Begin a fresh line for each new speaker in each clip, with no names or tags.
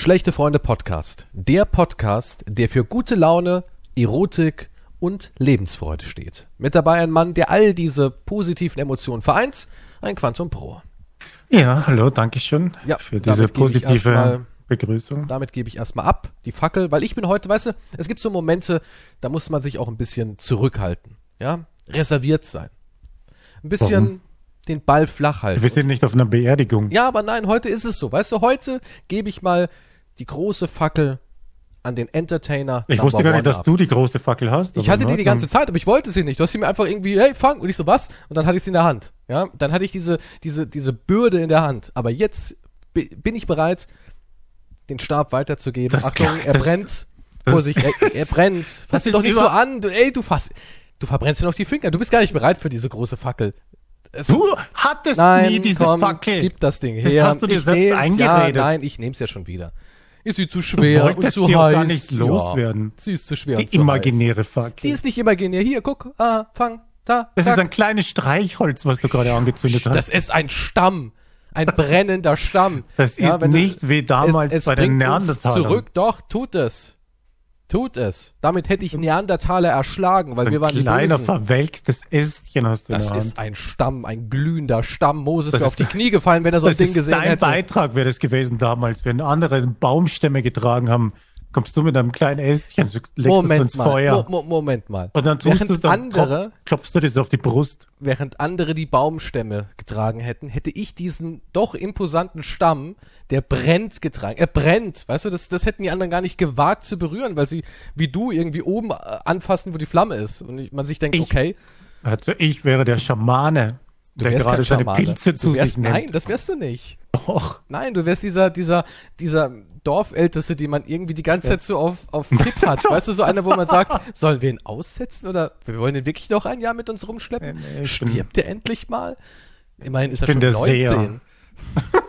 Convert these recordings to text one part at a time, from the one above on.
Schlechte Freunde Podcast. Der Podcast, der für gute Laune, Erotik und Lebensfreude steht. Mit dabei ein Mann, der all diese positiven Emotionen vereint, ein Quantum Pro.
Ja, hallo, danke schön
Ja,
für diese positive
erstmal-
Begrüßung.
Damit gebe ich erstmal ab, die Fackel, weil ich bin heute, weißt du, es gibt so Momente, da muss man sich auch ein bisschen zurückhalten. Ja, reserviert sein. Ein bisschen
Warum?
den Ball flach halten.
Wir sind nicht auf einer Beerdigung.
Ja, aber nein, heute ist es so. Weißt du, heute gebe ich mal die große Fackel an den Entertainer.
ich wusste gar nicht, dass
ab.
du die große Fackel hast.
Ich hatte die die ganze. Zeit, aber ich wollte sie nicht. Du hast sie mir einfach irgendwie, hey, fang. Und ich so, was? Und dann hatte ich sie in der Hand. Ja, dann hatte ich diese, diese, diese Bürde in der Hand. Aber jetzt bi- bin ich bereit, den Stab weiterzugeben.
Das-
Achtung, er
das-
brennt.
das-
Vorsicht, er, er brennt. Fass
Das ist
doch nicht so an. Du, ey, du fass, du verbrennst dir noch die Finger. Du bist gar nicht bereit für diese große Fackel. Es-
Du hattest
Nein,
nie diese
komm,
Fackel.
gib das Ding
Das
her.
hast du dir
ich
selbst eingeredet.
Ja, nein, ich nehm's ja schon wieder. Ist sie zu schwer und zu
sie
heiß?
gar nicht loswerden.
Ja, sie ist zu schwer
Die
und zu
imaginäre Fackel.
Die ist nicht imaginär. Hier, guck. Ah, fang. Da.
das
zack.
ist ein kleines Streichholz, was du gerade angezündet hast.
Das ist ein Stamm. Ein brennender Stamm.
Das ist
wenn du-
nicht wie damals
es, es
bei den Neandertalern.
zurück. Doch, tut es. Tut es. Damit hätte ich Neandertaler erschlagen, weil wir
ein
waren die
kleiner,
Bösen.
verwelktes Ästchen hast du
Das ist ein Stamm, ein glühender Stamm. Moses
Das
wäre
ist-
auf die Knie gefallen, wenn er so ein
Das
Ding
ist
gesehen
dein
hätte.
Beitrag wäre das gewesen damals. Wenn andere Baumstämme getragen haben, kommst du mit einem kleinen Ästchen, so legst du es
Moment
ins
mal.
Feuer.
Mo Mo Moment mal.
Und dann tust
während
du es dann,
andere,
klopf, klopfst du das auf die Brust.
während andere die Baumstämme getragen hätten, hätte ich diesen doch imposanten Stamm, der brennt, getragen. Er brennt. Weißt du, das, das hätten die anderen gar nicht gewagt zu berühren, weil sie wie du irgendwie oben äh, anfassen, wo die Flamme ist. Und ich, man sich denkt,
Ich-
okay,
Also ich wäre der Schamane,
du
der
wärst
gerade
kein
seine. Pilze zu
du wärst,
sich nimmt.
Nein, das wärst du nicht.
Doch.
Nein, du wärst dieser, dieser, dieser Dorfälteste, den man irgendwie die ganze Zeit so auf, auf Kipp hat. weißt du, so einer, wo man sagt, sollen wir ihn aussetzen oder wir wollen ihn wirklich noch ein Jahr mit uns rumschleppen?
Nee, nee, ich
Stirbt er endlich mal? Immerhin ist er
bin
schon
der
19.
Seher.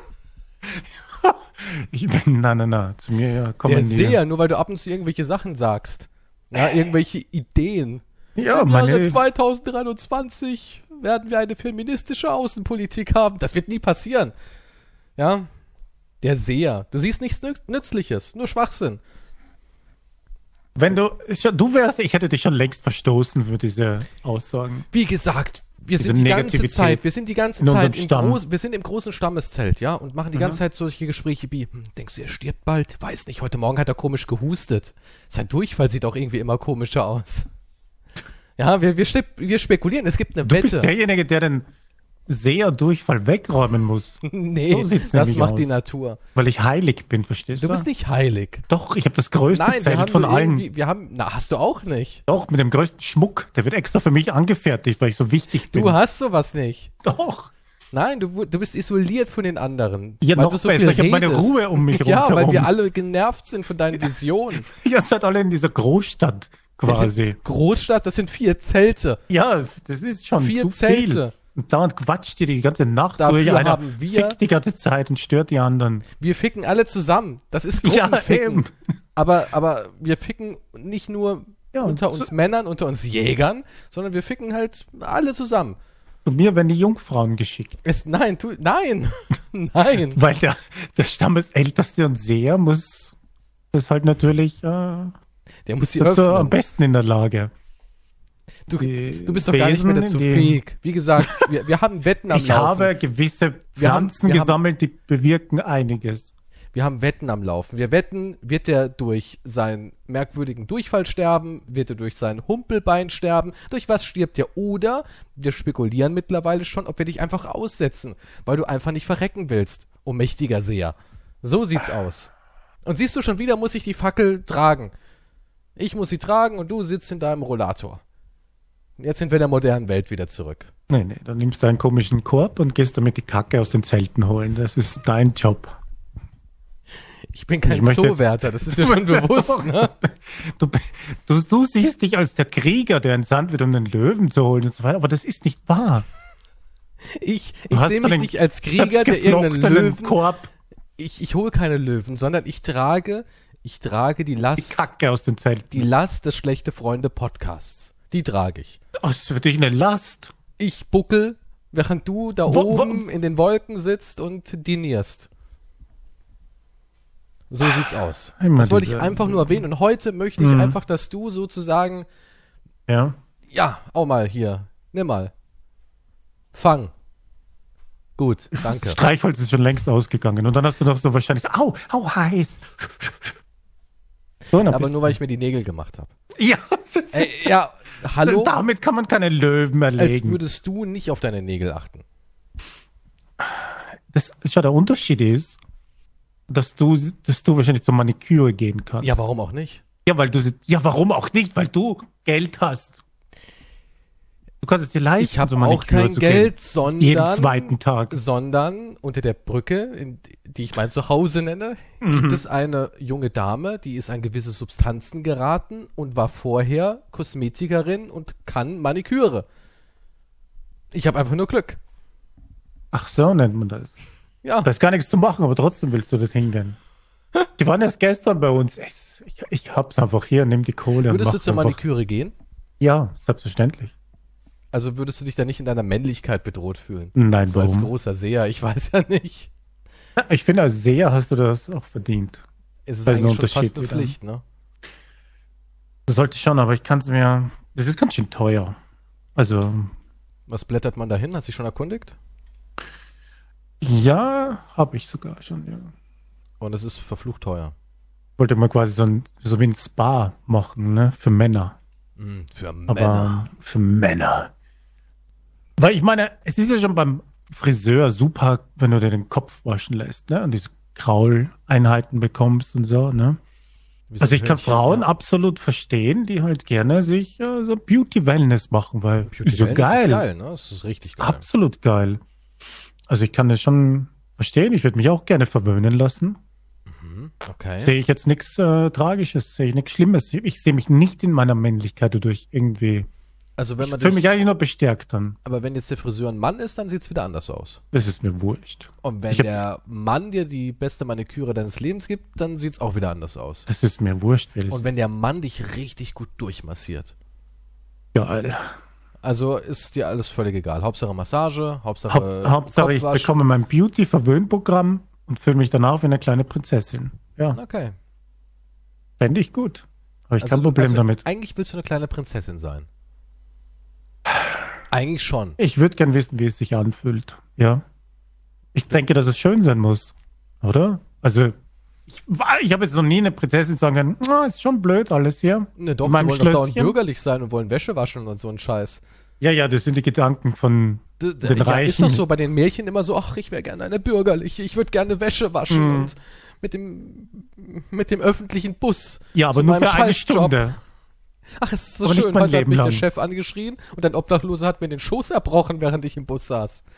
Ich bin, nein, nein, nein, zu mir ja, kommen
Der. Seher, nur weil du ab und zu irgendwelche Sachen sagst. Ja, irgendwelche Ideen.
Ja,
Im
meine,
Jahre 2023 werden wir eine feministische Außenpolitik haben. Das wird nie passieren. Ja, der Seher. Du siehst nichts Nütz- Nützliches, nur Schwachsinn.
wenn du, du wärst, ich hätte dich schon längst verstoßen für diese Aussagen.
Wie gesagt, wir
Diese
sind die ganze Zeit, wir sind die ganze Zeit im groß, wir sind im großen Stammeszelt, ja, und machen die ganze Zeit solche Gespräche wie, hm, denkst du, er stirbt bald? Weiß nicht, heute Morgen hat er komisch gehustet. Sein Durchfall sieht auch irgendwie immer komischer aus. Ja, wir, wir, wir spekulieren, es gibt eine
Du bist
Wette.
derjenige, der den Seher-Durchfall wegräumen muss,
Nee,
So
das macht
aus.
die Natur.
weil ich heilig bin, verstehst du?
Du bist nicht heilig.
Doch, ich habe das größte
Nein, wir
Zelt
haben
von allen.
wir haben, na, hast du auch nicht.
Doch, mit dem größten Schmuck. Der wird extra für mich angefertigt, weil ich so wichtig bin.
Du hast sowas nicht.
Doch.
Nein, du, du bist isoliert von den anderen.
Ja,
weil
noch
du so
besser. Ich habe meine. Ruhe um mich
Ja, weil
rundherum.
wir alle genervt sind von deinen Visionen.
Ihr seid alle in dieser Großstadt quasi.
sind Großstadt, das sind vier Zelte.
Ja, das ist schon
Vier
zu
Zelte.
viel. Und dauernd quatscht ihr die ganze Nacht
Dafür
durch. Einer
haben wir-
fickt die ganze Zeit und stört die anderen.
Wir ficken alle zusammen. Das ist
Ja,
Gruppenficken.
eben.
aber, aber wir ficken nicht nur
Ja,
unter
und
uns
so-
Männern, unter uns Jägern, sondern wir ficken halt alle zusammen.
Zu mir werden die Jungfrauen geschickt.
Es, nein, tu, nein, nein.
Weil der, der Stammesälteste und Seher muss das halt natürlich äh,
Der muss sie
dazu am
öffnen.
besten in der Lage.
Du, du bist doch gar nicht mehr dazu fähig. Wie gesagt, wir, wir haben Wetten am
Ich
Laufen.
habe gewisse
Wir haben-
Pflanzen
wir haben-
gesammelt, die bewirken einiges.
Wir haben Wetten am Laufen. Wir wetten, wird er durch seinen merkwürdigen Durchfall sterben? Wird er durch sein Humpelbein sterben? Durch was stirbt er? Oder wir spekulieren mittlerweile schon, ob wir dich einfach aussetzen, weil du einfach nicht verrecken willst, oh mächtiger Seher. So sieht's aus. Und siehst du schon wieder, muss ich die Fackel tragen. Ich muss sie tragen und du sitzt in deinem Rollator. Jetzt sind wir in der modernen Welt wieder zurück.
Nee, nee, dann nimmst du einen komischen Korb und gehst damit die Kacke aus den Zelten holen. Das ist dein Job.
Ich bin kein
Ich
Zoowärter, das ist ja schon bewusst, ne?
Du, du, du siehst dich als der Krieger, der einen Sand wird, um den Löwen zu holen und so weiter, aber das ist nicht wahr.
Ich, ich sehe mich nicht als Krieger, der irgendeinen Löwen.
Korb,
Ich, ich hole keine Löwen, sondern ich trage, ich trage die
die
Last,
Kacke aus den Zelten.
die Last des schlechte Freunde Podcasts. Die trage ich.
Das ist für dich eine Last.
Ich buckel, während du da
Wo- wo-
oben in den Wolken sitzt und dinierst. So sieht's aus.
Immer
das wollte ich einfach nur erwähnen. Und heute möchte ich
Mhm.
einfach, dass du sozusagen,
Ja.
ja, auch mal hier, nimm mal. Fang. Gut, danke.
Das Streichholz ist schon längst ausgegangen. Und dann hast du noch so wahrscheinlich, au, au, heiß. So,
Aber nur weil ich mir die Nägel gemacht habe.
ja,
Äh, ja, hallo?
damit kann man keine Löwen
Als
erlegen.
würdest du nicht auf deine Nägel achten.
Das, schau, der Unterschied ist, dass du, dass du wahrscheinlich zur Maniküre gehen kannst.
Ja, warum auch nicht?
Ja, weil du, sie- ja, warum auch nicht? Weil du Geld hast. Du kannst es dir leisten,
Ich habe
zur
auch kein Geld, sondern
Jeden zweiten Tag.
sondern unter der Brücke, in, die ich mein Zuhause nenne,
Mhm.
gibt es eine junge Dame, die ist an gewisse Substanzen geraten und war vorher Kosmetikerin und kann Maniküre. Ich habe einfach nur Glück.
Ach so, nennt man das.
Ja,
Da ist gar nichts zu machen, aber trotzdem willst du das hingehen. Die waren erst gestern bei uns. Ich, ich, ich hab's einfach hier, nimm die Kohle. und
würdest du zur
einfach.
Maniküre gehen?
Ja, selbstverständlich.
Also würdest du dich da nicht in deiner Männlichkeit bedroht fühlen?
Nein,
So als
warum?
großer Seher, ich weiß ja nicht.
Ich finde, als Seher hast du das auch verdient.
Es ist
Da ist ein
eigentlich schon fast eine. Pflicht, ne?
Das sollte ich schon, aber ich kann es mir. Das ist ganz schön teuer. Also,
Was blättert man da hin? Hast du dich schon erkundigt?
ja, habe ich sogar schon, ja.
Und es ist verflucht teuer.
Wollte mal quasi so, ein, so wie ein Spa machen, ne? Für Männer.
Hm, für
Aber
Männer.
für Männer. Weil ich meine, es ist ja schon beim Friseur super, wenn du dir den Kopf waschen lässt, ne? Und diese Krauleinheiten bekommst und so, ne?
Wie so
Also ich kann Frauen
ja.
absolut verstehen, die halt gerne sich äh, so Beauty-Wellness machen, weil
Beauty
ist so
Wellness
geil.
Ist geil, ne? Das ist richtig geil.
Absolut geil. Also ich kann das schon verstehen. Ich würde mich auch gerne verwöhnen lassen.
Mhm, okay.
Sehe ich jetzt nichts äh, Tragisches, sehe ich nichts Schlimmes. Ich sehe mich nicht in meiner Männlichkeit dadurch irgendwie.
Also wenn
Ich
man
fühle mich eigentlich nur bestärkt dann.
aber wenn jetzt der Friseur ein Mann ist, dann sieht's wieder anders aus.
Das ist mir wurscht.
Und wenn
Ich
der Mann dir die beste Maniküre deines Lebens gibt, dann sieht's auch wieder anders aus.
Das ist mir wurscht.
Und wenn der Mann dich richtig gut durchmassiert,
geil.
also ist dir alles völlig egal. Hauptsache Massage, Hauptsache
Haupt, Hauptsache ich bekomme mein Beauty-Verwöhnprogramm und fühle mich danach wie eine kleine Prinzessin. Ja,
Okay.
fände ich gut. Habe ich
Also
kein
du-
Problem
also
damit.
Eigentlich willst du eine kleine Prinzessin sein. Eigentlich schon.
Ich würde gern wissen, wie es sich anfühlt. Ja. Ich denke, dass es schön sein muss. Oder? Also, ich, ich habe jetzt noch nie eine Prinzessin sagen können, "Ah, ist schon blöd alles hier.
Ne, doch, die wollen doch dauernd bürgerlich sein und wollen Wäsche waschen und so ein Scheiß.
Ja, ja, das sind die Gedanken von
D
den
ja,
Reichen.
ist doch so bei den Märchen immer so, ach, ich wäre gerne eine bürgerliche, ich würde gerne Wäsche waschen
Mhm.
und mit dem mit dem öffentlichen Bus.
Ja, aber nur für eine. Stunde.
Ach, es ist so
Aber
schön, heute hat
Leben
mich der
lang.
Chef angeschrien und ein Obdachloser hat mir den Schoß erbrochen, während ich im Bus saß.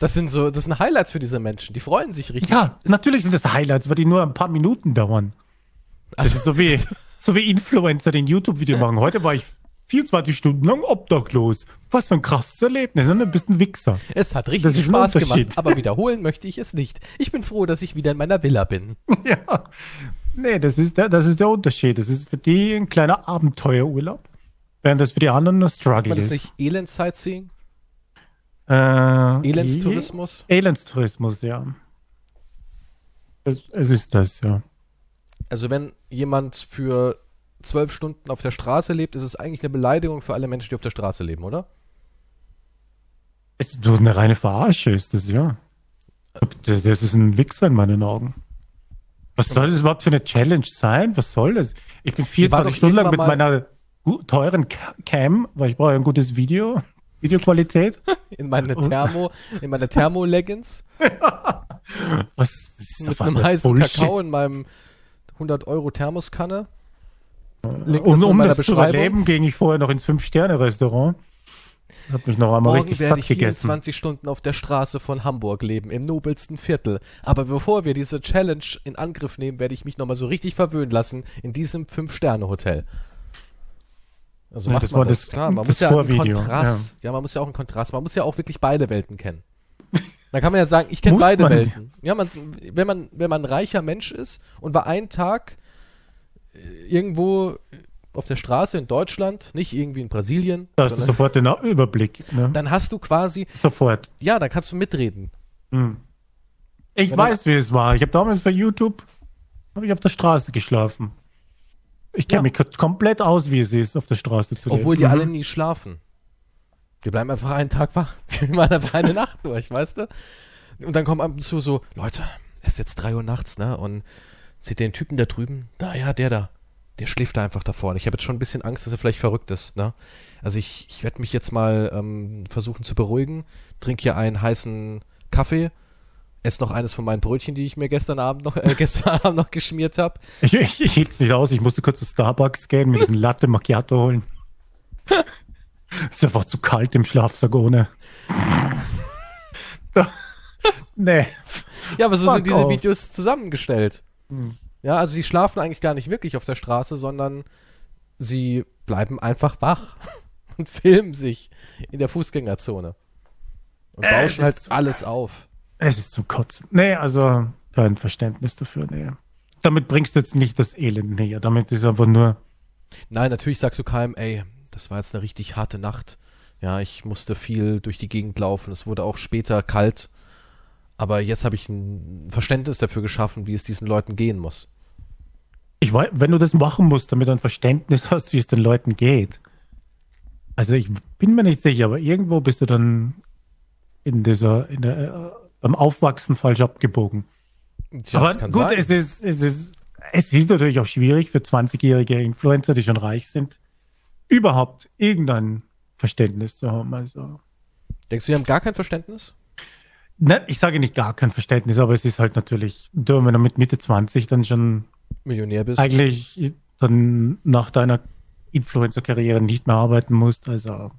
Das sind so, das sind Highlights für diese Menschen, die freuen sich richtig.
Ja, natürlich sind das Highlights, weil die nur ein paar Minuten dauern. Das
Also-
ist so wie, so wie Influencer, die ein YouTube-Video machen. Heute war ich 24 Stunden lang obdachlos. Was für ein krasses Erlebnis. Und du bist ein Wichser.
Es hat richtig Spaß gemacht, aber wiederholen möchte ich es nicht. Ich bin froh, dass ich wieder in meiner Villa bin.
Ja. Nee, das ist, der, das ist der Unterschied. Das ist für die ein kleiner Abenteuerurlaub. Während das für die anderen nur Struggle
Man ist
ist.
nicht Elends-Sightseeing,
Äh,
Elendstourismus.
Elendstourismus, ja. Es, es ist das, ja.
Also wenn jemand für zwölf Stunden auf der Straße lebt, ist es eigentlich eine Beleidigung für alle Menschen, die auf der Straße leben, oder?
Es ist eine reine Verarsche, ist das, ja. Das, das ist ein Wichser in meinen Augen. Was soll das überhaupt für eine Challenge sein? Was soll das? Ich bin
Die war doch
24 Stunden lang mit meiner teuren Ca- Cam, weil ich brauche ein gutes Video, Videoqualität.
In meine Thermo, in meine Thermo-Leggings
Was das ist
mit
doch
einem heißen
Bullshit.
Kakao in meinem 100 Euro Thermoskanne. Link
Und
dazu in
um das zu überleben, ging ich vorher noch ins Fünf-Sterne-Restaurant. Hab mich noch einmal
Morgen
richtig
werde ich
gegessen.
24 Stunden auf der Straße von Hamburg leben, im nobelsten Viertel. Aber bevor wir diese Challenge in Angriff nehmen, werde ich mich nochmal so richtig verwöhnen lassen in diesem Fünf-Sterne-Hotel. Also
Ja,
macht
das
man das,
das-
klar. Man muss ja einen Kontrast. Ja. man muss ja auch einen Kontrast. Man muss ja auch wirklich beide Welten kennen. Da kann man ja sagen, ich kenne beide
man?
Welten. Ja, man, wenn man, wenn man ein reicher Mensch ist und war einen Tag äh, irgendwo auf der Straße in Deutschland, nicht irgendwie in Brasilien,
Da hast du sofort den Überblick. Ne?
dann hast du quasi,
Sofort.
ja, dann kannst du mitreden.
Hm. Ich
Wenn
weiß, wie es war. Ich habe damals bei YouTube habe ich auf der Straße geschlafen. Ich kenne
Ja.
mich komplett aus, wie es ist, auf der Straße zu leben.
Obwohl die
Mhm.
alle nie schlafen. Die bleiben einfach einen Tag wach. Die machen einfach eine Nacht durch, weißt du? Und dann kommt ab und zu so, Leute, es ist jetzt drei Uhr nachts, ne? Und seht den Typen da drüben? Da, ja, der da. Der schläft da einfach da vorne. Ich habe jetzt schon ein bisschen Angst, dass er vielleicht verrückt ist, ne? Also ich, ich werde mich jetzt mal ähm, versuchen zu beruhigen. Trink hier einen heißen Kaffee. Ess noch eines von meinen Brötchen, die ich mir gestern Abend noch, äh, gestern Abend noch geschmiert habe.
Ich, ich, ich hielt es nicht aus. Ich musste kurz zu Starbucks gehen, mir diesen Latte Macchiato holen. ist einfach zu kalt im Schlafsack ohne. Nee.
Ja, aber so
Fuck
sind diese
off.
Videos zusammengestellt.
Hm.
Ja, also sie schlafen eigentlich gar nicht wirklich auf der Straße, sondern sie bleiben einfach wach und filmen sich in der Fußgängerzone. Und
Äh,
bauschen halt alles auf.
Es ist zum Kotzen. Nee, also kein Verständnis dafür, nee. Damit bringst du jetzt nicht das Elend näher. Damit ist einfach nur.
Nein, natürlich sagst du keinem, ey, das war jetzt eine richtig harte Nacht. Ja, ich musste viel durch die Gegend laufen. Es wurde auch später kalt. Aber jetzt habe ich ein Verständnis dafür geschaffen, wie es diesen Leuten gehen muss.
Ich weiß, wenn du das machen musst, damit du ein Verständnis hast, wie es den Leuten geht. Also ich bin mir nicht sicher, aber irgendwo bist du dann in dieser, in der, äh, beim Aufwachsen falsch abgebogen.
Tja,
aber gut,
sein.
es ist, es ist, es ist natürlich auch schwierig für 20-jährige Influencer, die schon reich sind, überhaupt irgendein Verständnis zu haben. Also,
Denkst du, die haben gar kein Verständnis?
ne, ich sage nicht gar kein Verständnis, aber es ist halt natürlich, wenn du mit Mitte 20 dann schon
Millionär bist?
eigentlich dann nach deiner Influencer-Karriere nicht mehr arbeiten musst. Also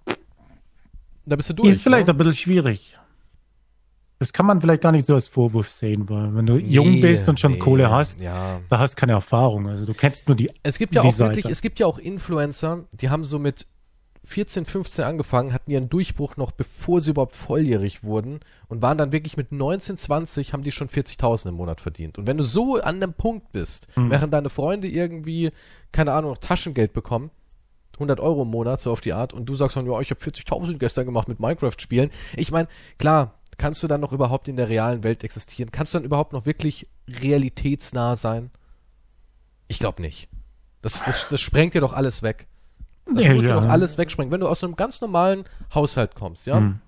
Da bist du durch.
ist vielleicht
ne?
ein bisschen schwierig. Das kann man vielleicht gar nicht so als Vorwurf sehen, weil wenn du jung
Nee,
bist und schon
nee,
Kohle hast,
Ja.
da hast keine Erfahrung. Also du kennst nur die.
Es gibt ja
die
auch wirklich,
Seite.
es gibt ja auch Influencer, die haben so mit 14, 15 angefangen, hatten ihren Durchbruch noch bevor sie überhaupt volljährig wurden und waren dann wirklich mit 19, 20 haben die schon 40.000 im Monat verdient. Und wenn du so an dem Punkt bist,
Mhm.
während deine Freunde irgendwie, keine Ahnung, noch Taschengeld bekommen, 100 Euro im Monat, so auf die Art, und du sagst dann, ja, ich habe 40.000 gestern gemacht mit Minecraft spielen. Ich meine, klar, kannst du dann noch überhaupt in der realen Welt existieren? Kannst du dann überhaupt noch wirklich realitätsnah sein? Ich glaube nicht. Das, das, das sprengt dir doch alles weg. Das
Nee,
muss dir
ja.
doch alles wegsprengen. Wenn du aus einem ganz normalen Haushalt kommst, ja,
Hm.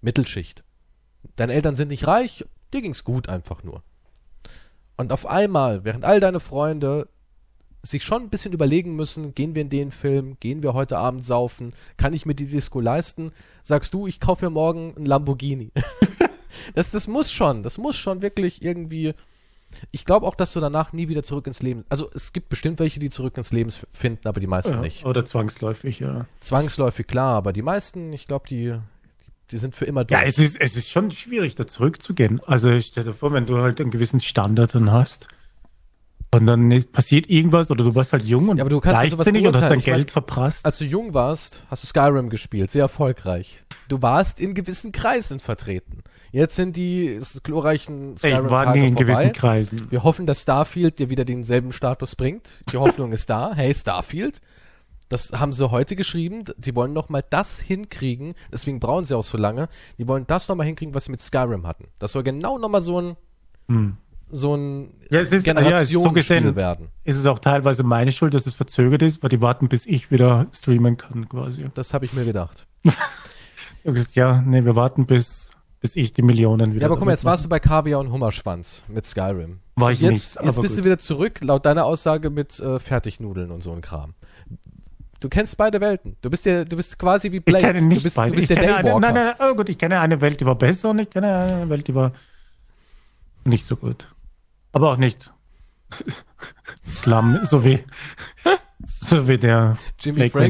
Mittelschicht. Deine Eltern sind nicht reich, dir ging's gut einfach nur. Und auf einmal, während all deine Freunde sich schon ein bisschen überlegen müssen, gehen wir in den Film, gehen wir heute Abend saufen, kann ich mir die Disco leisten, sagst du, ich kaufe mir morgen ein Lamborghini. das, das muss schon, das muss schon wirklich irgendwie. Ich glaube auch, dass du danach nie wieder zurück ins Leben. Also es gibt bestimmt welche, die zurück ins Leben finden, aber die meisten
Ja,
nicht.
Oder zwangsläufig, ja.
Zwangsläufig klar, aber die meisten, ich glaube, die, die sind für immer
Ja,
durch.
es ist, es ist schon schwierig, da zurückzugehen. Also stell dir vor, wenn du halt einen gewissen Standard dann hast und dann passiert irgendwas oder du warst halt jung und
Ja, aber du kannst
leichtsinnig und hast dein.
Ich
Geld
mein-
verprasst.
Als du jung warst, hast du Skyrim gespielt, sehr erfolgreich. Du warst in gewissen Kreisen vertreten. Jetzt sind die glorreichen Skyrim-Tage vorbei.
gewissen Kreisen.
Wir hoffen, dass Starfield dir wieder denselben Status bringt. Die Hoffnung ist da. Hey, Starfield. Das haben sie heute geschrieben. Die wollen noch mal das hinkriegen. Deswegen brauchen sie auch so lange. Die wollen das noch mal hinkriegen, was sie mit Skyrim hatten. Das soll genau noch mal so ein,
Hm.
So ein
Ja, es ist, ja, es ist so
Generationsspiel werden.
ist es auch teilweise meine Schuld, dass es verzögert ist, weil die warten, bis ich wieder streamen kann, quasi.
Das habe ich mir gedacht.
Ich gesagt, ja, nee, wir warten, bis, bis ich die Millionen wieder.
Ja, aber guck mal, jetzt warst du bei Kaviar und Hummerschwanz mit Skyrim.
War ich
jetzt,
nicht,
Jetzt bist du
gut.
wieder zurück, laut deiner Aussage, mit äh, Fertignudeln und so ein Kram. Du kennst beide Welten. Du bist ja, du bist quasi wie
Ich
Blade.
kenne nicht
du bist,
beide.
du bist
ich
der
kenne eine,
Daywalker.
nein, nein, oh gut, ich kenne eine Welt, die war besser und ich kenne eine Welt, die war nicht so gut. Aber auch nicht Slum, so wie, so wie der
Jimmy.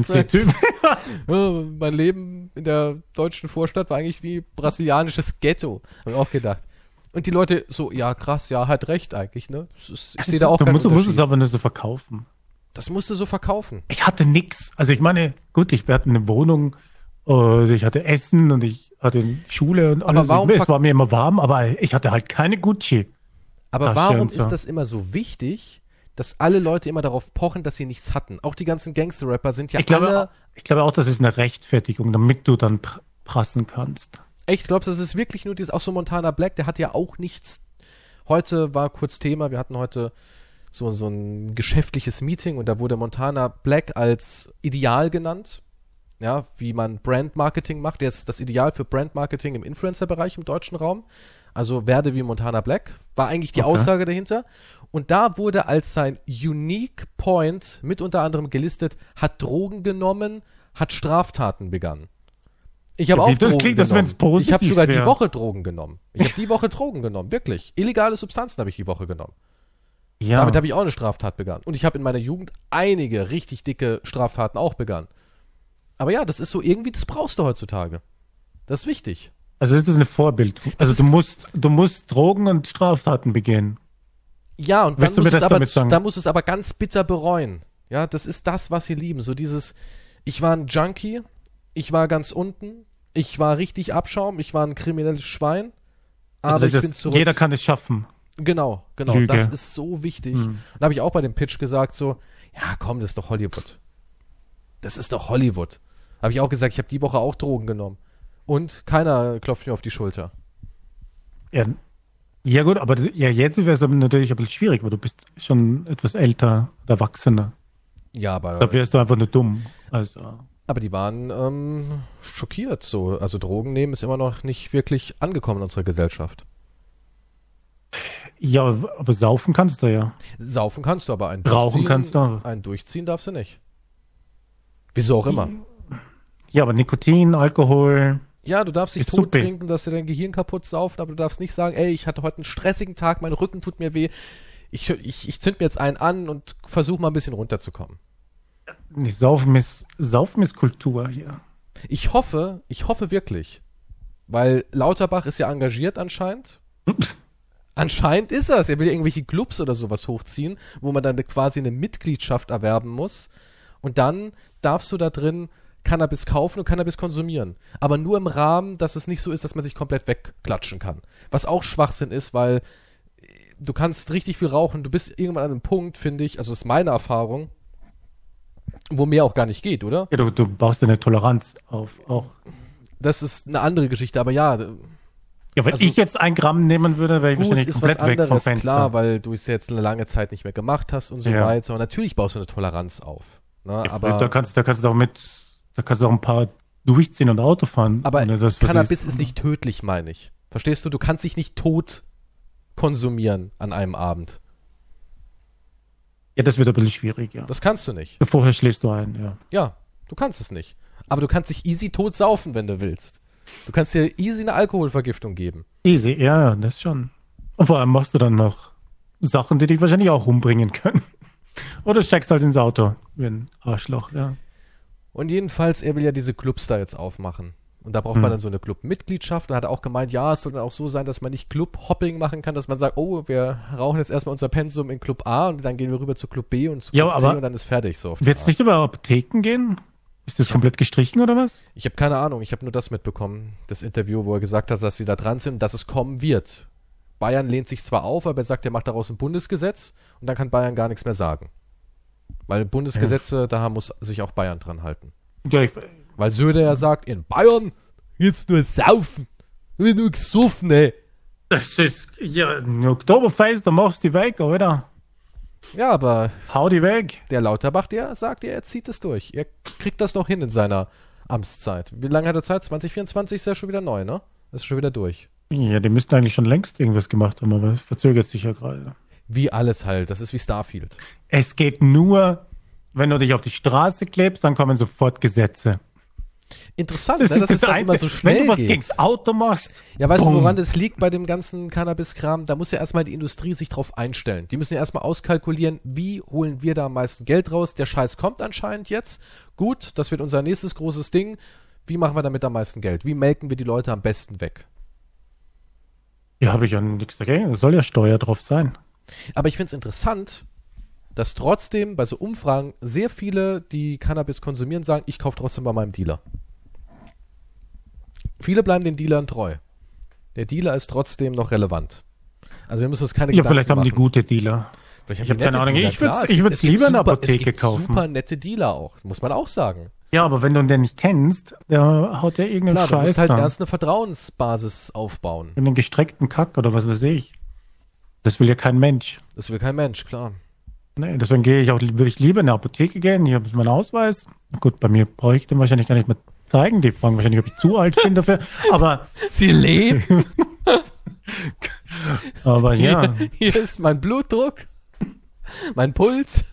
Ja, mein Leben in der deutschen Vorstadt war eigentlich wie brasilianisches Ghetto. Hab ich auch gedacht. Und die Leute so, ja krass, ja, hat recht eigentlich, ne? Ich sehe da auch
du musst, du musst es aber nur so verkaufen.
Das musst du so verkaufen.
Ich hatte nix. Also ich meine, gut, ich hatte eine Wohnung, äh, ich hatte Essen und ich hatte Schule und alles.
warum
es war mir immer warm, aber ich hatte halt keine Gucci.
Aber
Tasche
warum ist das immer so wichtig, dass alle Leute immer darauf pochen, dass sie nichts hatten? Auch die ganzen Gangster-Rapper sind ja
Ich glaube,
alle.
ich glaube auch, das ist eine Rechtfertigung, damit du dann pr prassen kannst.
Echt, glaubst du, das ist wirklich nur dieses, auch so Montana Black, der hat ja auch nichts. Heute war kurz Thema, wir hatten heute so, so ein geschäftliches Meeting und da wurde Montana Black als ideal genannt. Ja, wie man Brand Marketing macht. Der ist das Ideal für Brand Marketing im Influencer-Bereich im deutschen Raum. Also werde wie Montana Black, war eigentlich die
Okay.
Aussage dahinter. Und da wurde als sein Unique Point mit unter anderem gelistet, hat Drogen genommen, hat Straftaten begangen. Ich habe
Ja,
auch
das
Drogen
klingt,
genommen. ich habe sogar die
wär.
Woche Drogen genommen. Ich habe die Woche Drogen genommen, wirklich. Illegale Substanzen habe ich die Woche genommen.
Ja.
Damit habe ich auch eine Straftat begangen. Und ich habe in meiner Jugend einige richtig dicke Straftaten auch begangen. Aber ja, das ist so irgendwie, das brauchst du heutzutage. Das ist wichtig.
Also ist das ein Vorbild. Also du musst, du musst Drogen und Straftaten begehen.
Ja, und dann
mir
es aber, dann musst du es aber ganz bitter bereuen. Ja, das ist das, was sie lieben. So dieses, ich war ein Junkie, ich war ganz unten, ich war richtig Abschaum, ich war ein kriminelles Schwein, aber
Also
ich bin zurück.
jeder kann es schaffen.
Genau, genau.
Lüge.
Das ist so wichtig.
Hm.
Da habe ich auch bei dem Pitch gesagt so, ja komm, das ist doch Hollywood. Das ist doch Hollywood. Habe ich auch gesagt, ich habe die Woche auch Drogen genommen. Und keiner klopft mir auf die Schulter.
Ja, ja gut, aber ja, jetzt wäre es natürlich ein bisschen schwierig, weil du bist schon etwas älter, erwachsener.
Ja, aber,
Da wärst du einfach nur dumm. Also,
aber die waren ähm, schockiert. So. Also Drogen nehmen ist immer noch nicht wirklich angekommen in unserer Gesellschaft.
ja, aber saufen kannst du ja.
Saufen kannst du, aber ein
Rauchen kannst du.
Ein Durchziehen darfst du nicht. Wieso auch immer.
Ja, aber Nikotin, Alkohol,
Ja, du darfst dich
Ist
tot
super.
trinken, du darfst dir dein Gehirn kaputt saufen, aber du darfst nicht sagen, ey, ich hatte heute einen stressigen Tag, mein Rücken tut mir weh. Ich, ich, ich zünd mir jetzt einen an und versuche mal ein bisschen runterzukommen.
nee, Saufen ist, Saufen ist Kultur hier.
Ich hoffe, ich hoffe wirklich, weil Lauterbach ist ja engagiert anscheinend. Anscheinend ist er es. Er will irgendwelche Clubs oder sowas hochziehen, wo man dann quasi eine Mitgliedschaft erwerben muss. Und dann darfst du da drin Cannabis kaufen und Cannabis konsumieren. Aber nur im Rahmen, dass es nicht so ist, dass man sich komplett wegklatschen kann. Was auch Schwachsinn ist, weil äh, du kannst richtig viel rauchen. Du bist irgendwann an einem Punkt, finde ich, also ist meine Erfahrung, wo mehr auch gar nicht geht, oder?
Ja, du, du baust eine Toleranz auf. Auch.
Das ist eine andere Geschichte, aber ja,
Ja, wenn
Also-
ich jetzt ein Gramm nehmen würde, wäre ich
Gut,
wahrscheinlich komplett weg vom
anderes,
Fenster.
klar, weil du es jetzt eine lange Zeit nicht mehr gemacht hast und so
Ja.
weiter. Und natürlich baust du eine Toleranz auf. Ne?
Ja,
aber
da kannst, da kannst du auch mit, da kannst du auch ein paar durchziehen und Auto fahren.
aber
das,
Cannabis ist nicht tödlich, meine ich. Verstehst du? Du kannst dich nicht tot konsumieren an einem Abend.
Ja, das wird ein bisschen schwierig, ja.
Das kannst du nicht.
Vorher schläfst du ein, ja.
Ja, du kannst es nicht. Aber du kannst dich easy tot saufen, wenn du willst. Du kannst dir easy eine Alkoholvergiftung geben.
Easy, ja, ja, das schon. Und vor allem machst du dann noch Sachen, die dich wahrscheinlich auch umbringen können. Oder steigst halt ins Auto, wie ein Arschloch, ja.
Und jedenfalls, er will ja diese Clubs da jetzt aufmachen. Und da braucht
Hm.
man dann so eine Club-Mitgliedschaft. Und hat auch gemeint, ja, es soll dann auch so sein, dass man nicht Club-Hopping machen kann, dass man sagt, oh, wir rauchen jetzt erstmal unser Pensum in Club A und dann gehen wir rüber zu Club B und zu
Ja,
Club C
aber
und dann ist fertig so.
Wird es nicht über Apotheken gehen? Ist das komplett gestrichen oder was?
Ich habe keine Ahnung, ich habe nur das mitbekommen, das Interview, wo er gesagt hat, dass sie da dran sind und dass es kommen wird. Bayern lehnt sich zwar auf, aber er sagt, er macht daraus ein Bundesgesetz und dann kann Bayern gar nichts mehr sagen. Weil Bundesgesetze, da muss sich auch Bayern dran halten.
Ja, ich,
Weil Söder ja sagt, in Bayern jetzt nur saufen. Wird nur gesoffen, ey.
das ist, ja, ein Oktoberfest, da machst du die weg, oder?
Ja, aber
Hau die weg.
der Lauterbach, der sagt ja, er zieht es durch. Er kriegt das noch hin in seiner Amtszeit. Wie lange hat er Zeit? 2024 ist ja schon wieder neu, ne? Ist schon wieder durch.
Ja, die müssten eigentlich schon längst irgendwas gemacht haben, aber es verzögert sich ja gerade.
Wie alles halt. Das ist wie Starfield.
Es geht nur, wenn du dich auf die Straße klebst, dann kommen sofort Gesetze.
Interessant, ne, dass es dann immer so schnell
Wenn du was
geht.
gegens Auto machst,
Ja, weißt du,
Bumm.
woran das liegt bei dem ganzen Cannabis-Kram? Da muss ja erstmal die Industrie sich drauf einstellen. Die müssen ja erstmal auskalkulieren, wie holen wir da am meisten Geld raus? Der Scheiß kommt anscheinend jetzt. Gut, das wird unser nächstes großes Ding. Wie machen wir damit am meisten Geld? Wie melken wir die Leute am besten weg?
ja, habe ich ja nichts dagegen. Es soll ja Steuer drauf sein.
Aber ich finde es interessant, dass trotzdem bei so Umfragen sehr viele, die Cannabis konsumieren, sagen, ich kaufe trotzdem bei meinem Dealer. Viele bleiben den Dealern treu. Der Dealer ist trotzdem noch relevant. Also wir müssen uns keine
Ja,
Gedanken
vielleicht haben die
machen.
gute Dealer.
Vielleicht
Ich
haben die
hab keine Ahnung.
Dealer,
Ich
klar. Es
würd's lieber in der Apotheke kaufen.
super nette Dealer auch, muss man auch sagen.
Ja, aber wenn du den nicht kennst, der haut ja irgendeinen
Klar, du
Scheiß
musst halt
da.
erst eine Vertrauensbasis aufbauen.
In den gestreckten Kack oder was weiß ich. Das will ja kein Mensch.
Das will kein Mensch, klar.
Nee, deswegen gehe ich auch, würde ich lieber in eine Apotheke gehen. Hier ist mein Ausweis. Gut, bei mir brauche ich den wahrscheinlich gar nicht mehr zeigen. Die fragen wahrscheinlich, ob ich zu alt bin dafür. Aber,
Sie leben.
aber ja.
Hier, hier ist mein Blutdruck, mein Puls.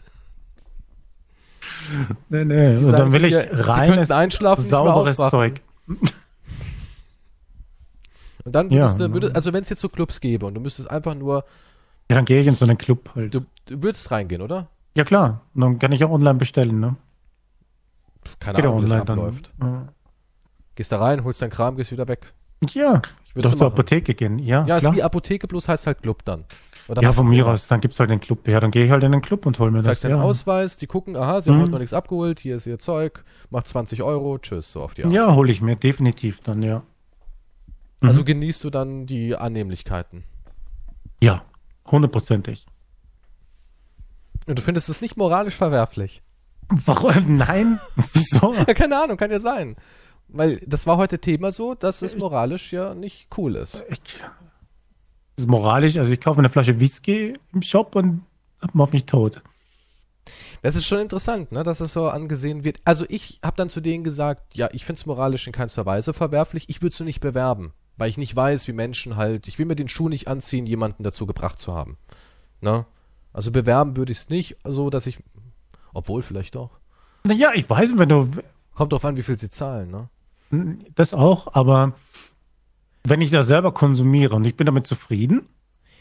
Nee, nee. Und
sagen
dann will
zu
ich
Sie
reines,
könnten einschlafen,
sauberes. Zeug.
Und dann
Ja.
würdest du, würde, also wenn es jetzt so Clubs gäbe und du müsstest einfach nur,
Ja, dann gehe ich in so einen Club halt.
du, du würdest reingehen, oder?
Ja, klar. Und dann kann ich auch online bestellen, ne?
Keine
Geht
Ahnung, wie das abläuft.
dann.
Gehst da rein, holst deinen Kram, gehst wieder weg.
Ja. Ich
Würdest
würde zur? Apotheke gehen. Ja,
Ja,
klar.
ist wie Apotheke, bloß heißt halt Club dann. Oder
ja, von mir aus. Dann gibt's halt den Club. Ja, dann gehe ich halt in den Club und hol mir das.
Zeigst deinen
Ja.
Ausweis, die gucken, aha, sie haben
Mhm.
heute noch nichts abgeholt, hier ist ihr Zeug, macht 20 Euro, tschüss, so auf die Art.
ja, hole ich mir definitiv dann, ja.
Also
Mhm.
genießt du dann die Annehmlichkeiten.
Ja, hundertprozentig.
Und du findest es nicht moralisch verwerflich.
Warum? Nein? Wieso?
Ja, keine Ahnung, kann ja sein. Weil das war heute Thema so, dass es moralisch ja nicht cool ist.
Ich, ist moralisch. Also ich kaufe eine Flasche Whisky im Shop und mach mich tot.
Das ist schon interessant, ne, dass es so angesehen wird. Also ich habe dann zu denen gesagt, ja, ich finde es moralisch in keinster Weise verwerflich. Ich würde es nur nicht bewerben, weil ich nicht weiß, wie Menschen halt, ich will mir den Schuh nicht anziehen, jemanden dazu gebracht zu haben. Ne? Also bewerben würde ich es nicht, so dass ich, obwohl vielleicht doch.
Naja, ich weiß, wenn du
Kommt drauf an, wie viel sie zahlen, ne?
das auch, aber wenn ich das selber konsumiere und ich bin damit zufrieden,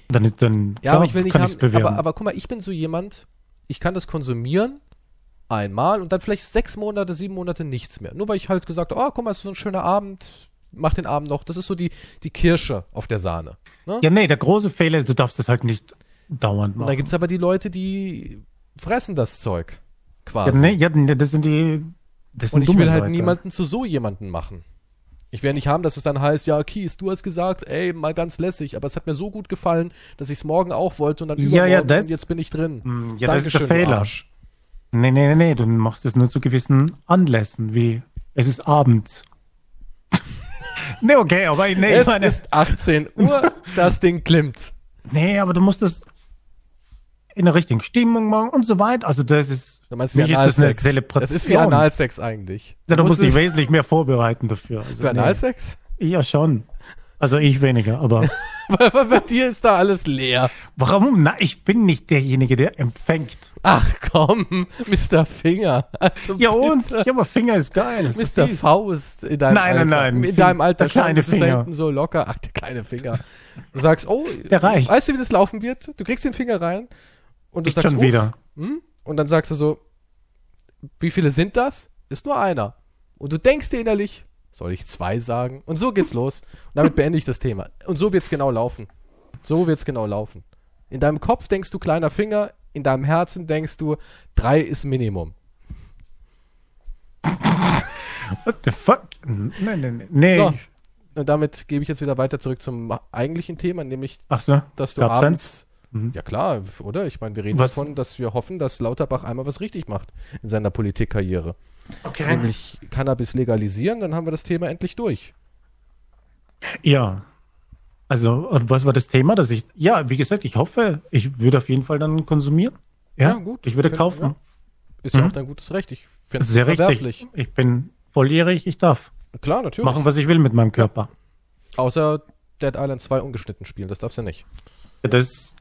dann dann
Ja, aber ich will nicht
kann ich's bewerben.
aber, aber guck mal, ich bin so jemand, ich kann das konsumieren einmal und dann vielleicht sechs Monate, sieben Monate nichts mehr. Nur weil ich halt gesagt habe, oh, guck mal, es ist so ein schöner Abend, mach den Abend noch. Das ist so die, die Kirsche auf der Sahne. Ne?
ja, nee, der große Fehler ist, du darfst das halt nicht dauernd
und
machen.
dann gibt's aber die Leute, die fressen das Zeug.
ja,
Quasi.
nee, ja, nee, das sind die das sind
und ich will halt
Leute.
niemanden zu so jemanden machen. Ich will nicht haben, dass es dann heißt, ja, Kies, du hast gesagt, ey, mal ganz lässig, aber es hat mir so gut gefallen, dass ich es morgen auch wollte und dann
Ja, ja, das-
und jetzt bin ich drin.
Hm, Ja, das ist
Dankeschön,
der Fehler.
Arsch.
Nee, nee, nee, nee, du machst es nur zu gewissen Anlässen, wie es ist abends. Nee, okay, aber nee, ich
Es
meine,
ist 18 Uhr, das Ding klimmt.
nee, aber du musst es in der richtigen Stimmung machen und so weiter. Also das ist,
Du meinst wie
Mich ist das eine. Zelebration.
Das ist wie Analsex eigentlich.
ja, du musst dich
es-
wesentlich mehr vorbereiten dafür. Also,
Für
nee.
Analsex?
Ja, schon. Also ich weniger, aber
Weil bei dir ist da alles leer.
warum? Na, ich bin nicht derjenige, der empfängt.
Ach komm, Mr. Finger. Also
Ja und? Ja, aber Finger ist geil.
Mr. Faust in deinem
Nein,
Alter.
nein, nein.
In deinem Alter schon, ist da
Finger.
hinten so locker. Ach, der kleine Finger. Du sagst, oh,
Der reicht.
weißt du, wie das laufen wird? Du kriegst den Finger rein und du
Ich
sagst,
schon wieder.
Hm? Und dann sagst du so, wie viele sind das? Ist nur einer. Und du denkst dir innerlich, soll ich zwei sagen? Und so geht's los. Und damit beende ich das Thema. Und so wird's genau laufen. So wird's genau laufen. In deinem Kopf denkst du kleiner Finger, in deinem Herzen denkst du, drei ist Minimum.
What the fuck? Nee, nee, nee. nee.
So. Und damit gebe ich jetzt wieder weiter zurück zum eigentlichen Thema, nämlich,
so.
dass du
Gab's
abends.
Mhm.
Ja klar, oder? Ich meine, wir reden
Was-
davon, dass wir hoffen, dass Lauterbach einmal was richtig macht in seiner Politikkarriere.
Okay.
Nämlich Cannabis legalisieren, dann haben wir das Thema endlich durch.
Ja. Also, was war das Thema, dass ich, ja, wie gesagt, ich hoffe, ich würde auf jeden Fall dann konsumieren. Ja,
Ja, gut.
Ich würde kaufen.
ja. Ist ja
Mhm.
auch dein gutes Recht. Ich finde es
sehr richtig. Ich bin volljährig, ich darf
Klar, natürlich.
machen, was ich will mit meinem Körper.
Außer Dead Island 2 ungeschnitten spielen, das darfst du nicht.
Das,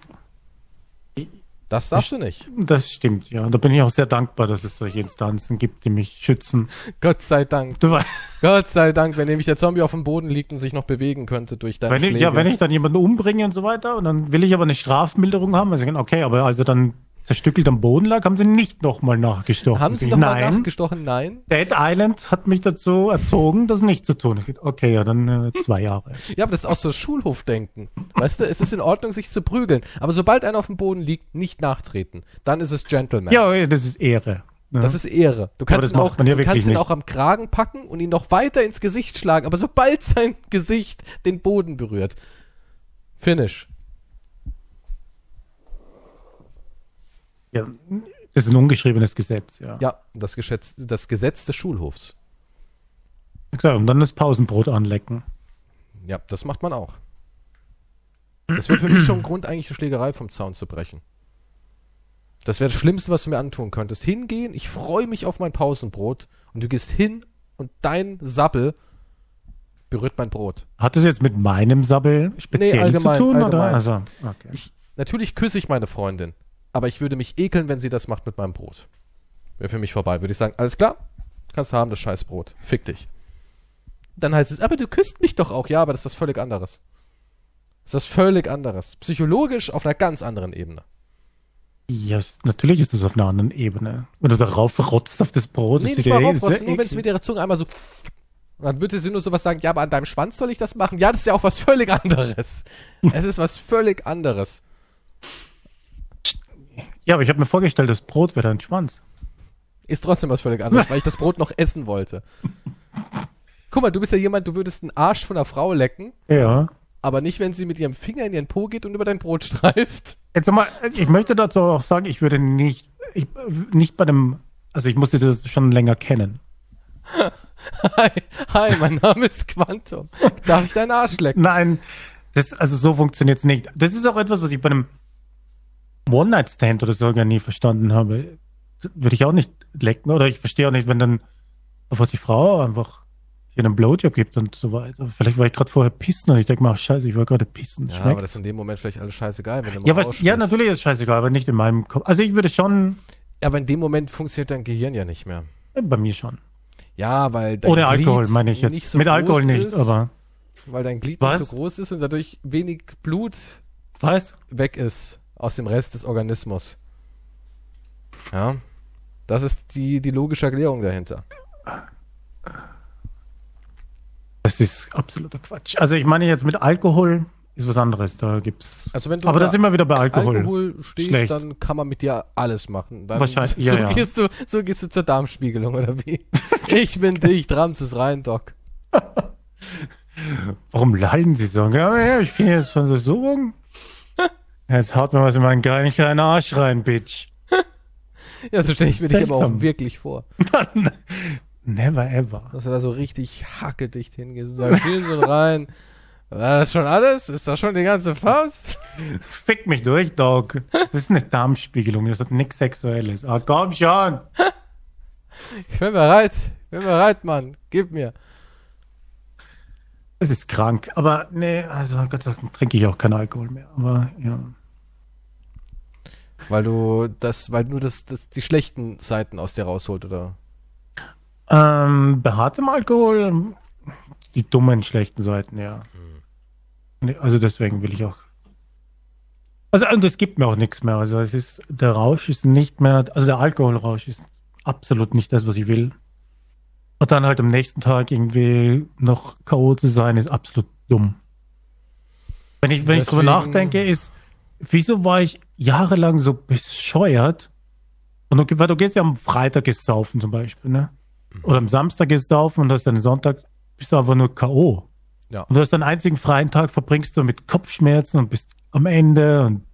Das darfst du nicht.
das stimmt, ja. Da bin ich auch sehr dankbar, dass es solche Instanzen gibt, die mich schützen.
Gott sei Dank.
Du,
Gott sei Dank, wenn nämlich der Zombie auf dem Boden liegt und sich noch bewegen könnte durch deine
wenn ich,
Schläge.
ja, wenn ich dann jemanden umbringe und so weiter, und dann will ich aber eine Strafmilderung haben, also okay, aber also dann zerstückelt am Boden lag, haben sie nicht nochmal nachgestochen.
Haben sie
Ich,
doch mal
Nein,
nachgestochen? Nein.
Dead Island hat mich dazu erzogen, das nicht zu tun. Okay, ja, dann äh, zwei Jahre.
Ja, aber das ist auch so Schulhofdenken. Weißt du, es ist in Ordnung, sich zu prügeln. Aber sobald einer auf dem Boden liegt, nicht nachtreten. Dann ist es Gentleman.
Ja, das ist Ehre. ne?
Das ist Ehre. Du kannst, ihn, auch,
ja
du kannst ihn auch am Kragen packen und ihn noch weiter ins Gesicht schlagen. Aber sobald sein Gesicht den Boden berührt. Finish.
Ja, das ist ein ungeschriebenes Gesetz, ja.
Ja, das, Geschätz, das Gesetz des Schulhofs.
Klar, und dann das Pausenbrot anlecken.
Ja, das macht man auch. Das wäre für mich schon ein Grund, eigentlich eine Schlägerei vom Zaun zu brechen. Das wäre das Schlimmste, was du mir antun könntest. Hingehen, ich freue mich auf mein Pausenbrot und du gehst hin und dein Sabbel berührt mein Brot.
Hat das jetzt mit meinem Sabbel speziell
Nee, allgemein,
zu tun? Oder?
allgemein.
Also, okay.
Ich, natürlich küsse ich meine Freundin, aber ich würde mich ekeln, wenn sie das macht mit meinem Brot. Wäre für mich vorbei. Würde ich sagen, alles klar, kannst du haben, das scheiß Brot. Fick dich. Dann heißt es, aber du küsst mich doch auch. Ja, aber das ist was völlig anderes. Das ist was völlig anderes. Psychologisch auf einer ganz anderen Ebene.
Ja, natürlich ist das auf einer anderen Ebene. Wenn du darauf rotzt auf das Brot,
nee,
ist
nicht mal
ist ja
nur wenn es mit ihrer Zunge einmal so. Und dann würde sie nur sowas sagen, ja, aber an deinem Schwanz soll ich das machen? Ja, das ist ja auch was völlig anderes. es ist was völlig anderes.
Ja, aber ich habe mir vorgestellt, das Brot wäre dein Schwanz.
Ist trotzdem was völlig anderes, weil ich das Brot noch essen wollte. Guck mal, du bist ja jemand, du würdest einen Arsch von einer Frau lecken,
Ja.
aber nicht, wenn sie mit ihrem Finger in ihren Po geht und über dein Brot streift.
Jetzt mal, ich möchte dazu auch sagen, ich würde nicht, ich, nicht bei dem, also ich musste das schon länger kennen.
Hi, hi, mein Name ist Quantum. Darf ich deinen Arsch lecken?
Nein, das, also so funktioniert's nicht. Das ist auch etwas, was ich bei einem One-Night-Stand oder so gar nie verstanden habe. Würde ich auch nicht lecken, oder ich verstehe auch nicht, wenn dann einfach die Frau einfach hier einen Blowjob gibt und so weiter. Vielleicht war ich gerade vorher pissen und ich denke mir, ach scheiße, ich war gerade pissen.
Ja,
Schmeckt.
aber das ist in dem Moment vielleicht alles scheißegal, wenn du mal
ja, was, ja, natürlich ist es scheißegal, aber nicht in meinem Kopf. Also ich würde schon,
Ja, aber in dem Moment funktioniert dein Gehirn ja nicht mehr.
bei mir schon.
Ja, weil dein
Ohne Alkohol, meine ich jetzt.
Nicht so
Mit Alkohol nicht,
ist,
aber
Weil dein Glied
Was?
nicht so groß ist und dadurch wenig Blut
was?
weg ist aus dem Rest des Organismus. Ja. Das ist die, die logische Erklärung dahinter.
Das ist absoluter Quatsch. Also ich meine jetzt mit Alkohol ist was anderes. Da gibt's.
Also wenn du
Aber da sind wir wieder bei Alkohol.
Alkohol stehst,
Schlecht.
dann kann man mit dir alles machen. Dann,
Wahrscheinlich,
so,
ja, ja.
Gehst du, so gehst du zur Darmspiegelung, oder wie? ich bin dicht, rammst es rein, Doc.
Warum lallen Sie so? Ja, ja, ich bin jetzt von der Suchung. Jetzt haut mir was in meinen geilen kleinen Arsch rein, Bitch.
Ja, so stelle ich mir dich aber auch wirklich vor.
Never ever.
Dass du da so richtig hackedicht hingehst und spielen Sie rein. War das schon alles? Ist das schon die ganze Faust?
Fick mich durch, Dog. Das ist eine Darmspiegelung, das hat nichts Sexuelles. Ah, komm schon.
Ich bin bereit. Ich bin bereit, Mann. Gib mir.
Das ist krank. Aber nee, also Gott sei Dank trinke ich auch keinen Alkohol mehr. Aber ja.
Weil du das, weil nur das, das, die schlechten Seiten aus dir rausholt, oder?
Ähm, bei hartem Alkohol, die dummen, schlechten Seiten, ja. Nee, Also deswegen will ich auch. Also und es gibt mir auch nichts mehr. Also es ist, der Rausch ist nicht mehr, also der Alkoholrausch ist absolut nicht das, was ich will. Und dann halt am nächsten Tag irgendwie noch K.O. zu sein, ist absolut dumm. Wenn ich, wenn ich drüber
Deswegen-
nachdenke, ist, wieso war ich jahrelang so bescheuert? Und du, weil du gehst ja am Freitag ist saufen zum Beispiel, ne? Oder am Samstag ist saufen und hast dann Sonntag bist du einfach nur K.O.
Ja.
Und du hast deinen einzigen freien Tag verbringst du mit Kopfschmerzen und bist am Ende und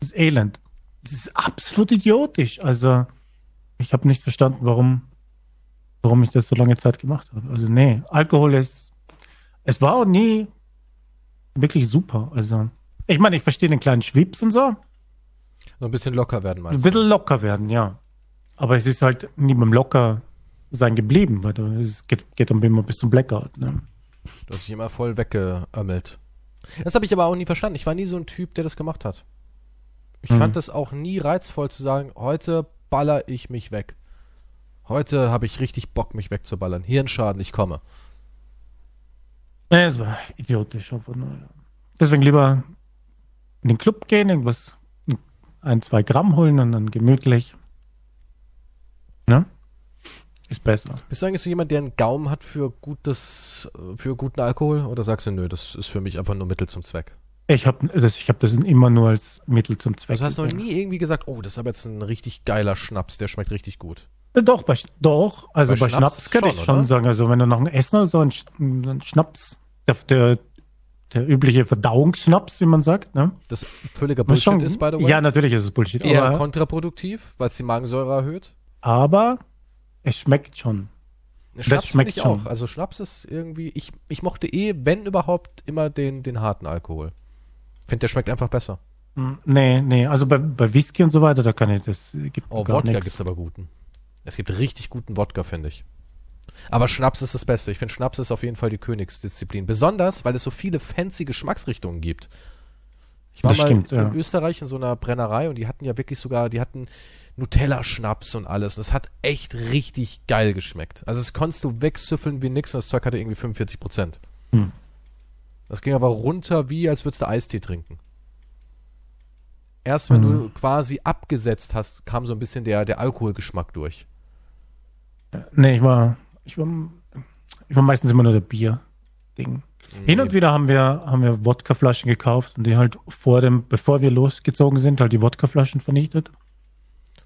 das ist Elend. Das ist absolut idiotisch. Also ich habe nicht verstanden, warum, warum ich das so lange Zeit gemacht habe. Also nee, Alkohol ist, es war auch nie wirklich super. Also ich meine, ich verstehe den kleinen Schwips und so.
So ein bisschen locker werden,
Ein
meinst du?
bisschen locker werden, ja. Aber es ist halt nie beim locker sein geblieben, weil es geht, geht um immer bis zum Blackout. Ne?
Du hast dich immer voll weggeömmelt. Das habe ich aber auch nie verstanden. Ich war nie so ein Typ, der das gemacht hat. Ich
Hm.
fand es auch nie reizvoll zu sagen, heute baller ich mich weg. Heute habe ich richtig Bock, mich wegzuballern. Hirnschaden, ich komme.
Nee, es war idiotisch. Nur, ja. Deswegen lieber in den Club gehen, irgendwas, ein, zwei Gramm holen und dann gemütlich. Ne? Ist besser.
Bist du eigentlich so jemand, der einen Gaumen hat für gutes, für guten Alkohol? Oder sagst du, nö, das ist für mich einfach nur Mittel zum Zweck?
Ich habe das, ich hab das immer nur als Mittel zum Zweck.
Also hast du noch nie irgendwie gesagt, oh, das ist aber jetzt ein richtig geiler Schnaps, der schmeckt richtig gut.
Äh, Doch, bei, doch, also
Bei
bei,
Schnaps
Schnaps, könnte
schon,
ich schon
oder?
sagen. Also wenn du noch ein Essen oder so ein, ein Schnaps, der, der, der übliche Verdauungsschnaps, wie man sagt, ne?
Das völliger Bullshit ist, by the way.
Ja, natürlich ist es Bullshit.
Eher
Aber,
kontraproduktiv, weil es die Magensäure erhöht.
aber es schmeckt schon.
Schnaps finde
schmeckt
ich
schon.
auch. Also Schnaps ist irgendwie, ich, ich mochte eh, wenn überhaupt, immer den, den harten Alkohol. Finde, der schmeckt einfach besser.
Hm, Nee, nee, also bei, bei Whisky und so weiter, da kann ich das gibt
Oh, Wodka
nichts.
gibt's aber guten. Es gibt richtig guten Wodka, finde ich. Aber Schnaps ist das Beste. Ich finde, Schnaps ist auf jeden Fall die Königsdisziplin. Besonders, weil es so viele fancy Geschmacksrichtungen gibt. Ich war
Das
mal
stimmt,
in
ja.
Österreich in so einer Brennerei und die hatten ja wirklich sogar, die hatten Nutella-Schnaps und alles. Das hat echt richtig geil geschmeckt. Also das konntest du wegsüffeln wie nix und das Zeug hatte irgendwie 45 Prozent.
Hm.
Das ging aber runter, wie als würdest du Eistee trinken. Erst wenn
Hm.
du quasi abgesetzt hast, kam so ein bisschen der, der Alkoholgeschmack durch.
Nee, ich war, ich war, ich war meistens immer nur der Bier-Ding. Hin und wieder haben wir, haben wir Wodkaflaschen gekauft und die halt vor dem, bevor wir losgezogen sind, halt die Wodkaflaschen vernichtet.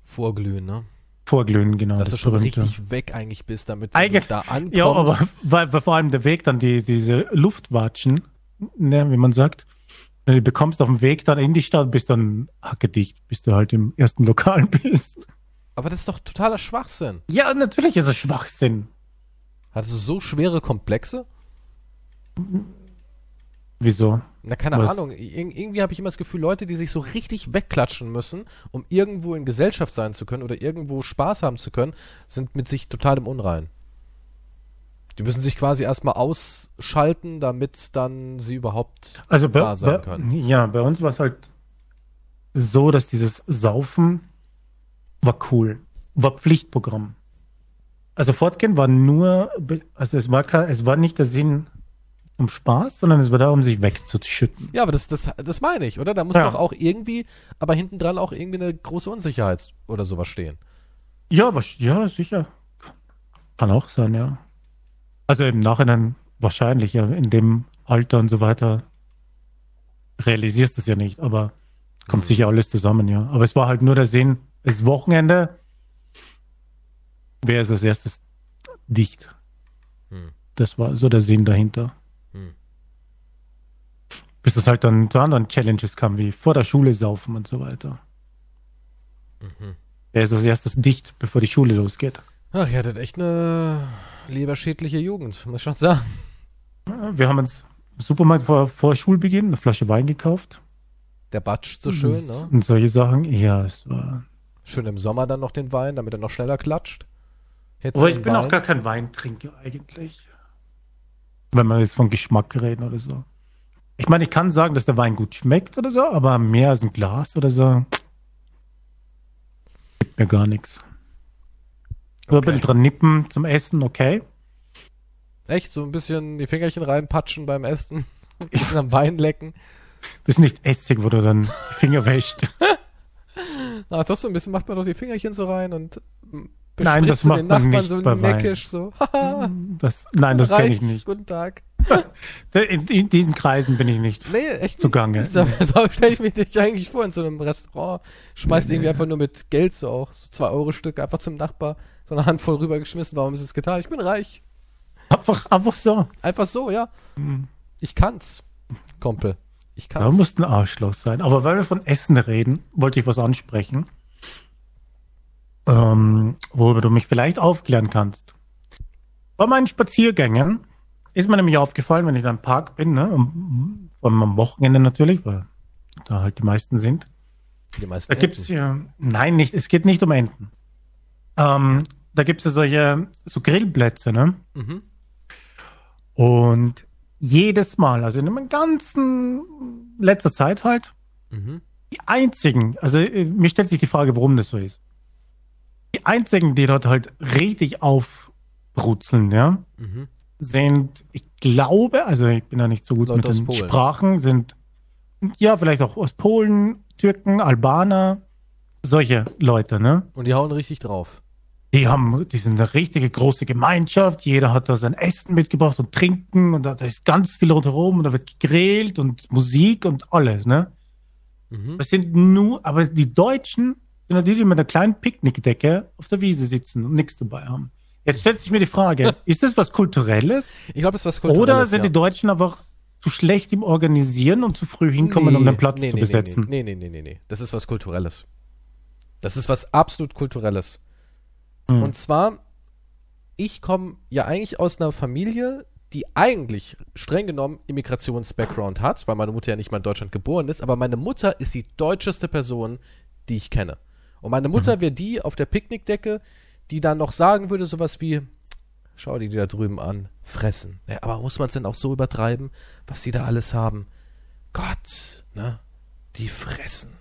Vorglühen, ne?
Vorglühen, genau.
Dass
das
du schon
berühmte.
richtig weg eigentlich bist, damit wenn
Eigentlich-
du da ankommst.
Ja, aber weil, weil vor allem der Weg dann die, diese Luftwatschen, ne, wie man sagt, wenn du die bekommst auf dem Weg dann in die Stadt, bist dann hackedicht, bis du halt im ersten Lokal bist.
Aber das ist doch totaler Schwachsinn.
Ja, natürlich ist es Schwachsinn.
Hattest du so schwere Komplexe?
Wieso?
Na, keine
Was?
Ahnung. Ir irgendwie habe ich immer das Gefühl, Leute, die sich so richtig wegklatschen müssen, um irgendwo in Gesellschaft sein zu können oder irgendwo Spaß haben zu können, sind mit sich total im Unrein. Die müssen sich quasi erstmal ausschalten, damit dann sie überhaupt
Also
da sein
bei,
können.
ja, bei uns war es halt so, dass dieses Saufen war cool, war Pflichtprogramm. Also Fortgehen war nur, also es war kein, es war nicht der Sinn um Spaß, sondern es war da, um sich wegzuschütten.
Ja, aber das, das, das meine ich, oder? Da muss
Ja.
doch auch irgendwie, aber hinten dran auch irgendwie eine große Unsicherheit oder sowas stehen.
Ja, was, ja, sicher. Kann auch sein, ja. Also im Nachhinein wahrscheinlich, ja, in dem Alter und so weiter realisierst du es ja nicht, aber kommt
Mhm.
sicher alles zusammen, ja. Aber es war halt nur der Sinn, ist Wochenende, wer ist als erstes dicht?
Hm.
Das war so der Sinn dahinter.
Hm.
Bis es halt dann zu anderen Challenges kam, wie vor der Schule saufen und so weiter.
Mhm.
Wer ist als erstes dicht, bevor die Schule losgeht?
Ach, ihr hattet echt eine leberschädliche Jugend, muss ich schon sagen.
Wir haben uns im Supermarkt vor, vor Schulbeginn eine Flasche Wein gekauft.
Der batscht so schön, ne?
Und solche Sachen. Ja, es war.
Schön im Sommer dann noch den Wein, damit er noch schneller klatscht. Hitze
Aber ich bin
Wein.
auch gar kein Weintrinker eigentlich. Wenn wir jetzt von Geschmack reden oder so. Ich meine, ich kann sagen, dass der Wein gut schmeckt oder so, aber mehr als ein Glas oder so gibt mir gar nichts. So ein
Okay.
bisschen dran nippen zum Essen, okay.
Echt, so ein bisschen die Fingerchen reinpatschen beim Essen. Ein bisschen am Wein lecken.
Das ist nicht Essig, wo du dann die Finger wäscht.
Ah, doch so ein bisschen macht man doch die Fingerchen so rein und mm,
Nein, das macht
den
man
Nachbarn
nicht
so
bei Wein.
neckisch so. Haha,
Das, nein, das kenne ich nicht.
Guten Tag.
In, in diesen Kreisen bin ich nicht.
Nee, echt
Zugange.
nicht. So, so stelle ich mich nicht eigentlich vor in so einem Restaurant. Schmeißt irgendwie einfach nur mit Geld so auch, so 2 Euro Stück einfach zum Nachbar, so eine Handvoll rübergeschmissen. Warum ist es getan? Ich bin reich.
Einfach, einfach so.
Einfach so, ja.
Hm.
Ich kann's. Kumpel. Ich
Da
kann's.
muss ein Arschloch sein. Aber weil wir von Essen reden, wollte ich was ansprechen, ähm, worüber du mich vielleicht aufklären kannst. Bei meinen Spaziergängen ist mir nämlich aufgefallen, wenn ich da im Park bin, ne, vor allem am Wochenende natürlich, weil da halt die meisten sind.
die meisten
Da gibt's
Enten.
ja, nein, nicht, es geht nicht um Enten. Ähm, da gibt's ja solche, so Grillplätze, ne?
Mhm.
Und jedes Mal, also in der ganzen letzter Zeit halt,
Mhm.
die einzigen, also äh, mir stellt sich die Frage, warum das so ist. Die einzigen, die dort halt richtig aufbrutzeln, ja,
Mhm.
sind, ich glaube, also ich bin da nicht so gut
Leute
mit den
Polen.
Sprachen, sind ja vielleicht auch aus Polen, Türken, Albaner, solche Leute, ne?
Und die hauen richtig drauf.
Die haben, die sind eine richtige große Gemeinschaft. Jeder hat da sein Essen mitgebracht und Trinken und da, da ist ganz viel rundherum und da wird gegrillt und Musik und alles, ne?
Mhm.
Es sind nur, aber die Deutschen sind die mit einer kleinen Picknickdecke auf der Wiese sitzen und nichts dabei haben. Jetzt stellt sich mir die Frage, ist das was Kulturelles?
Ich glaube, das ist was Kulturelles.
Oder sind
ja.
die Deutschen einfach zu schlecht im Organisieren und zu früh hinkommen, um den Platz
nee,
zu
nee,
besetzen?
Nee, nee, nee, nee, nee. Das ist was Kulturelles. Das ist was absolut Kulturelles.
Hm.
Und zwar, ich komme ja eigentlich aus einer Familie, die eigentlich streng genommen Immigrations-Background hat, weil meine Mutter ja nicht mal in Deutschland geboren ist, aber meine Mutter ist die deutscheste Person, die ich kenne. Und meine Mutter wäre die auf der Picknickdecke, die dann noch sagen würde, sowas wie, schau dir die da drüben an, fressen. Ja, aber muss man es denn auch so übertreiben, was sie da alles haben? Gott, ne? Die fressen.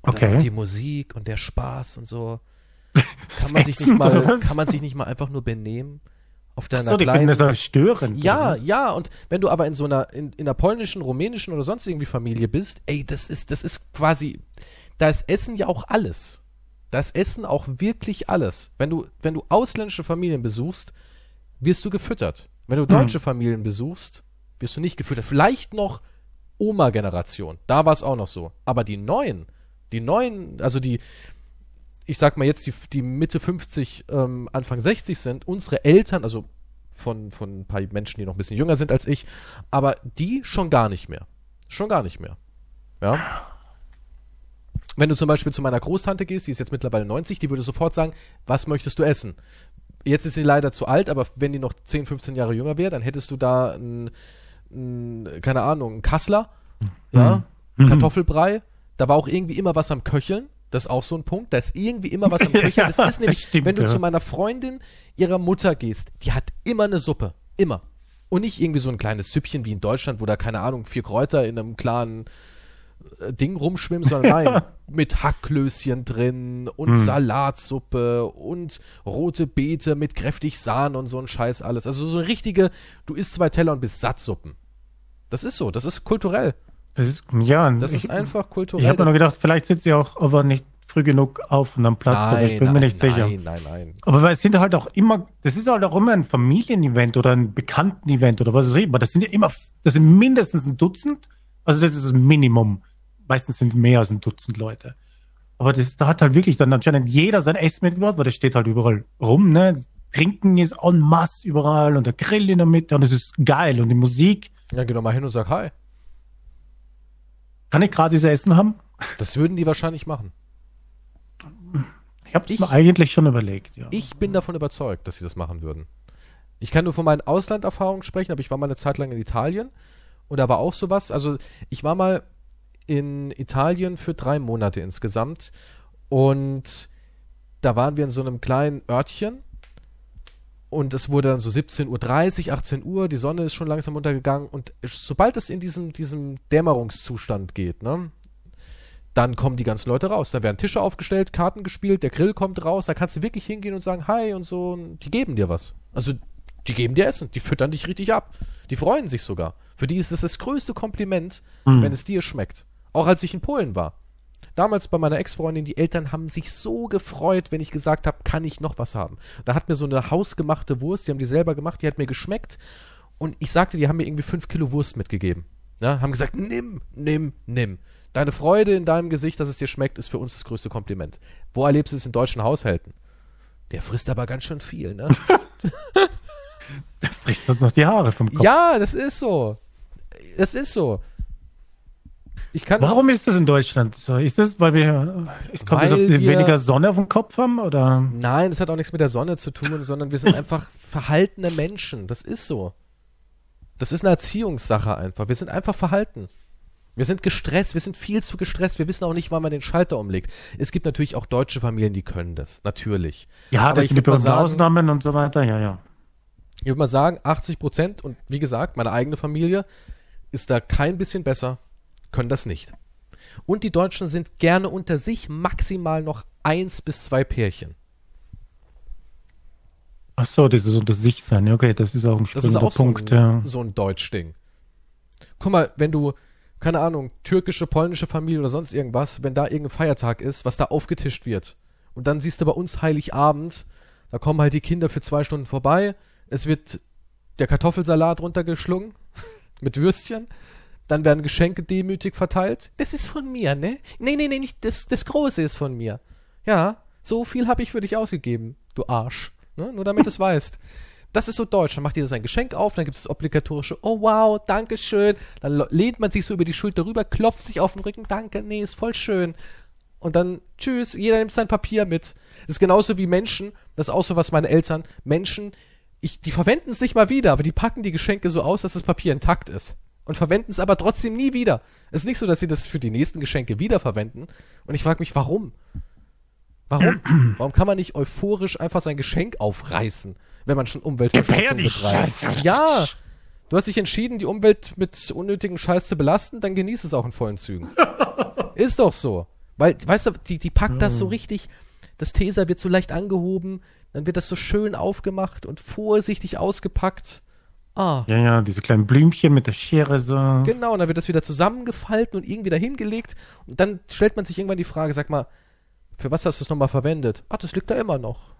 Und
Okay.
die Musik und der Spaß und so. Kann man sich nicht mal, kann man sich nicht mal einfach nur benehmen? Auf deiner
so, die
kleinen
das auch störend. oder
ja, ja, und wenn du aber in so einer, in, in einer polnischen, rumänischen oder sonst irgendwie Familie bist, ey, das ist, das ist quasi, da ist Essen ja auch alles. Da ist Essen auch wirklich alles. Wenn du, wenn du ausländische Familien besuchst, wirst du gefüttert. Wenn du deutsche Familien besuchst, wirst du nicht gefüttert. Vielleicht noch Oma-Generation. Da war es auch noch so. Aber die neuen, die neuen, also die, ich sag mal jetzt die, die Mitte 50, ähm, Anfang 60 sind, unsere Eltern, also von, von ein paar Menschen, die noch ein bisschen jünger sind als ich, aber die schon gar nicht mehr. Schon gar nicht mehr. Ja. Wenn du zum Beispiel zu meiner Großtante gehst, die ist jetzt mittlerweile 90, die würde sofort sagen, was möchtest du essen? Jetzt ist sie leider zu alt, aber wenn die noch 10, 15 Jahre jünger wäre, dann hättest du da ein, ein keine Ahnung, ein Kassler, ja,
Mhm.
Kartoffelbrei. Da war auch irgendwie immer was am Köcheln. Das ist auch so ein Punkt. Da ist irgendwie immer was am Köcheln. Das ist nämlich,
stimmt,
wenn du
ja.
zu meiner Freundin ihrer Mutter gehst, die hat immer eine Suppe. Immer. Und nicht irgendwie so ein kleines Süppchen wie in Deutschland, wo da, keine Ahnung, vier Kräuter in einem klaren äh, Ding rumschwimmen, sondern nein, mit Hackklößchen drin und
Hm.
Salatsuppe und rote Beete mit kräftig Sahne und so ein Scheiß alles. Also so eine richtige, du isst zwei Teller und bist satt Suppen. Das ist so, das ist kulturell.
Das ist, ja,
Das
ich,
ist einfach kulturell.
Ich habe mir nur gedacht, vielleicht sind sie auch aber nicht früh genug auf und am Platz, aber ich bin mir nicht sicher.
Nein, nein, nein.
Aber weil es sind halt auch immer, das ist halt auch immer ein Familienevent oder ein Bekannten-Event oder was weiß ich, aber das sind ja immer, das sind mindestens ein Dutzend, also das ist das Minimum. Meistens sind mehr als ein Dutzend Leute. Aber das, da hat halt wirklich dann anscheinend jeder sein Essen mitgebracht, weil das steht halt überall rum, ne? Trinken ist en masse überall und der Grill in der Mitte und es ist geil und die Musik.
Ja, geh doch mal hin und sag Hi.
Kann ich gratis Essen haben?
Das würden die wahrscheinlich machen.
Ich habe
Ich-
mir eigentlich schon überlegt, ja.
Ich bin davon überzeugt, dass sie das machen würden. Ich kann nur von meinen Auslanderfahrungen sprechen, aber ich war mal eine Zeit lang in Italien und da war auch sowas. Also ich war mal in Italien für drei Monate insgesamt und da waren wir in so einem kleinen Örtchen und es wurde dann so 17.30 Uhr, 18 Uhr, die Sonne ist schon langsam untergegangen und sobald es in diesem, diesem Dämmerungszustand geht, ne, dann kommen die ganzen Leute raus. Da werden Tische aufgestellt, Karten gespielt, der Grill kommt raus, da kannst du wirklich hingehen und sagen Hi und so. Und die geben dir was. Also, die geben dir Essen, die füttern dich richtig ab. Die freuen sich sogar. Für die ist es das größte Kompliment, wenn es dir schmeckt. Auch als ich in Polen war. Damals bei meiner Ex-Freundin, die Eltern haben sich so gefreut, wenn ich gesagt habe, kann ich noch was haben. Da hat mir so eine hausgemachte Wurst, die haben die selber gemacht, die hat mir geschmeckt. Und ich sagte, die haben mir irgendwie fünf Kilo Wurst mitgegeben. Ja, haben gesagt, nimm, nimm, nimm. Deine Freude in deinem Gesicht, dass es dir schmeckt, ist für uns das größte Kompliment. Wo erlebst du es in deutschen Haushalten? Der frisst aber ganz schön viel, ne?
Frisst uns noch die Haare vom Kopf.
ja, das ist so. Das ist so. Ich kann
Warum ist das in Deutschland so? Ist das, weil wir, es kommt das auf
wir-
weniger Sonne auf dem Kopf haben oder?
Nein, das hat auch nichts mit der Sonne zu tun, sondern wir sind einfach verhaltene Menschen. Das ist so. Das ist eine Erziehungssache einfach. Wir sind einfach verhalten. Wir sind gestresst, wir sind viel zu gestresst, wir wissen auch nicht, wann man den Schalter umlegt. Es gibt natürlich auch deutsche Familien, die können das, natürlich.
Ja,
Aber
das
ich mal
berühmten
sagen-
Ausnahmen und so weiter, ja, ja.
Ich würde mal sagen, 80 Prozent, und wie gesagt, meine eigene Familie ist da kein bisschen besser, können das nicht. Und die Deutschen sind gerne unter sich maximal noch eins bis zwei Pärchen.
Ach so, dieses unter sich sein, okay, das ist auch ein
Das ist
springender
auch so
Punkt,
ein,
ja.
so ein Deutsch-Ding. Guck mal, wenn du, keine Ahnung, türkische, polnische Familie oder sonst irgendwas, wenn da irgendein Feiertag ist, was da aufgetischt wird. Und dann siehst du bei uns Heiligabend, da kommen halt die Kinder für zwei Stunden vorbei, es wird der Kartoffelsalat runtergeschlungen mit Würstchen, dann werden Geschenke demütig verteilt. Das ist von mir, ne? Nee, nee, nee, nicht, das, das Große ist von mir. Ja, so viel habe ich für dich ausgegeben, du Arsch. Ne? Nur damit du es weißt. Das ist so deutsch. Dann macht jeder sein Geschenk auf, dann gibt es das obligatorische, oh wow, danke schön. Dann lehnt man sich so über die Schulter rüber, klopft sich auf den Rücken, danke, nee, ist voll schön. Und dann, tschüss, jeder nimmt sein Papier mit. Das ist genauso wie Menschen, das ist auch so was meine Eltern, Menschen ich, die verwenden es nicht mal wieder, aber die packen die Geschenke so aus, dass das Papier intakt ist. Und verwenden es aber trotzdem nie wieder. Es ist nicht so, dass sie das für die nächsten Geschenke wiederverwenden. Und ich frage mich, warum? Warum? Warum kann man nicht euphorisch einfach sein Geschenk aufreißen, wenn man schon Umweltverschmutzung betreibt? Ja! Du hast dich entschieden, die Umwelt mit unnötigen Scheiß zu belasten, dann genieß es auch in vollen Zügen. ist doch so. Weil, weißt du, die, die packt das so richtig, das Teser wird so leicht angehoben, dann wird das so schön aufgemacht und vorsichtig ausgepackt. Ah.
Ja, ja, diese kleinen Blümchen mit der Schere so.
Genau, und dann wird das wieder zusammengefalten und irgendwie dahingelegt. Und dann stellt man sich irgendwann die Frage, sag mal, für was hast du es nochmal verwendet? Ach, das liegt da immer noch.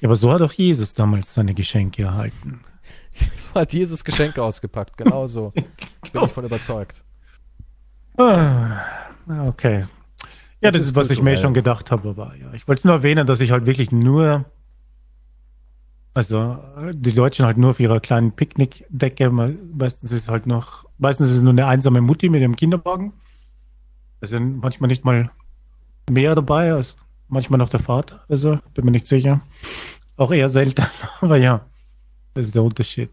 Ja, aber so hat auch Jesus damals seine Geschenke erhalten.
So hat Jesus Geschenke ausgepackt, genau so. Bin ich von überzeugt.
Ah, okay. Ja, das,
Das
ist, was ich mir schon gedacht habe, aber ja. Ich wollte es nur erwähnen, dass ich halt wirklich nur, also die Deutschen halt nur auf ihrer kleinen Picknickdecke, me- meistens ist es halt noch, meistens ist es nur eine einsame Mutti mit ihrem Kinderwagen. Da sind manchmal nicht mal mehr dabei, als manchmal noch der Vater, also bin mir nicht sicher. Auch eher selten, aber ja, das ist der Unterschied.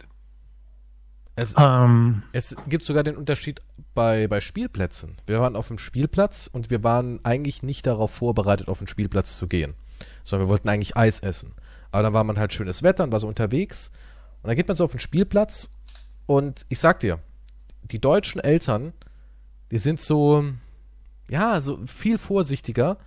Es,
Ähm,
es gibt sogar den Unterschied bei, bei Spielplätzen. Wir waren auf dem Spielplatz und wir waren eigentlich nicht darauf vorbereitet, auf den Spielplatz zu gehen. Sondern wir wollten eigentlich Eis essen. Aber dann war man halt schönes Wetter und war so unterwegs. Und dann geht man so auf den Spielplatz und ich sag dir, die deutschen Eltern, die sind so, ja, so viel vorsichtiger,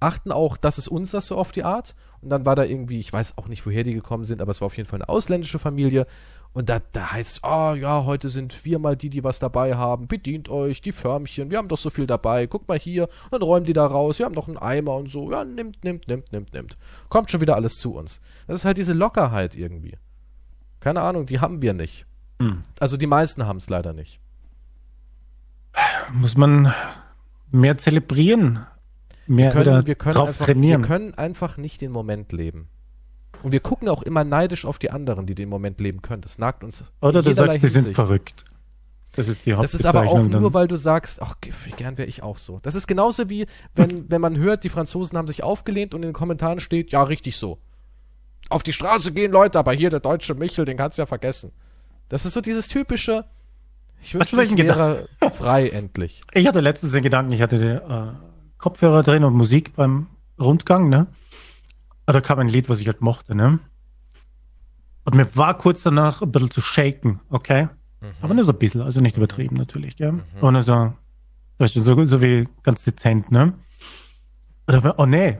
achten auch, dass es uns das so auf die Art. Und dann war da irgendwie, ich weiß auch nicht, woher die gekommen sind, aber es war auf jeden Fall eine ausländische Familie. Und da, da heißt es, oh ja, heute sind wir mal die, die was dabei haben. Bedient euch, die Förmchen, wir haben doch so viel dabei. Guckt mal hier, dann räumen die da raus. Wir haben noch einen Eimer und so. Ja, nimmt, nimmt, nimmt, nimmt, nimmt. Kommt schon wieder alles zu uns. Das ist halt diese Lockerheit irgendwie. Keine Ahnung, die haben wir nicht.
Hm.
Also die meisten haben es leider nicht.
muss man mehr zelebrieren, mehr
können,
wieder
wir, können
drauf
einfach,
trainieren.
wir können einfach nicht den Moment leben. Und wir gucken auch immer neidisch auf die anderen, die den Moment leben können. Das nagt uns.
Oder du sagst, die sind
Hinsicht.
verrückt. Das ist die
Das ist aber auch
Hauptbezeichnung
nur,
dann.
weil du sagst, ach, wie gern wäre ich auch so. Das ist genauso wie, wenn, wenn man hört, die Franzosen haben sich aufgelehnt und in den Kommentaren steht, ja, richtig so. Auf die Straße gehen Leute, aber hier der deutsche Michel, den kannst du ja vergessen. Das ist so dieses typische, ich wünschte, ich wäre frei endlich.
Ich hatte letztens den Gedanken, ich hatte äh, Kopfhörer drin und Musik beim Rundgang, ne? Aber da kam ein Lied, was ich halt mochte, ne? Und mir war kurz danach ein bisschen zu shaken, okay? Aber nur so ein bisschen, also nicht übertrieben natürlich, ja? Und also, weißt du, so, so wie ganz dezent, ne? Und da war, oh nee,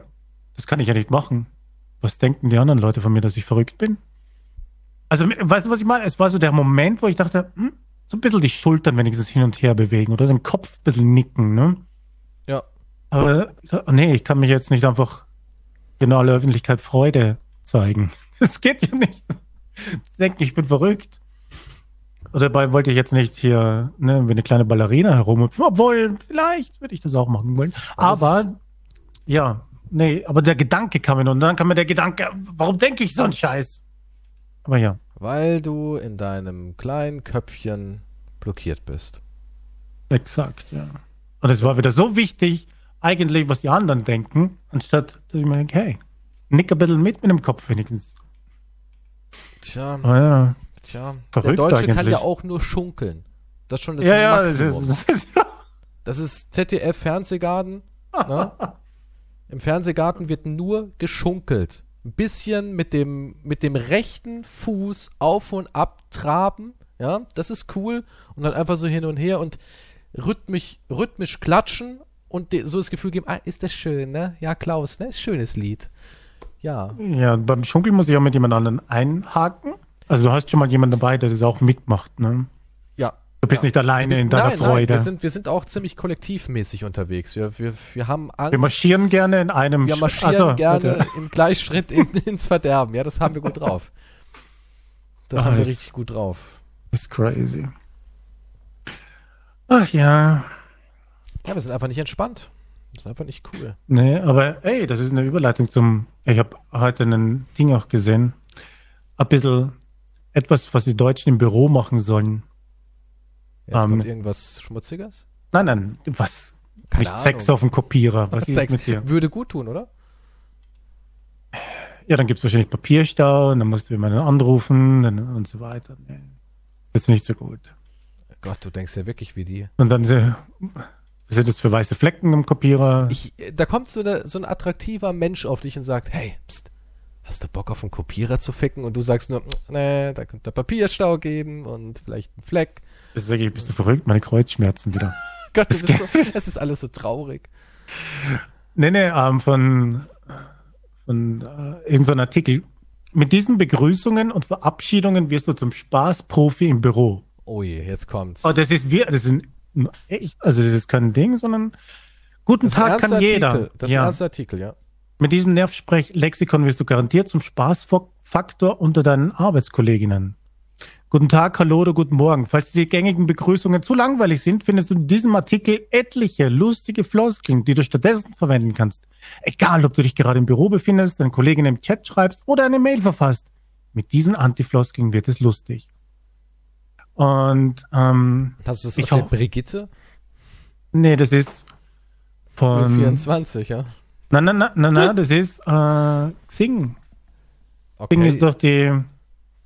das kann ich ja nicht machen. Was denken die anderen Leute von mir, dass ich verrückt bin? Also, weißt du, was ich meine? Es war so der Moment, wo ich dachte, hm, so ein bisschen die Schultern wenigstens hin und her bewegen oder so den Kopf ein bisschen nicken, ne?
Ja.
Aber oh nee, ich kann mich jetzt nicht einfach in aller Öffentlichkeit Freude zeigen. Das geht ja nicht. Sie denken, ich bin verrückt. Oder dabei wollte ich jetzt nicht hier ne, wie eine kleine Ballerina herumhüpfen, obwohl vielleicht würde ich das auch machen wollen. Aber ja, nee, aber der Gedanke kam mir und dann kam mir der Gedanke, warum denke ich so einen Scheiß? Aber ja,
Weil du in deinem kleinen Köpfchen blockiert bist.
exakt, ja. Und es war wieder so wichtig, eigentlich, was die anderen denken, anstatt dass ich mir denke, hey, nick ein bisschen mit mit dem Kopf wenigstens.
Tja,
Oh ja.
tja.
Verrückt
der Deutsche kann
eigentlich.
ja auch nur schunkeln. Das ist schon das
ja, ja, das
Maximum.
ist,
Das ist ZDF Fernsehgarten. Ne? Im Fernsehgarten wird nur geschunkelt. Ein bisschen mit dem, mit dem rechten Fuß auf und ab traben. Ja, das ist cool. Und dann einfach so hin und her und rhythmisch, rhythmisch klatschen und so das Gefühl geben, ah, ist das schön, ne? Ja, Klaus, ne? Ist ein schönes Lied. Ja.
ja, beim Schunkeln muss ich auch mit jemand anderen einhaken. Also du hast schon mal jemanden dabei, der das auch mitmacht, ne?
Ja.
Du bist
ja.
nicht alleine
Wir
in deiner
nein, Nein,
Freude.
wir, sind, wir sind auch ziemlich kollektivmäßig unterwegs. Wir, wir, wir haben Angst.
Wir marschieren gerne in einem
Wir
Sch-
marschieren
Ach so,
gerne
warte.
im Gleichschritt in, ins Verderben. Ja, das haben wir gut drauf. Das
Ah,
haben wir richtig gut drauf.
Das ist crazy. Ach ja.
Ja, wir sind einfach nicht entspannt. Das ist einfach nicht cool.
Nee, aber ey, das ist eine Überleitung zum. Ich habe heute ein Ding auch gesehen. Ein bisschen etwas, was die Deutschen im Büro machen sollen.
Jetzt
Ähm,
kommt irgendwas Schmutziges.
Nein, nein, was?
Keine
nicht Sex auf dem Kopierer. Was ist
Sex
mit dir?
würde gut tun, oder?
ja, dann gibt es wahrscheinlich Papierstau und dann musst du jemanden anrufen und, so weiter. Nee, das ist nicht so gut.
Gott, du denkst ja wirklich wie die.
Und dann was sind das für weiße Flecken im Kopierer?
Ich, da kommt so, eine, so ein attraktiver Mensch auf dich und sagt, hey, pst, hast du Bock auf einen Kopierer zu ficken? Und du sagst nur, nee, da könnte Papierstau geben und vielleicht ein Fleck.
Das ist wirklich, bist du verrückt? Meine Kreuzschmerzen wieder.
Gott, das ist, so, es ist alles so traurig.
Nee, nee, ähm, von, von äh, irgendeinem Artikel. Mit diesen Begrüßungen und Verabschiedungen wirst du zum Spaßprofi im Büro.
Oh je, jetzt kommt's.
Oh, das ist wir, das ist echt, also das ist kein Ding, sondern guten
das
Tag kann jeder.
Artikel. Das ist ein
ja.
ernster Artikel, ja.
Mit diesem Nervsprech-Lexikon wirst du garantiert zum Spaßfaktor unter deinen Arbeitskolleginnen. Guten Tag, hallo oder guten Morgen. Falls die gängigen Begrüßungen zu langweilig sind, findest du in diesem Artikel etliche lustige Floskeln, die du stattdessen verwenden kannst. Egal, ob du dich gerade im Büro befindest, einen Kollegen im Chat schreibst oder eine Mail verfasst. Mit diesen Antifloskeln wird es lustig. Und ähm,
Hast du das
Ich
aus der. Brigitte?
nee, das ist von
24, ja.
Nein, nein, nein, nein, nein, das ist äh, Xing. Xing
Okay.
ist doch die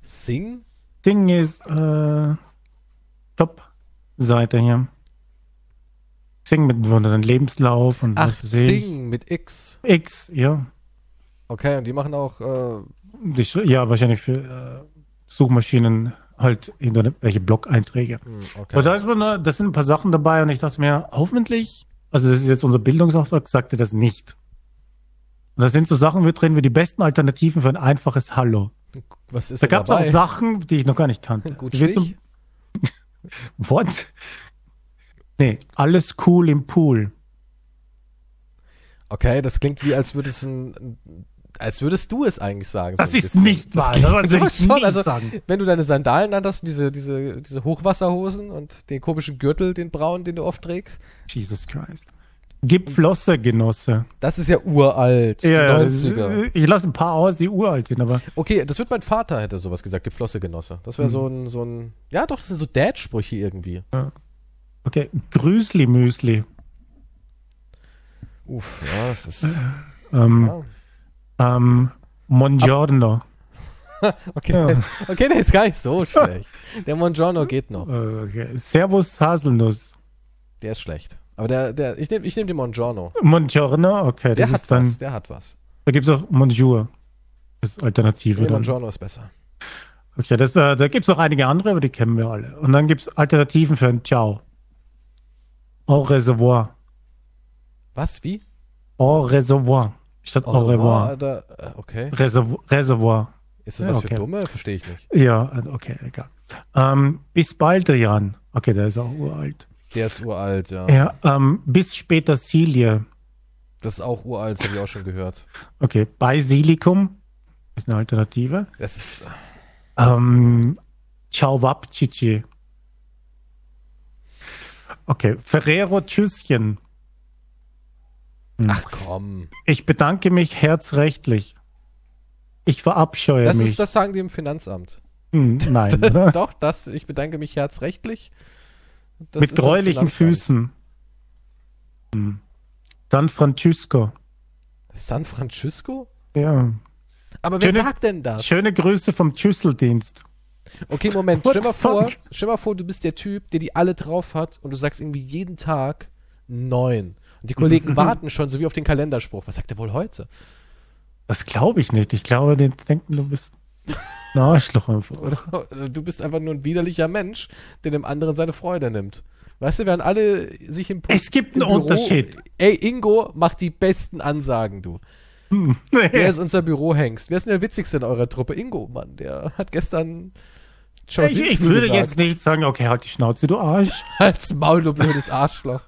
Sing?
Xing ist äh, Top-Seite hier. Xing mit wo dein Lebenslauf und
Ach,
was.
Sing mit X.
X, ja.
Okay, und die machen auch, äh,
Die, ja, wahrscheinlich für äh, Suchmaschinen halt irgendwelche Blog-Einträge.
hm,
Aber
okay.
da, ist man, da da sind ein paar Sachen dabei und ich dachte mir, hoffentlich, also das ist jetzt unser Bildungsauftrag, sagte das nicht. Und da sind so Sachen mit drin wie die besten Alternativen für ein einfaches Hallo.
Was ist
Da gab es auch? Sachen, die ich noch gar nicht kannte.
Gut
zum-? What? Nee, alles cool im Pool.
Okay, das klingt wie, als würdest, ein, als würdest du es eigentlich sagen. so
Das
ein
ist
bisschen.
nicht wahr.
Das
Das
doch schon, also,
sagen.
wenn du deine Sandalen anhast und diese, diese, diese Hochwasserhosen und den komischen Gürtel, den braunen, den du oft trägst,
Jesus Christ. Gib Flosse, Genosse.
das ist ja uralt,
Ja,
90er.
ich lasse ein paar aus, die uralt sind, aber
Okay, das wird mein Vater hätte sowas gesagt, die Flossegenosse. Das wäre
Hm.
so ein, so ein, ja doch, das sind so Dad-Sprüche irgendwie.
okay. Grüßli-Müsli.
Uff, ja, das ist,
Ähm,
ja.
Ähm, Buongiorno.
Okay,
Ja.
okay, der ist gar nicht so schlecht. Der Mongiorno geht noch.
Okay. Servus Haselnuss.
Der ist schlecht. Aber der, der, ich nehme ich nehm den Mongiorno.
Buongiorno, okay.
Der
das
hat
ist dann,
was, der hat was.
da gibt's auch Bonjour. Das ist Alternative. Dann.
Mongiorno ist besser.
Okay, das, äh, da gibt's noch einige andere, aber die kennen wir alle. Und dann gibt's Alternativen für ein Ciao. Au reservoir.
Was, wie?
Au reservoir. Statt au revoir.
Oder, äh, okay.
Reservoir. Reservoir.
Ist das
Ja,
was
okay.
für Dumme? Verstehe ich nicht.
Ja, äh, okay, egal. Ähm, bis bald, Jan. Okay, der ist auch uralt.
Der ist uralt, ja.
Ja, ähm, bis später Silje.
Das ist auch uralt, das habe ich auch schon gehört.
Okay, Basilikum ist eine Alternative.
Das ist,
Ähm, Ciao Wapchichi. Okay, Ferrero Tschüsschen.
Ach komm.
Ich bedanke mich herzrechtlich. Ich verabscheue
Das
mich.
ist, das sagen die im Finanzamt.
Hm, nein?
Doch, das, ich bedanke mich herzrechtlich. Das
Mit
Finanzamt.
Füßen. Hm. San Francisco.
San Francisco?
Ja.
Aber wer
Schöne-
sagt denn das?
Schöne Grüße vom Schüsseldienst.
Okay, Moment, stell mal vor, stell mal vor, du bist der Typ, der die alle drauf hat und du sagst irgendwie jeden Tag neun. Und die Kollegen warten schon, so wie auf den Kalenderspruch. Was sagt er wohl heute?
Das glaube ich nicht. Ich glaube, die denken, du bist ein Arschloch einfach. Oder?
Du bist einfach nur ein widerlicher Mensch, der dem anderen seine Freude nimmt. Weißt du, während alle sich im,
Es gibt einen Unterschied.
Ey, Ingo macht die besten Ansagen, du.
Hm.
Der ist unser Bürohengst. Wer ist denn der witzigste in eurer Truppe? Ingo, Mann. Der hat gestern
Ich, ich würde
gesagt.
jetzt nicht sagen, okay, halt die Schnauze, du Arsch.
Als Maul, du blödes Arschloch.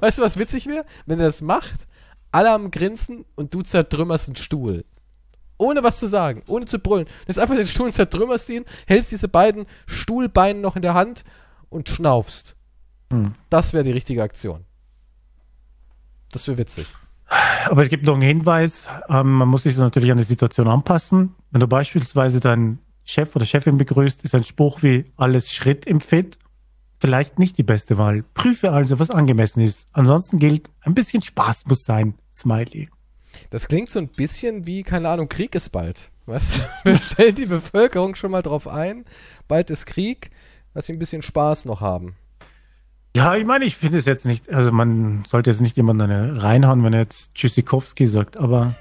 Weißt du, was witzig wäre? Wenn er das macht, alle am Grinsen und du zertrümmerst einen Stuhl. Ohne was zu sagen, ohne zu brüllen. Du nimmst einfach den Stuhl und zertrümmerst ihn, hältst diese beiden Stuhlbeine noch in der Hand und schnaufst.
Hm.
Das wäre die richtige Aktion. Das wäre witzig.
Aber es gibt noch einen Hinweis, ähm, man muss sich natürlich an die Situation anpassen. Wenn du beispielsweise deinen Chef oder Chefin begrüßt, ist ein Spruch wie alles Schritt im Fit vielleicht nicht die beste Wahl. Prüfe also, was angemessen ist. Ansonsten gilt, ein bisschen Spaß muss sein. Smiley.
Das klingt so ein bisschen wie, keine Ahnung, Krieg ist bald. Was? Wir stellen die Bevölkerung schon mal drauf ein. Bald ist Krieg, dass sie ein bisschen Spaß noch haben.
Ja, ich meine, ich finde es jetzt nicht, also man sollte jetzt nicht jemanden reinhauen, wenn er jetzt Tschüssikowski sagt, aber.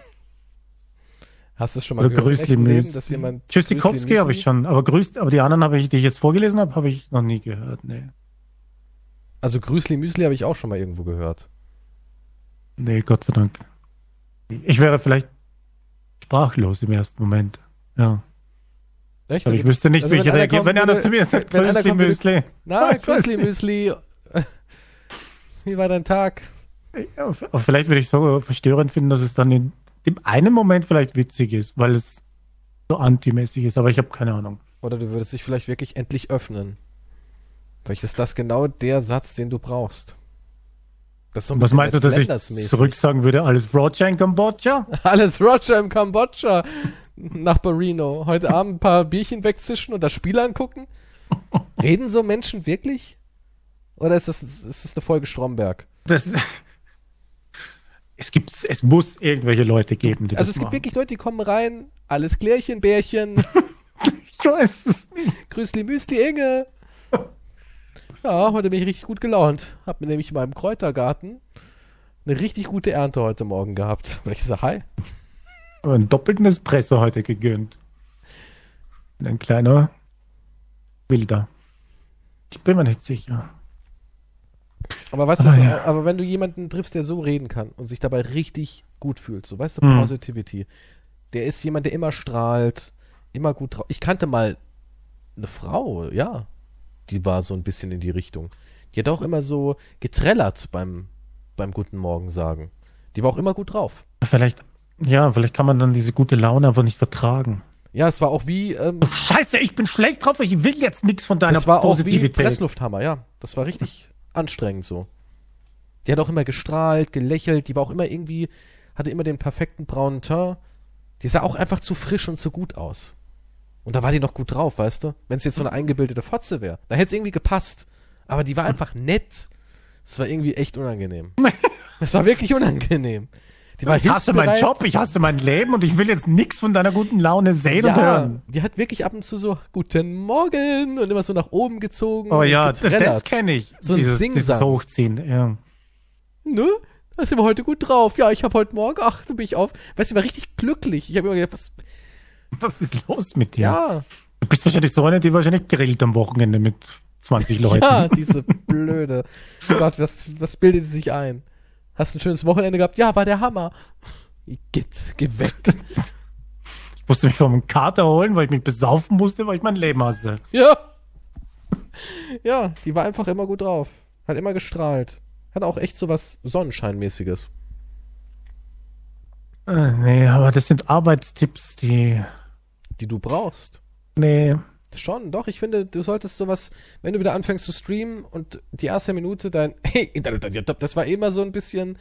Hast du es schon mal
Oder
gehört, echten Leben, dass jemand
Tschüssikowski habe ich schon, aber grüßt, aber die anderen habe ich, die ich jetzt vorgelesen habe, habe ich noch nie gehört. Nee.
Also Grüßli Müsli habe ich auch schon mal irgendwo gehört.
Nee, Gott sei Dank. Ich wäre vielleicht sprachlos im ersten Moment. Ja.
Echt?
Aber ich wüsste nicht,
also
wie ich reagiere. Wenn einer
würde-
zu mir sagt, Grüßli Müsli.
Na, Grüßli Müsli. Wie war dein Tag?
Ja, aber vielleicht würde ich so verstörend finden, dass es dann in dem einen Moment vielleicht witzig ist, weil es so antimäßig ist, aber ich habe keine Ahnung.
Oder du würdest dich vielleicht wirklich endlich öffnen. Vielleicht ist das genau der Satz, den du brauchst. Das so ein
Was meinst du, dass ich
Flanders-mäßig.
zurück sagen würde, alles Roger in Kambodscha?
Alles Roger im Kambodscha nach Barino. Heute Abend ein paar Bierchen wegzischen und das Spiel angucken? Reden so Menschen wirklich? Oder ist das, ist das eine Folge Stromberg?
Das, es gibt, es muss irgendwelche Leute geben, die
Also es gibt
machen.
wirklich Leute, die kommen rein, alles Klärchen, Bärchen,
Ich weiß es nicht.
Grüßli Müsli Inge. Ja, heute bin ich richtig gut gelaunt. Hab mir nämlich in meinem Kräutergarten eine richtig gute Ernte heute Morgen gehabt. Und ich sage, hi.
Aber einen doppelten Espresso heute gegönnt. Und Ein kleiner Wilder. Ich bin mir nicht sicher.
Aber weißt du,
Ah, ja.
aber wenn du jemanden triffst, der so reden kann und sich dabei richtig gut fühlt, so weißt du,
Hm.
Positivity, der ist jemand, der immer strahlt, immer gut drauf. Ich kannte mal eine Frau, ja, die war so ein bisschen in die Richtung. Die hat auch immer so getrellert beim, beim Guten Morgen sagen. Die war auch immer gut drauf.
Vielleicht, ja, vielleicht kann man dann diese gute Laune einfach nicht vertragen.
Ja, es war auch wie, ähm,
Scheiße, ich bin schlecht drauf, ich will jetzt nichts von deiner
das war auch wie
Positivität.
Presslufthammer, ja. Das war richtig anstrengend so. Die hat auch immer gestrahlt, gelächelt, die war auch immer irgendwie, hatte immer den perfekten braunen Teint. Die sah auch einfach zu frisch und zu gut aus. Und da war die noch gut drauf, weißt du? Wenn es jetzt so eine eingebildete Fotze wäre, da hätte es irgendwie gepasst. Aber die war einfach nett. Es war irgendwie echt unangenehm. Es war wirklich unangenehm. Die war
ich hasse meinen. Job, ich hasse mein Leben und ich will jetzt nichts von deiner guten Laune sehen und
Ja,
hören.
die hat wirklich ab und zu so Guten Morgen und immer so nach oben gezogen.
Oh
und
ja, das kenne ich.
So ein Singsang.
dieses Hochziehen, ja.
Ne? Da sind wir heute gut drauf. Ja, ich habe heute Morgen, ach, da bin ich auf. Weißt du, ich war richtig glücklich. Ich habe immer gedacht, was,
Was ist los mit dir?
ja,
Du bist wahrscheinlich so eine, die wahrscheinlich grillt am Wochenende mit 20 Leuten.
ja, diese blöde. Gott, was, was bildet sie sich ein? Hast du ein schönes Wochenende gehabt? Ja, war der Hammer. Geht, geh weg.
Ich musste mich vom Kater holen, weil ich mich besaufen musste, weil ich mein Leben hasse.
Ja. Ja, die war einfach immer gut drauf. Hat immer gestrahlt. Hat auch echt so was Sonnenscheinmäßiges.
Äh, nee, aber das sind Arbeitstipps, die.
Die du brauchst.
Nee.
Schon, doch, ich finde, du solltest sowas, wenn du wieder anfängst zu streamen und die erste Minute dein, hey, Internet und YouTube, das war immer so ein bisschen,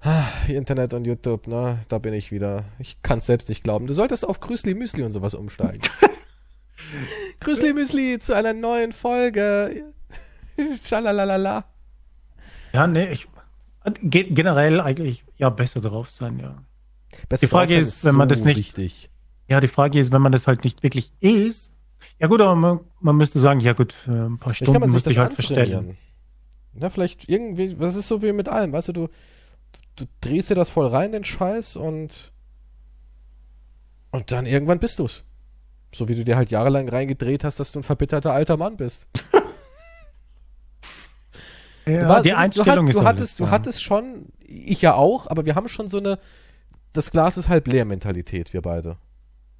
ah, Internet und YouTube, ne, da bin ich wieder. Ich kann es selbst nicht glauben. Du solltest auf Grüßli Müsli und sowas umsteigen. Grüßli Müsli zu einer neuen Folge. Schalalalala.
Ja, nee, ich. ge- Generell eigentlich ja besser drauf sein, ja.
Besser
Die Frage ist, wenn man
so
das nicht-
Wichtig.
Ja, die Frage ist, wenn man das halt nicht wirklich ist. Ja gut, aber man, man müsste sagen, ja gut, für ein paar
Vielleicht kann
Stunden
man sich
müsste
das
ich halt verstellen.
Ja, vielleicht irgendwie, das ist so wie mit allem, weißt du, du, du drehst dir das voll rein, den Scheiß, und und dann irgendwann bist du's. So wie du dir halt jahrelang reingedreht hast, dass du ein verbitterter alter Mann bist.
Ja,
Du war-
die
du-
Einstellung
du,
ist
du
alles,
hattest, du hattest schon, ich ja auch, aber wir haben schon so eine, das Glas ist halb leer Mentalität, wir beide.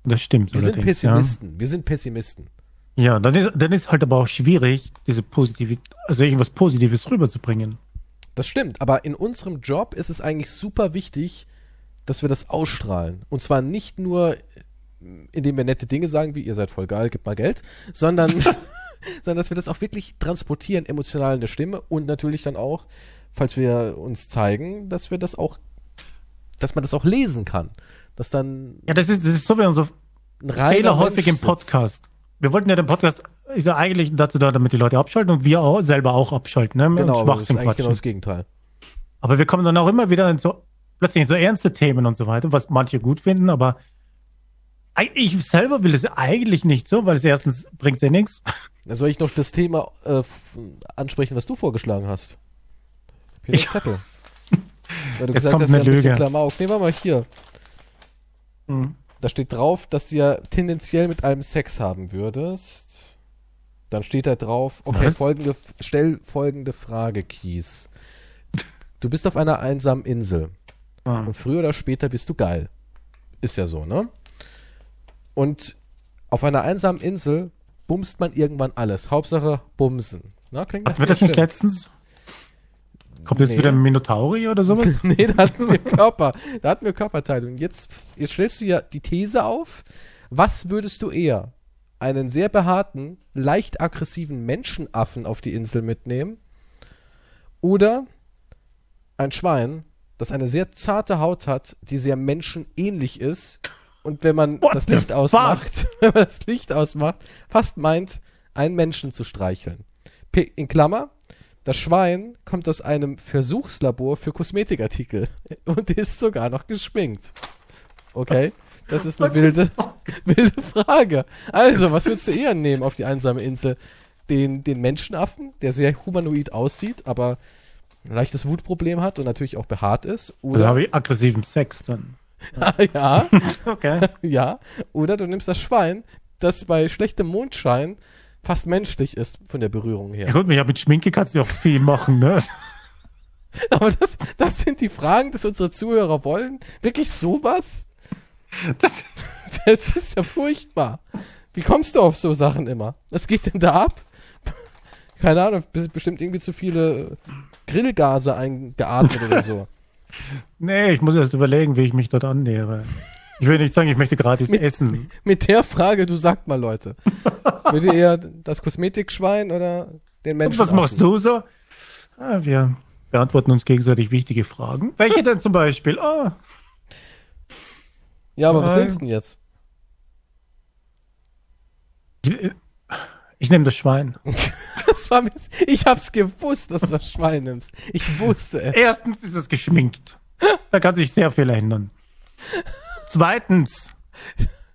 Das stimmt.
Wir sind Pessimisten, wir sind Pessimisten.
Ja, ja dann, ist, dann ist halt aber auch schwierig, diese positive, also irgendwas Positives rüberzubringen.
Das stimmt, aber in unserem Job ist es eigentlich super wichtig, dass wir das ausstrahlen. Und zwar nicht nur, indem wir nette Dinge sagen, wie ihr seid voll geil, gebt mal Geld, sondern, sondern dass wir das auch wirklich transportieren, emotional in der Stimme und natürlich dann auch, falls wir uns zeigen, dass wir das auch, dass man das auch lesen kann. Dass dann
Ja, das ist, das ist so wie unser
ein
Fehler häufig im
sitzt.
Podcast. Wir wollten ja den Podcast, ist ja eigentlich dazu da, damit die Leute abschalten und wir auch, selber auch abschalten, ne? Und
Genau, aber das ist eigentlich genau das Gegenteil.
Aber wir kommen dann auch immer wieder in so plötzlich so ernste Themen und so weiter, was manche gut finden, aber ich selber will es eigentlich nicht so, weil es erstens bringt ja nichts.
Soll ich noch das Thema äh, ansprechen, was du vorgeschlagen hast? Hier ich, Zettel. Weil du
Jetzt
gesagt
hast,
ja
ein bisschen
Klamauk. Nehmen wir mal hier. Hm. Da steht drauf, dass du ja tendenziell mit einem Sex haben würdest. Dann steht da drauf, okay, folgende, stell folgende Frage, Kies. Du bist auf einer einsamen Insel. Ah. Und früher oder später bist du geil. Ist ja so, ne? Und auf einer einsamen Insel bumst man irgendwann alles. Hauptsache bumsen.
Na, klingt Hatten wir das nicht letztens? Kommt jetzt nee. wieder ein Minotauri oder sowas?
nee, da hatten wir Körper. Da hatten wir Körperteile. Und jetzt, jetzt stellst du ja die These auf. Was würdest du eher? Einen sehr behaarten, leicht aggressiven Menschenaffen auf die Insel mitnehmen? Oder ein Schwein, das eine sehr zarte Haut hat, die sehr menschenähnlich ist und wenn man What das Licht ausmacht, wenn man das Licht ausmacht, fast meint, einen Menschen zu streicheln. In Klammer, das Schwein kommt aus einem Versuchslabor für Kosmetikartikel und ist sogar noch geschminkt. Okay? Das ist eine wilde, wilde Frage. Also, was würdest du eher nehmen auf die einsame Insel? Den, den Menschenaffen, der sehr humanoid aussieht, aber ein leichtes Wutproblem hat und natürlich auch behaart ist.
Oder also habe ich aggressiven Sex dann.
ja. okay. Ja. Oder du nimmst das Schwein, das bei schlechtem Mondschein fast menschlich ist von der Berührung her.
Ja gut, ja, mit Schminke kannst du auch viel machen, ne?
Aber das, das sind die Fragen, die unsere Zuhörer wollen. Wirklich sowas? Das, das ist ja furchtbar. Wie kommst du auf so Sachen immer? Was geht denn da ab? Keine Ahnung, bestimmt irgendwie zu viele Grillgase eingeatmet oder so.
Nee, ich muss erst überlegen, wie ich mich dort annähere. Ich will nicht sagen, ich möchte gratis
mit,
essen.
Mit der Frage, du sag mal, Leute. Würde eher das Kosmetikschwein oder den Menschen?
Und was machst du so? Ah, wir beantworten uns gegenseitig wichtige Fragen. Welche denn zum Beispiel? Oh.
Ja, aber was nimmst du denn jetzt?
Ich, ich nehme das Schwein.
das war ich hab's gewusst, dass du das Schwein nimmst. Ich wusste
es. Erstens ist es geschminkt. Da kann sich sehr viel ändern. Zweitens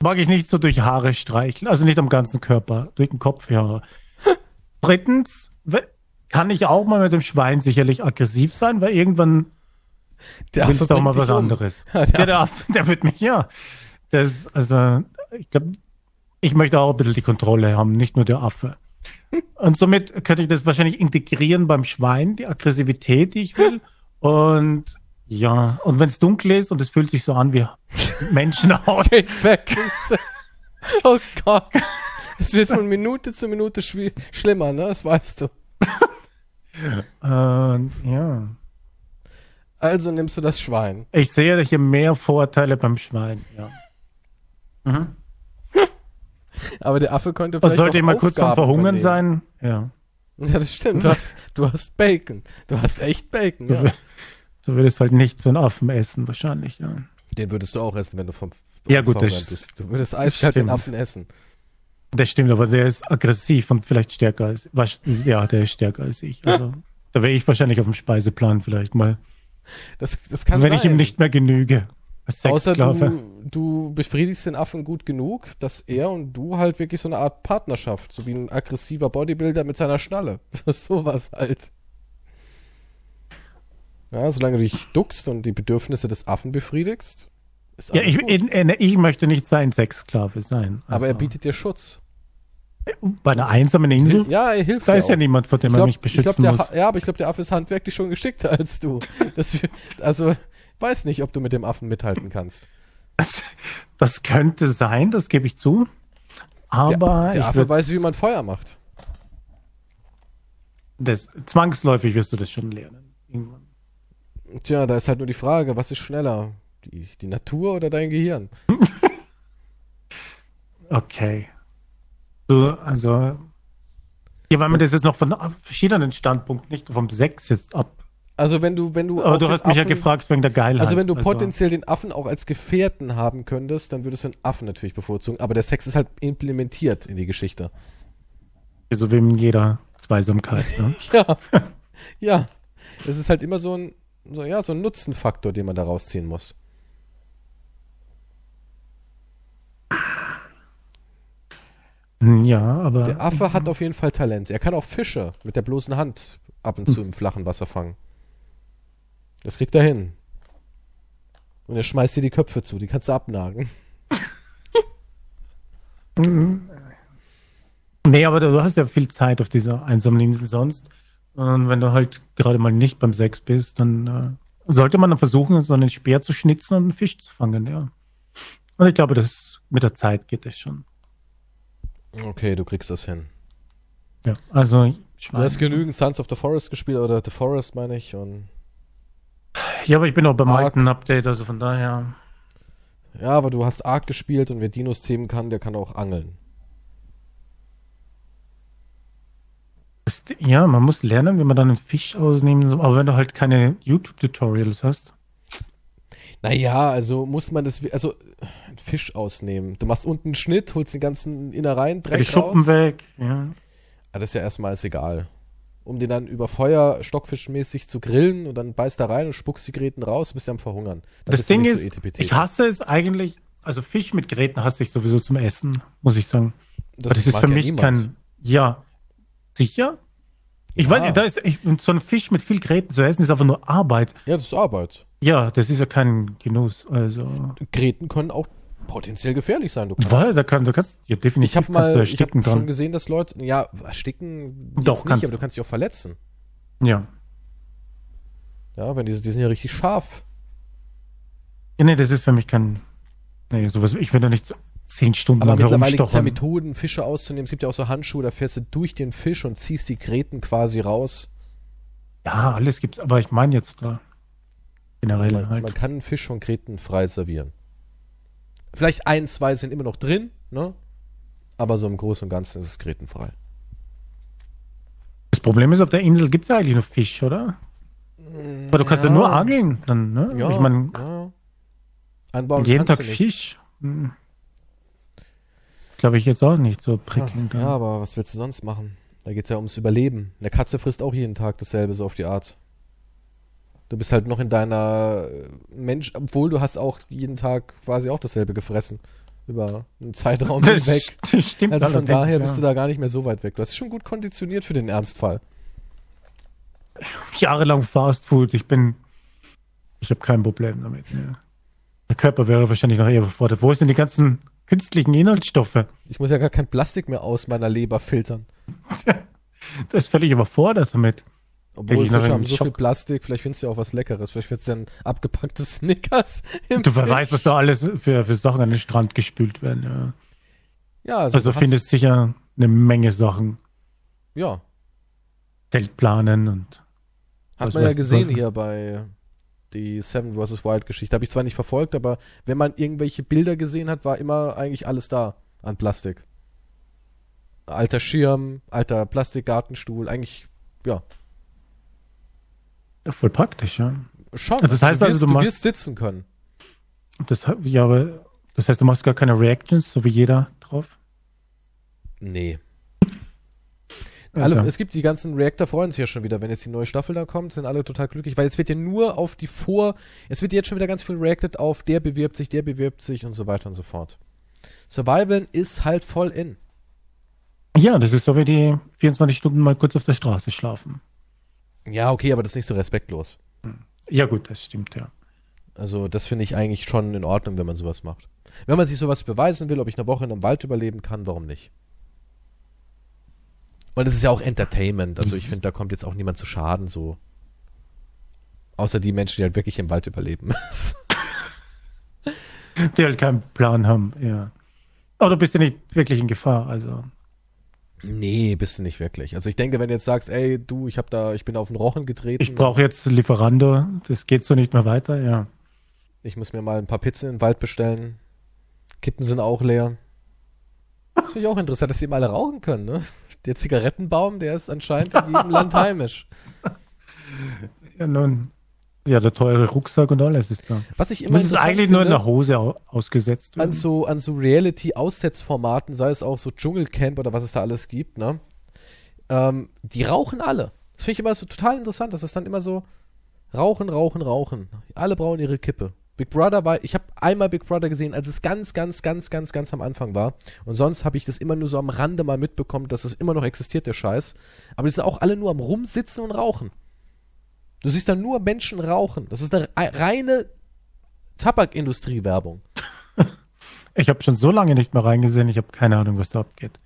mag ich nicht so durch Haare streicheln, also nicht am ganzen Körper, durch den Kopf, ja. Drittens kann ich auch mal mit dem Schwein sicherlich aggressiv sein, weil irgendwann willst du auch mal was um. anderes. Ja, der, der, Affe, der wird mich, ja. Das, also, ich glaube, ich möchte auch ein bisschen die Kontrolle haben, nicht nur der Affe. Und somit könnte ich das wahrscheinlich integrieren beim Schwein, die Aggressivität, die ich will. Und ja, und wenn es dunkel ist und es fühlt sich so an wie Menschenhaut. Geht weg.
oh Gott. Es wird von Minute zu Minute schlimmer, ne? Das weißt du.
Und, ja.
Also nimmst du das Schwein.
Ich sehe hier mehr Vorteile beim Schwein, ja. Mhm.
Aber der Affe könnte vielleicht.
Sollte ich mal kurz vom Verhungern übernehmen. sein? Ja.
Ja, das stimmt. Du hast, du hast Bacon. Du hast echt Bacon, ja.
Du würdest halt nicht so einen Affen essen, wahrscheinlich, ja.
Den würdest du auch essen, wenn du vom
Ja, gut, das,
bist. Du würdest eiskalt den Affen essen.
Das stimmt, aber der ist aggressiv und vielleicht stärker als. Ja, der ist stärker als ich. Also, da wäre ich wahrscheinlich auf dem Speiseplan vielleicht mal.
Das, das kann
Wenn sein. ich ihm nicht mehr genüge.
Außer du, du befriedigst den Affen gut genug, dass er und du halt wirklich so eine Art Partnerschaft, so wie ein aggressiver Bodybuilder mit seiner Schnalle. Sowas halt. Ja, solange du dich duckst und die Bedürfnisse des Affen befriedigst.
Ist ja, ich, in, in, ich möchte nicht sein Sexsklave sein.
Also. Aber er bietet dir Schutz.
Bei einer einsamen Insel?
Ja, er hilft
Da ist auch. ja niemand, vor dem glaub, er mich beschützen
glaub,
muss.
ja, aber ich glaube, der Affe ist handwerklich schon geschickter als du. Das, also, weiß nicht, ob du mit dem Affen mithalten kannst.
Das, das könnte sein, das gebe ich zu. Aber
der, der Affe weiß, wie man Feuer macht.
Das, zwangsläufig wirst du das schon lernen. Irgendwann.
Tja, da ist halt nur die Frage, was ist schneller? Die, die Natur oder dein Gehirn?
okay. So, also. Ja, weil man das jetzt noch von verschiedenen Standpunkten, nicht vom Sex jetzt ab.
Also wenn du, wenn du.
Aber du hast mich Affen, ja gefragt wegen der Geilheit.
Also wenn du also. potenziell den Affen auch als Gefährten haben könntest, dann würdest du den Affen natürlich bevorzugen. Aber der Sex ist halt implementiert in die Geschichte.
So wie in jeder Zweisamkeit, ne?
ja. ja. Es ist halt immer so ein, so, ja, so ein Nutzenfaktor, den man da rausziehen muss.
Ja, aber.
Der Affe hat auf jeden Fall Talent. Er kann auch Fische mit der bloßen Hand ab und zu im flachen Wasser fangen. Das kriegt er hin. Und er schmeißt dir die Köpfe zu, die kannst du abnagen.
Nee, aber du, du hast ja viel Zeit auf dieser einsamen Insel sonst. Und wenn du halt gerade mal nicht beim Sex bist, dann äh, sollte man dann versuchen, so einen Speer zu schnitzen und einen Fisch zu fangen, ja. Und ich glaube, das mit der Zeit geht es schon.
Okay, du kriegst das hin.
Ja, also
Du hast genügend Sons of the Forest gespielt, oder The Forest meine ich, und
Ja, aber ich bin auch beim
Ark.
alten Update, also von daher.
ja, aber du hast Ark gespielt und wer Dinos zähmen kann, der kann auch angeln.
Ja, man muss lernen, wie man dann einen Fisch ausnehmen soll. Aber wenn du halt keine YouTube-Tutorials hast.
Naja, also muss man das, also einen Fisch ausnehmen. Du machst unten einen Schnitt, holst den ganzen Innereien,
Die
Dreck
Schuppen
raus.
weg. Ja.
Ah, das ist ja erstmal ist egal. Um den dann über Feuer stockfischmäßig zu grillen und dann beißt da rein und spuckst die Gräten raus, bist ja am Verhungern. Dann
Das
du
Ding ist,
so
ich hasse es eigentlich. Also Fisch mit Gräten hasse ich sowieso zum Essen, muss ich sagen.
das,
Das, ist für
ja
mich
niemand.
kein. Ja. Sicher? Ich
Ja.
weiß nicht, da ist ich, so ein Fisch mit viel Gräten zu essen ist einfach nur Arbeit.
Ja, das ist Arbeit.
Ja, das ist ja kein Genuss. Also.
Gräten können auch potenziell gefährlich sein. Du kannst,
Weil, da kann, du kannst, ja, definitiv
ich habe
kannst du
mal, ich habe schon gesehen, dass Leute, ja, ersticken
Doch,
nicht,
kannst
aber du kannst dich auch verletzen.
Ja.
Ja, wenn die, die sind ja richtig scharf.
ja. Nee, das ist für mich kein. Nee, sowas. Ich will da nicht so zehn Stunden
Aber
lang
mittlerweile gibt es ja. Methoden, Fische auszunehmen. Es gibt ja auch so Handschuhe, da fährst du durch den Fisch und ziehst die Gräten quasi raus.
Ja, alles gibt's, aber ich meine jetzt da. Generell
Man,
halt.
man kann einen Fisch von Gräten frei servieren. Vielleicht ein, zwei sind immer noch drin, ne? Aber so im Großen und Ganzen ist es grätenfrei.
Das Problem ist, auf der Insel gibt's ja eigentlich nur Fisch, oder? Aber du kannst ja,
ja.
nur angeln, dann, ne?
Ja,
ich meine,
ja.
Jeden Tag. Fisch. Hm. Glaube ich jetzt auch nicht so prickelnd.
Ja, aber was willst du sonst machen? Da geht's ja ums Überleben. Eine Katze frisst auch jeden Tag dasselbe, so auf die Art. Du bist halt noch in deiner äh, Mensch, obwohl du hast auch jeden Tag quasi auch dasselbe gefressen. Über einen Zeitraum
das
hinweg.
stimmt
Also von daher
ja.
bist du da gar nicht mehr so weit weg. Du hast schon gut konditioniert für den Ernstfall.
jahrelang Fast Food. Ich bin, ich habe kein Problem damit. Ne. Der Körper wäre wahrscheinlich noch eher überfordert. Wo sind die ganzen künstlichen Inhaltsstoffe?
Ich muss ja gar kein Plastik mehr aus meiner Leber filtern.
Das ist völlig überfordert damit.
Obwohl
ich noch
Fische haben so
Schock.
viel Plastik, vielleicht findest du ja auch was Leckeres. Vielleicht findest du ja ein abgepacktes Snickers im
Du weißt, was da alles für, für Sachen an den Strand gespült werden. Ja.
Ja, also,
Also,
du
findest sicher eine Menge Sachen.
ja,
Zelt planen und
Hat man ja gesehen hier bei die Seven vs. Wild Geschichte. Habe ich zwar nicht verfolgt, aber wenn man irgendwelche Bilder gesehen hat, war immer eigentlich alles da an Plastik. Alter Schirm, alter Plastikgartenstuhl, eigentlich, ja,
ja, voll praktisch, ja.
schon.
Also das heißt
du
also,
wirst,
du
du
machst-
wirst sitzen können.
Das, ja, aber das heißt, du machst gar keine Reactions, so wie jeder drauf.
Nee. Alle, es gibt die ganzen Reactor freuen sich ja schon wieder, wenn jetzt die neue Staffel da kommt, sind alle total glücklich, weil es wird ja nur auf die Vor, es wird jetzt schon wieder ganz viel reacted auf, der bewirbt sich, der bewirbt sich und so weiter und so fort. Survivalen ist halt voll in.
ja, das ist so wie die 24 Stunden mal kurz auf der Straße schlafen.
Ja, okay, aber das ist nicht so respektlos.
Ja, gut, das stimmt, ja.
Also das finde ich eigentlich schon in Ordnung, wenn man sowas macht. Wenn man sich sowas beweisen will, ob ich eine Woche in einem Wald überleben kann, warum nicht? Und es ist ja auch Entertainment, also ich finde, da kommt jetzt auch niemand zu Schaden, so. Außer die Menschen, die halt wirklich im Wald überleben.
Die halt keinen Plan haben, ja. Aber du bist ja nicht wirklich in Gefahr, also.
nee, bist du nicht wirklich. Also ich denke, wenn du jetzt sagst, ey, du, ich hab da, ich bin auf den Rochen getreten,
Ich brauche jetzt Lieferando, das geht so nicht mehr weiter, ja.
ich muss mir mal ein paar Pizzen in den Wald bestellen. Kippen sind auch leer. Das finde ich auch interessant, dass die mal alle rauchen können, ne? Der Zigarettenbaum, der ist anscheinend in jedem Land heimisch.
Ja, nun, ja, der teure Rucksack und alles ist da.
Was ich immer
es
interessant
eigentlich nur in
finde,
der Hose au ausgesetzt
an so, an so Reality-Aussetzformaten, sei es auch so Dschungelcamp oder was es da alles gibt, ne? Ähm, die rauchen alle. Das finde ich immer so total interessant. Das ist dann immer so, Rauchen, rauchen, rauchen. Alle brauchen ihre Kippe. Big Brother war, ich habe einmal Big Brother gesehen, als es ganz, ganz, ganz, ganz, ganz am Anfang war. Und sonst habe ich das immer nur so am Rande mal mitbekommen, dass es immer noch existiert, der Scheiß. Aber die sind auch alle nur am Rumsitzen und rauchen. Du siehst da nur Menschen rauchen. Das ist eine reine Tabakindustrie-Werbung.
Ich habe schon so lange nicht mehr reingesehen, ich habe keine Ahnung, was da abgeht.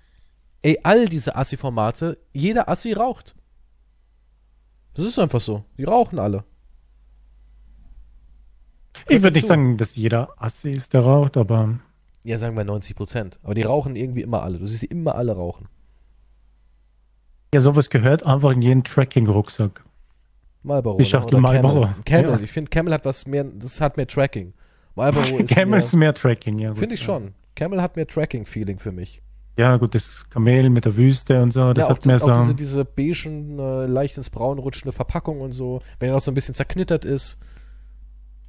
Ey, all diese Assi-Formate, jeder Assi raucht. Das ist einfach so. Die rauchen alle.
Ich würde nicht sagen, dass jeder Assi ist, der raucht, aber.
Ja, sagen wir 90 Prozent. Aber die rauchen irgendwie immer alle. Du siehst sie immer alle rauchen.
Ja, sowas gehört einfach in jeden Tracking-Rucksack.
Marlboro.
Die Schachtel Marlboro.
Camel. Camel. Ja. Ich finde, Camel hat was mehr, das hat mehr Tracking.
Marlboro ist Camel mehr, ist mehr Tracking, ja.
Finde ich ja. schon. Camel hat mehr Tracking-Feeling für mich.
Ja, gut, das Kamel mit der Wüste und so, das
ja,
hat mehr
so. Auch diese, diese beigen, äh, leicht ins Braun rutschende Verpackung und so, wenn er noch so ein bisschen zerknittert ist.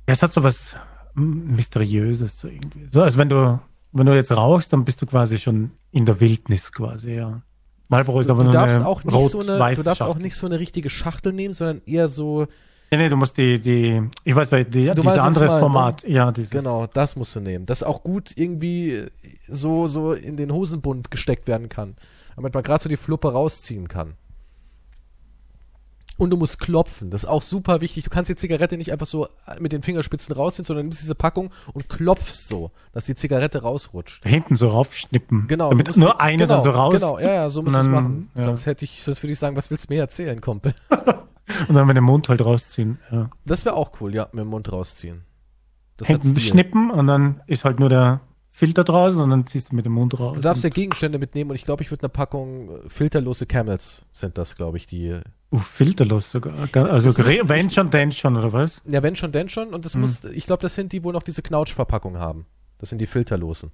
Es hat so was Mysteriöses so irgendwie. So, als wenn du, wenn du jetzt rauchst, dann bist du quasi schon in der Wildnis quasi, ja.
Marlboro ist du, aber du nur darfst eine auch nicht so eine, Du darfst Schachtel. auch nicht so eine richtige Schachtel nehmen, sondern eher so.
Nee, nee, du musst die, die, ich weiß, weil die, dieses andere meine, Format, ne? ja, dieses.
Genau, das musst du nehmen. Das auch gut irgendwie so, so in den Hosenbund gesteckt werden kann. Damit man gerade so die Fluppe rausziehen kann. Und du musst klopfen. Das ist auch super wichtig. Du kannst die Zigarette nicht einfach so mit den Fingerspitzen rausziehen, sondern du nimmst diese Packung und klopfst so, dass die Zigarette rausrutscht.
Da hinten so raufschnippen.
Genau.
Damit nur eine
genau,
da so raus.
Genau, ja, ja, so musst du es machen. Ja. Sonst hätte ich, sonst würde ich sagen, was willst du mir erzählen, Kumpel?
und dann mit dem Mund halt rausziehen, ja.
Das wäre auch cool, ja, mit dem Mund rausziehen.
Das hinten schnippen und dann ist halt nur der Filter draußen und dann ziehst du mit dem Mund raus.
Du darfst ja Gegenstände mitnehmen und ich glaube, ich würde eine Packung äh, filterlose Camels sind das, glaube ich, die.
Uh, filterlos sogar. Also wenn schon, denn schon, oder was?
Ja, wenn schon, denn schon. Und das hm. muss, ich glaube, das sind die, wo noch diese Knautschverpackung haben. Das sind die filterlosen.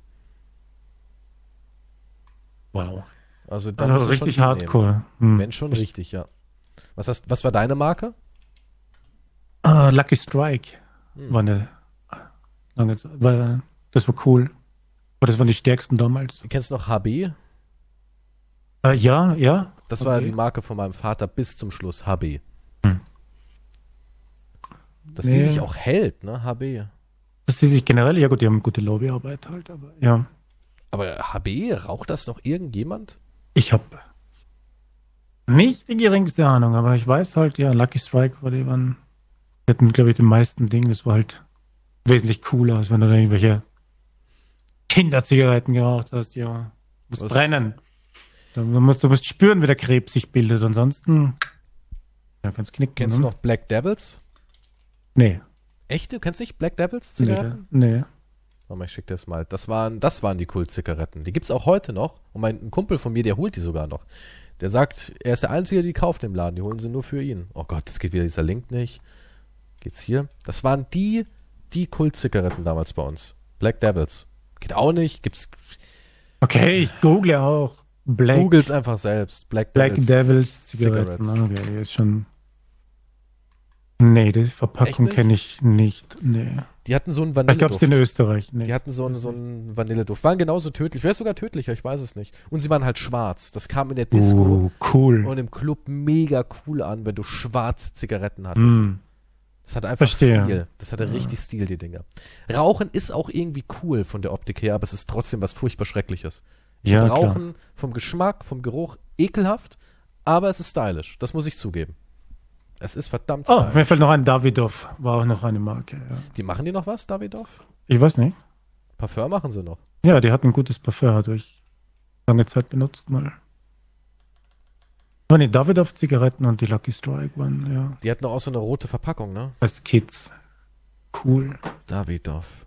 Wow.
Also dann
also richtig hardcore. Hm.
Wenn schon richtig, ja. Was hast, was war deine Marke?
Uh, Lucky Strike. Hm. War eine lange Zeit. War, das war cool. Aber das waren die stärksten damals.
Kennst du noch HB?
Äh, ja, ja.
Das okay. war die Marke von meinem Vater bis zum Schluss, HB. Hm. Dass nee. die sich auch hält, ne, HB.
Dass die sich generell, ja gut, die haben gute Lobbyarbeit halt, aber ja.
Aber HB, raucht das noch irgendjemand?
Ich hab nicht die geringste Ahnung, aber ich weiß halt, ja, Lucky Strike war die waren, hatten, glaube ich, die meisten Dinge, das war halt wesentlich cooler, als wenn du da irgendwelche Kinderzigaretten geraucht hast, ja. Du musst Was? brennen. Du musst, du musst spüren, wie der Krebs sich bildet. Ansonsten,
ja, kannst knicken. Kennst ne? du noch Black Devils?
Nee.
Echt? Du kennst nicht Black Devils Zigaretten?
Nee. nee.
Warte mal, ich schick das mal. Das waren, das waren die Kult-Zigaretten. Die gibt's auch heute noch. Und mein ein Kumpel von mir, der holt die sogar noch. Der sagt, er ist der Einzige, der die kauft im Laden. Die holen sie nur für ihn. Oh Gott, das geht wieder dieser Link nicht. Geht's hier? Das waren die, die Kult-Zigaretten damals bei uns. Black Devils. Geht auch nicht. Gibt's.
Okay, ich google auch.
Black. Googles einfach selbst.
Black, Black Devils, Devils Zigaretten. Okay, ist schon. Nee, die Verpackung kenne ich nicht. Nee.
Die hatten so einen Vanilleduft.
Ich glaube, in Österreich.
Nee. Die hatten so einen, so einen Vanilleduft. Waren genauso tödlich. Wäre sogar tödlicher, ich weiß es nicht. Und sie waren halt schwarz. Das kam in der Disco
uh, cool.
und im Club mega cool an, wenn du schwarze Zigaretten hattest. Mm. Das hatte einfach
Verstehe.
Stil. Das hatte ja. richtig Stil, die Dinger. Rauchen ist auch irgendwie cool von der Optik her, aber es ist trotzdem was furchtbar Schreckliches. Ich ja, Rauchen klar. vom Geschmack, vom Geruch ekelhaft, aber es ist stylisch. Das muss ich zugeben. Es ist verdammt
stylisch. Oh, mir fällt noch ein Davidoff. War auch noch eine Marke, ja.
Die machen die noch was, Davidoff?
Ich weiß nicht.
Parfum machen sie noch.
Ja, die hatten ein gutes Parfum, hat ich lange Zeit benutzt mal. Oh nee, Davidoff Zigaretten und die Lucky Strike waren, ja.
Die hatten auch so eine rote Verpackung, ne?
Als Kids. Cool.
Davidoff.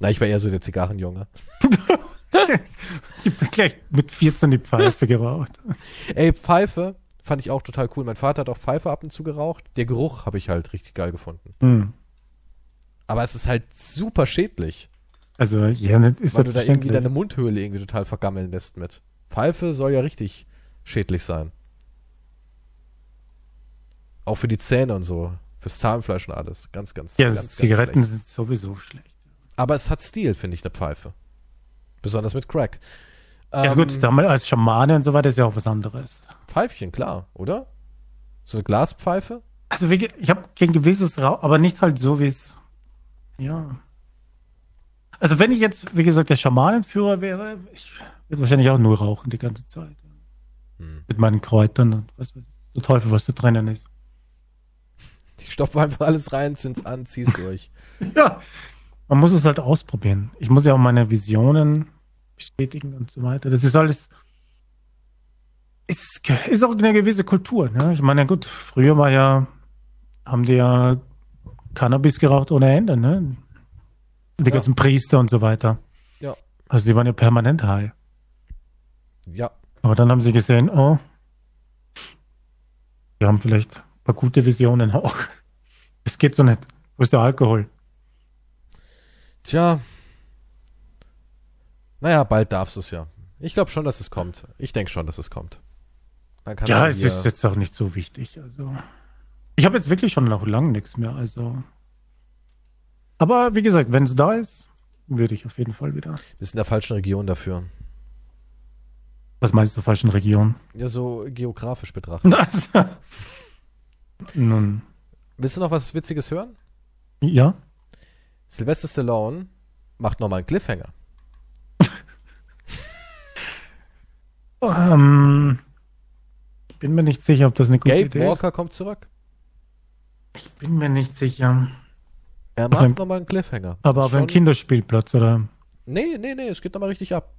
Na, ich war eher so der Zigarrenjunge.
Gleich mit 14 die Pfeife geraucht.
Ey, Pfeife fand ich auch total cool. Mein Vater hat auch Pfeife ab und zu geraucht. Der Geruch habe ich halt richtig geil gefunden.
Mhm.
Aber es ist halt super schädlich.
Also, ja, das ist
Weil du da irgendwie deine Mundhöhle irgendwie total vergammeln lässt mit. Pfeife soll ja richtig schädlich sein. Auch für die Zähne und so. Fürs Zahnfleisch und alles. Ganz, ganz,
ja,
ganz,
Zigaretten ganz sind sowieso schlecht.
Aber es hat Stil, finde ich, eine Pfeife. Besonders mit Crack.
Ja ähm, gut, damals als Schamane und so weiter ist ja auch was anderes.
Pfeifchen, klar, oder? So eine Glaspfeife?
Also ich habe kein gewisses Rauch, aber nicht halt so wie es. Ja. Also wenn ich jetzt, wie gesagt, der Schamanenführer wäre, ich würde wahrscheinlich auch nur rauchen die ganze Zeit.
Hm.
Mit meinen Kräutern und was weiß ich, der Teufel, was da drinnen ist.
Ich stopfe einfach alles rein, zünd's an, zieh's durch.
Ja, man muss es halt ausprobieren. Ich muss ja auch meine Visionen bestätigen und so weiter. Das ist alles. Ist, ist auch eine gewisse Kultur. Ne? Ich meine, gut, früher war ja, haben die ja Cannabis geraucht ohne Ende, ne? Die
Ja.
ganzen Priester und so weiter.
Ja.
Also die waren ja permanent high.
Ja,
Aber dann haben sie gesehen, oh, wir haben vielleicht ein paar gute Visionen auch. Es geht so nicht. Wo ist der Alkohol?
tja. Naja, bald darfst du es ja. Ich glaube schon, dass es kommt. Ich denke schon, dass es kommt.
Ja, es ist jetzt auch nicht so wichtig. Also, ich habe jetzt wirklich schon noch lange nichts mehr. Also, aber wie gesagt, wenn es da ist, würde ich auf jeden Fall wieder.
wir sind in der falschen Region dafür.
Was meinst du, falschen Region?
Ja, so geografisch betrachtet.
Also, nun,
Willst du noch was Witziges hören?
ja.
Sylvester Stallone macht nochmal einen Cliffhanger.
Ähm, ich bin mir nicht sicher, ob das eine gute
Gabe
Idee
Walker kommt zurück.
ist. Ich bin mir nicht sicher.
Er macht nochmal einen Cliffhanger.
Aber auf einem Kinderspielplatz, oder?
Nee, nee, nee, es geht nochmal richtig ab.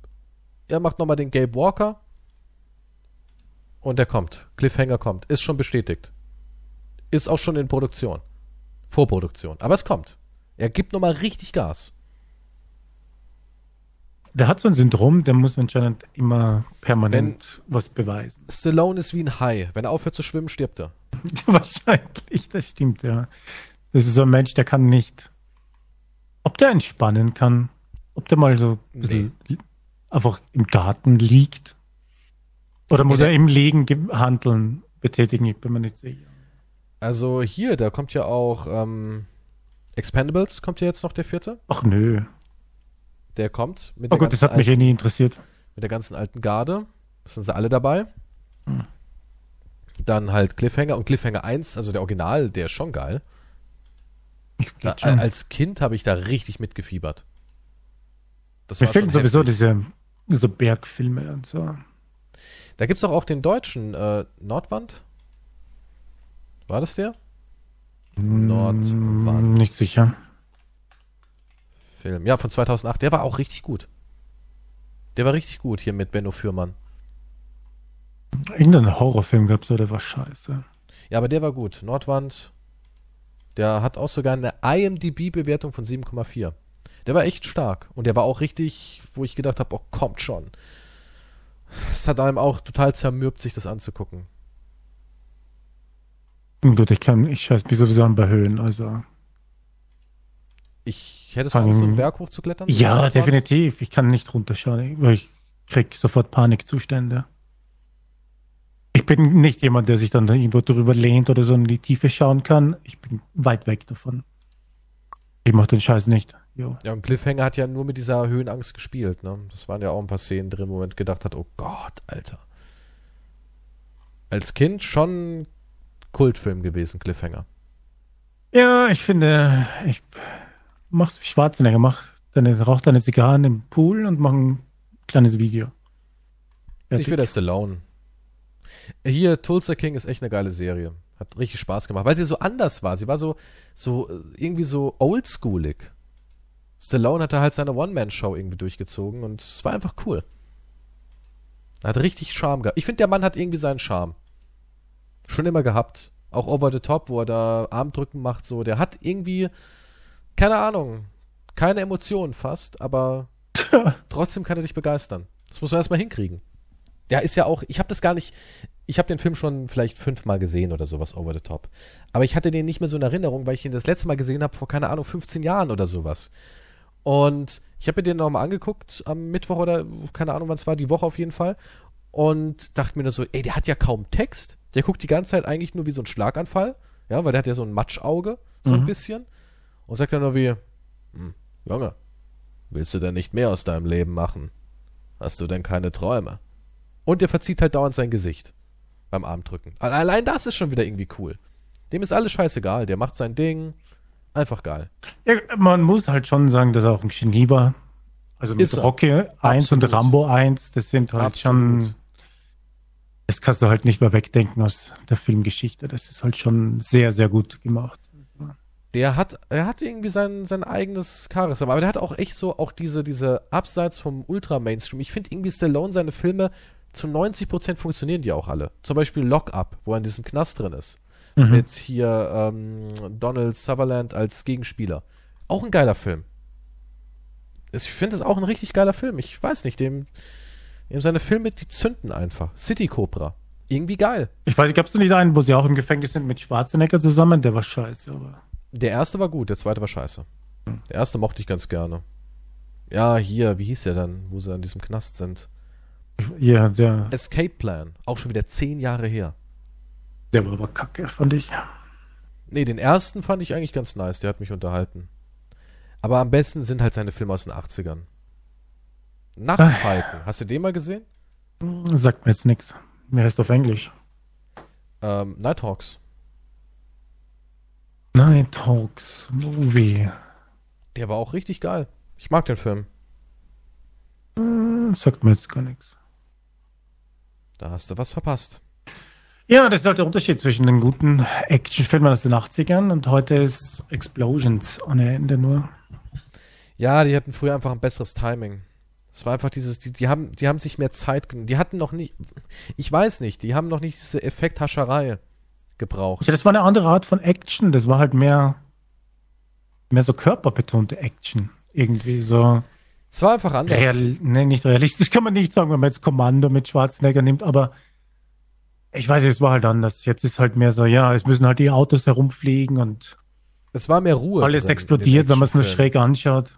Er macht nochmal den Gabe Walker. Und der kommt. Cliffhanger kommt. Ist schon bestätigt. Ist auch schon in Produktion. Vorproduktion. Aber es kommt. Er gibt nochmal richtig Gas.
Der hat so ein Syndrom, der muss anscheinend immer permanent was beweisen.
Stallone ist wie ein Hai. Wenn er aufhört zu schwimmen, stirbt er.
Wahrscheinlich, das stimmt, ja. Das ist so ein Mensch, der kann nicht. Ob der entspannen kann, ob der mal so ein bisschen li- einfach im Garten liegt. Oder muss er im Liegen ge- handeln, betätigen, ich bin mir nicht sicher.
Also hier, da kommt ja auch ähm, Expendables, kommt ja jetzt noch der vierte.
Ach nö.
Der kommt mit,
Oh
der,
gut, das
ganzen
hat mich eh
alten,
nie interessiert.
mit der ganzen alten Garde. Das sind sie alle dabei.
Hm.
Dann halt Cliffhanger und Cliffhanger 1, also der Original, der ist schon geil. Da,
geht schon.
als Kind habe ich da richtig mitgefiebert. Das
Mir
war
fehlen sowieso diese, diese Bergfilme und so.
Da gibt's doch auch den deutschen äh, Nordwand. War das der? Nordwand.
Hm, Nicht sicher.
Film. Ja, von 2008. Der war auch richtig gut. Der war richtig gut hier mit Benno Fürmann.
Irgendeinen Horrorfilm gab es, der war scheiße.
Ja, aber der war gut. Nordwand. Der hat auch sogar eine IMDb-Bewertung von 7,4. Der war echt stark. Und der war auch richtig, wo ich gedacht habe, oh, kommt schon. Es hat einem auch total zermürbt, sich das anzugucken.
Gut, ich kann, ich scheiß mich sowieso an bei Höhen, also.
Ich hätte es Angst, so einen Berg hochzuklettern.
Ja, definitiv. Ich kann nicht runterschauen, weil ich krieg sofort Panikzustände. Ich bin nicht jemand, der sich dann irgendwo drüber lehnt oder so in die Tiefe schauen kann. Ich bin weit weg davon. Ich mach den Scheiß nicht. Jo.
Ja, und Cliffhanger hat ja nur mit dieser Höhenangst gespielt, ne? Das waren ja auch ein paar Szenen drin, wo man gedacht hat, oh Gott, Alter. Als Kind schon Kultfilm gewesen, Cliffhanger.
Ja, ich finde, ich mach's wie Schwarzenegger, mach deine, rauch deine Zigarren im Pool und mach ein kleines Video.
Ich will der Stallone. Hier, Tulsa King ist echt eine geile Serie. Hat richtig Spaß gemacht, weil sie so anders war. Sie war so, so, äh, irgendwie so oldschoolig. Stallone hatte halt seine One-Man-Show irgendwie durchgezogen und es war einfach cool. Er hat richtig Charme gehabt. Ich finde, der Mann hat irgendwie seinen Charme. Schon immer gehabt. Auch over the top, wo er da Armdrücken macht, so. Der hat irgendwie, keine Ahnung, keine Emotionen fast, aber trotzdem kann er dich begeistern. Das muss man erstmal hinkriegen. Der ist ja auch, ich habe das gar nicht, ich habe den Film schon vielleicht fünfmal gesehen oder sowas over the top. Aber ich hatte den nicht mehr so in Erinnerung, weil ich ihn das letzte Mal gesehen habe vor, keine Ahnung, 15 Jahren oder sowas. Und ich habe mir den nochmal angeguckt am Mittwoch oder keine Ahnung, wann es war, die Woche auf jeden Fall. Und dachte mir nur so, ey, der hat ja kaum Text. Der guckt die ganze Zeit eigentlich nur wie so ein Schlaganfall. Ja, weil der hat ja so ein Matschauge, so ein
Mhm.
bisschen. Und sagt dann nur wie, hm, Junge, willst du denn nicht mehr aus deinem Leben machen? Hast du denn keine Träume? Und der verzieht halt dauernd sein Gesicht beim Armdrücken. Allein das ist schon wieder irgendwie cool. Dem ist alles scheißegal. Der macht sein Ding. Einfach geil.
Ja, man muss halt schon sagen, dass er auch ein Genie war. Also mit
Ist er.
Rocky 1
Absolut.
und Rambo 1, das sind halt
Absolut.
schon. Das kannst du halt nicht mehr wegdenken aus der Filmgeschichte. Das ist halt schon sehr, sehr gut gemacht.
Der hat, er hat irgendwie sein, sein eigenes Charisma, aber der hat auch echt so auch diese, diese Abseits vom Ultra-Mainstream. Ich finde irgendwie Stallone, seine Filme, zu 90% funktionieren die auch alle. Zum Beispiel Lock Up, wo er in diesem Knast drin ist.
Mhm.
Mit hier ähm, Donald Sutherland als Gegenspieler. Auch ein geiler Film. Ich finde das auch ein richtig geiler Film. Ich weiß nicht, dem, dem seine Filme, die zünden einfach. City Cobra. Irgendwie geil.
Ich weiß nicht, gab es nicht einen, wo sie auch im Gefängnis sind mit Schwarzenegger zusammen? Der war scheiße, aber.
Der erste war gut, der zweite war scheiße. Der erste mochte ich ganz gerne. Ja, hier, wie hieß der dann, wo sie in diesem Knast sind?
Ja, der,
Escape Plan, auch schon wieder zehn Jahre her.
Der war aber kacke, fand ich.
Nee, den ersten fand ich eigentlich ganz nice, der hat mich unterhalten. Aber am besten sind halt seine Filme aus den 80ern. Nachtfalken, hast du den mal gesehen?
Sagt mir jetzt nichts. Mir heißt auf Englisch.
Ähm, Nighthawks.
Nighthawks Movie.
Der war auch richtig geil. Ich mag den Film.
Hm, Sagt mir jetzt gar nichts.
Da hast du was verpasst.
Ja, das ist halt der Unterschied zwischen den guten Actionfilmen aus den 80ern und heute ist Explosions ohne Ende nur.
Ja, die hatten früher einfach ein besseres Timing. Es war einfach dieses, die, die haben, die haben sich mehr Zeit genommen. Die hatten noch nicht, ich weiß nicht, die haben noch nicht diese Effekthascherei gebraucht.
Ja, das war eine andere Art von Action. Das war halt mehr, mehr so körperbetonte Action. Irgendwie so.
Es war einfach anders.
Real, nee, nicht realistisch kann man nicht sagen, wenn man jetzt Kommando mit Schwarzenegger nimmt, aber ich weiß nicht, es war halt anders. Jetzt ist halt mehr so, ja, es müssen halt die Autos herumfliegen und
Es war mehr Ruhe.
alles
drin in
explodiert, wenn man es nur schräg anschaut.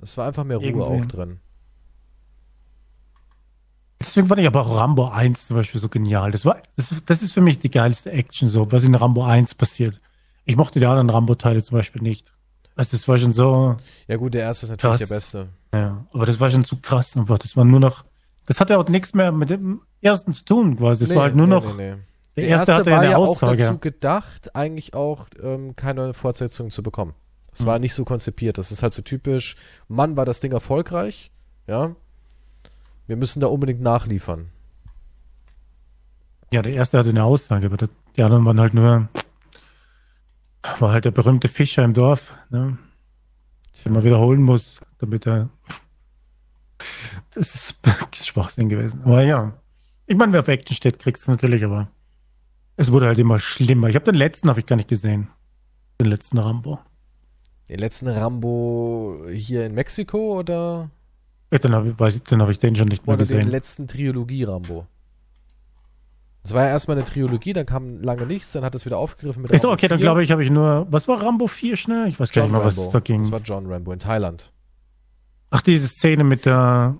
Es war einfach mehr Ruhe
Irgendwie.
auch drin.
Deswegen fand ich aber auch Rambo 1 zum Beispiel so genial. Das war, das, das ist für mich die geilste Action so, was in Rambo 1 passiert. Ich mochte die anderen Rambo-Teile zum Beispiel nicht. Also das war schon so,
Ja gut, der erste ist natürlich
Krass.
der beste.
ja, aber das war schon zu krass einfach. Das war nur noch, das hatte auch nichts mehr mit dem ersten zu tun quasi. Das
Nee,
war halt nur
nee,
noch,
nee,
der,
Der
erste, hatte ja
war
eine
ja auch
Aussage.
dazu gedacht, eigentlich auch ähm, keine Fortsetzung zu bekommen. Es
Hm.
war nicht so konzipiert. Das ist halt so typisch. Mann, war das Ding erfolgreich. Ja. Wir müssen da unbedingt nachliefern.
Ja, der erste hatte eine Aussage, aber die anderen waren halt nur, war halt der berühmte Fischer im Dorf, ne? Den man wiederholen muss, damit er, das ist Schwachsinn gewesen. Aber ja, ich meine, wer auf Action steht, kriegt's natürlich, aber es wurde halt immer schlimmer. Ich habe den letzten habe ich gar nicht gesehen. Den letzten Rambo.
Den letzten Rambo hier in Mexiko oder,
Ja, Dann habe ich, weiß ich, dann den schon nicht mehr
oder den
gesehen.
letzten Trilogie Rambo? Das war ja erstmal eine Trilogie, dann kam lange nichts, dann hat es wieder aufgegriffen mit
Ist, okay, dann
4.
glaube ich, habe ich nur, was war Rambo 4 schnell? Ich weiß gar
John
nicht mehr, was
Rambo.
es da ging.
Das war John Rambo in Thailand.
Ach, diese Szene mit der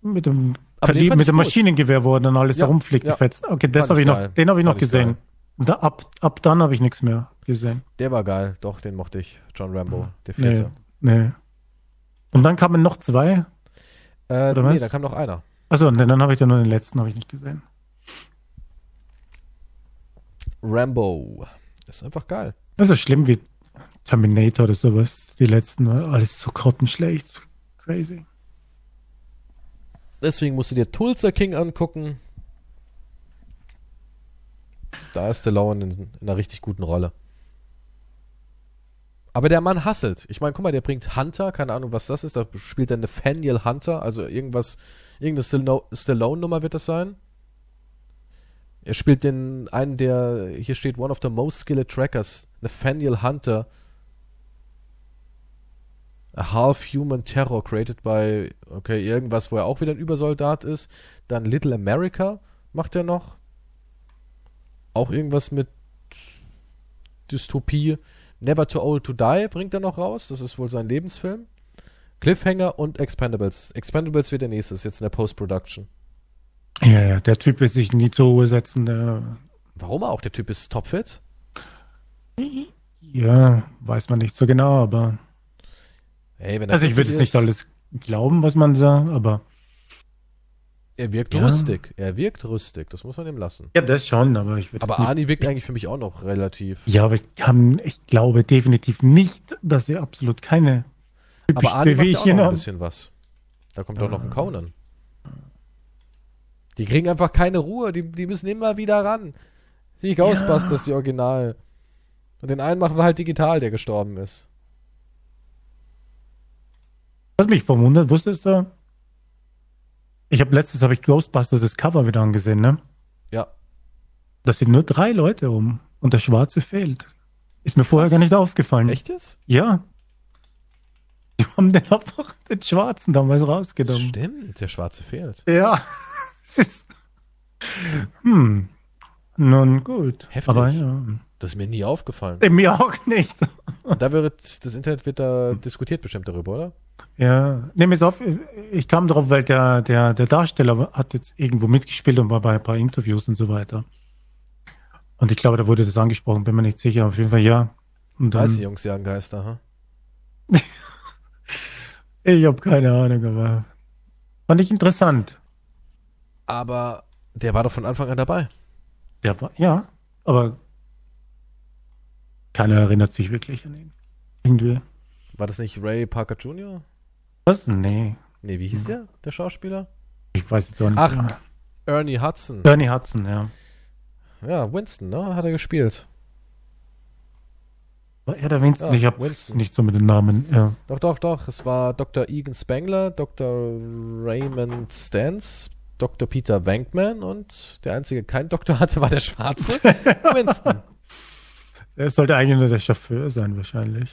mit dem
Aber fand
mit dem. Maschinengewehr, wo dann alles
Ja,
herumfliegt,
ja.
Okay, das habe
ich
noch, den habe ich noch
Fand
gesehen. Da, ab, ab dann habe ich nichts mehr gesehen.
Der war geil, doch, den mochte ich. John Rambo, der
Nee,
vierte.
nee. Und dann kamen noch zwei.
Äh,
Oder
nee,
was?
da kam noch einer.
Also und dann habe ich dann nur den letzten habe ich nicht gesehen.
Rambo. Ist einfach geil.
Das ist so schlimm wie Terminator oder sowas. Die letzten, alles so grottenschlecht. Crazy.
Deswegen musst du dir Tulsa King angucken. Da ist Stallone in, in einer richtig guten Rolle. Aber der Mann hasselt. Ich meine, guck mal, der bringt Hunter, keine Ahnung, was das ist. Da spielt er Nathaniel Hunter, also irgendwas, irgendeine Stallo- Stallone-Nummer wird das sein. Er spielt den einen, der, hier steht, one of the most skilled trackers, Nathaniel Hunter. A half-human terror created by, okay, irgendwas, wo er auch wieder ein Übersoldat ist. Dann Little America macht er noch. Auch irgendwas mit Dystopie. Never Too Old to Die bringt er noch raus. Das ist wohl sein Lebensfilm. Cliffhanger und Expendables. Expendables wird der nächste, ist jetzt in der Post-Production.
Ja, ja, der Typ will sich nie zur Ruhe setzen. Der,
Warum auch? Der Typ ist topfit.
ja, weiß man nicht so genau, aber
Er
Also ich würde jetzt nicht alles glauben, was man sagt, aber
Er wirkt
Ja.
rüstig. Er wirkt rüstig. Das muss man ihm lassen.
Ja, das schon, aber ich würde
Aber
nicht-
Arnie wirkt eigentlich für mich auch noch relativ.
Ja, aber ich kann, ich glaube definitiv nicht, dass sie absolut keine
Aber Arnie macht ja auch noch ein bisschen was. Da kommt auch noch ein Conan. Die kriegen einfach keine Ruhe. Die, die müssen immer wieder ran. Die Ghostbusters, die Original. Und den einen machen wir halt digital, der gestorben ist.
Was mich verwundert, wusstest du? Ich habe letztens habe ich Ghostbusters das Cover wieder angesehen, ne?
Ja.
Das sind nur drei Leute um und der Schwarze fehlt. Ist mir vorher
Krass.
gar nicht aufgefallen.
Echt jetzt?
Ja. Die haben den einfach den Schwarzen damals rausgenommen.
Stimmt, der Schwarze fehlt.
Ja. Ist, hm. Nun gut.
Heftig.
Aber ja.
Das ist mir nie aufgefallen.
Mir auch nicht.
Und da wird, das Internet wird da diskutiert bestimmt darüber, oder?
Ja, nimm es auf. Ich kam drauf, weil der, der, der Darsteller hat jetzt irgendwo mitgespielt und war bei ein paar Interviews und so weiter. Und ich glaube, da wurde das angesprochen, bin mir nicht sicher. Auf jeden Fall ja. Und dann,
Weiß die Jungs jagen Geister, ha?
ich habe keine Ahnung, aber fand ich interessant.
Aber der war doch von Anfang an dabei.
Der war, ja, aber keiner erinnert sich wirklich an ihn. Irgendwie.
War das nicht Ray Parker Jr.?
Was? Nee,
Nee, wie hieß der, der Schauspieler?
ich weiß jetzt auch nicht.
Ach. Ernie Hudson.
Bernie Hudson, ja.
Ja, Winston, ne? Hat er gespielt.
War er der Winston?
Ja,
ich habe
Winston.
nicht so mit den Namen, ja.
Doch, doch, doch. Es war Dr. Egan Spengler, Dr. Raymond Stantz, Dr. Peter Wankman und der einzige, der keinen Doktor hatte, war der Schwarze. Winston.
Er sollte eigentlich nur der Chauffeur sein, wahrscheinlich.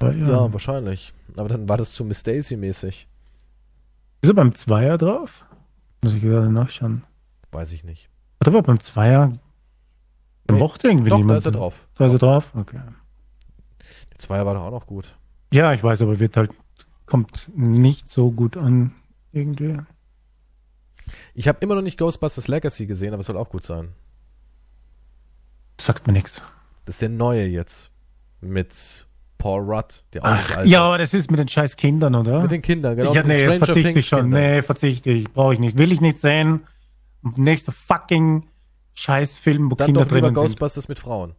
Aber ja.
Ja, wahrscheinlich. Aber dann war das zu Miss Daisy mäßig.
Ist er beim Zweier drauf? Muss ich gerade nachschauen.
Weiß ich nicht.
Hat er aber beim Zweier.
Nee.
mochte irgendwie
Doch, da
niemand.
ist er drauf.
Da ist er drauf? Okay.
Der Zweier war doch auch noch gut.
Ja, ich weiß, aber wird halt, kommt nicht so gut an. Irgendwie.
Ich habe immer noch nicht Ghostbusters Legacy gesehen, aber es soll auch gut sein.
Sagt mir nichts.
Das ist der neue jetzt. Mit Paul Rudd, der auch nicht alt
ja, aber das ist mit den scheiß Kindern, oder?
Mit den Kindern, genau.
ja, nee, verzichte ich schon.
Kindern.
Nee, verzichte ich. Brauche ich nicht. Will ich nicht sehen. Nächster fucking Scheißfilm, wo
Dann
Kinder
doch lieber
drinnen sind.
Ghostbusters mit Frauen.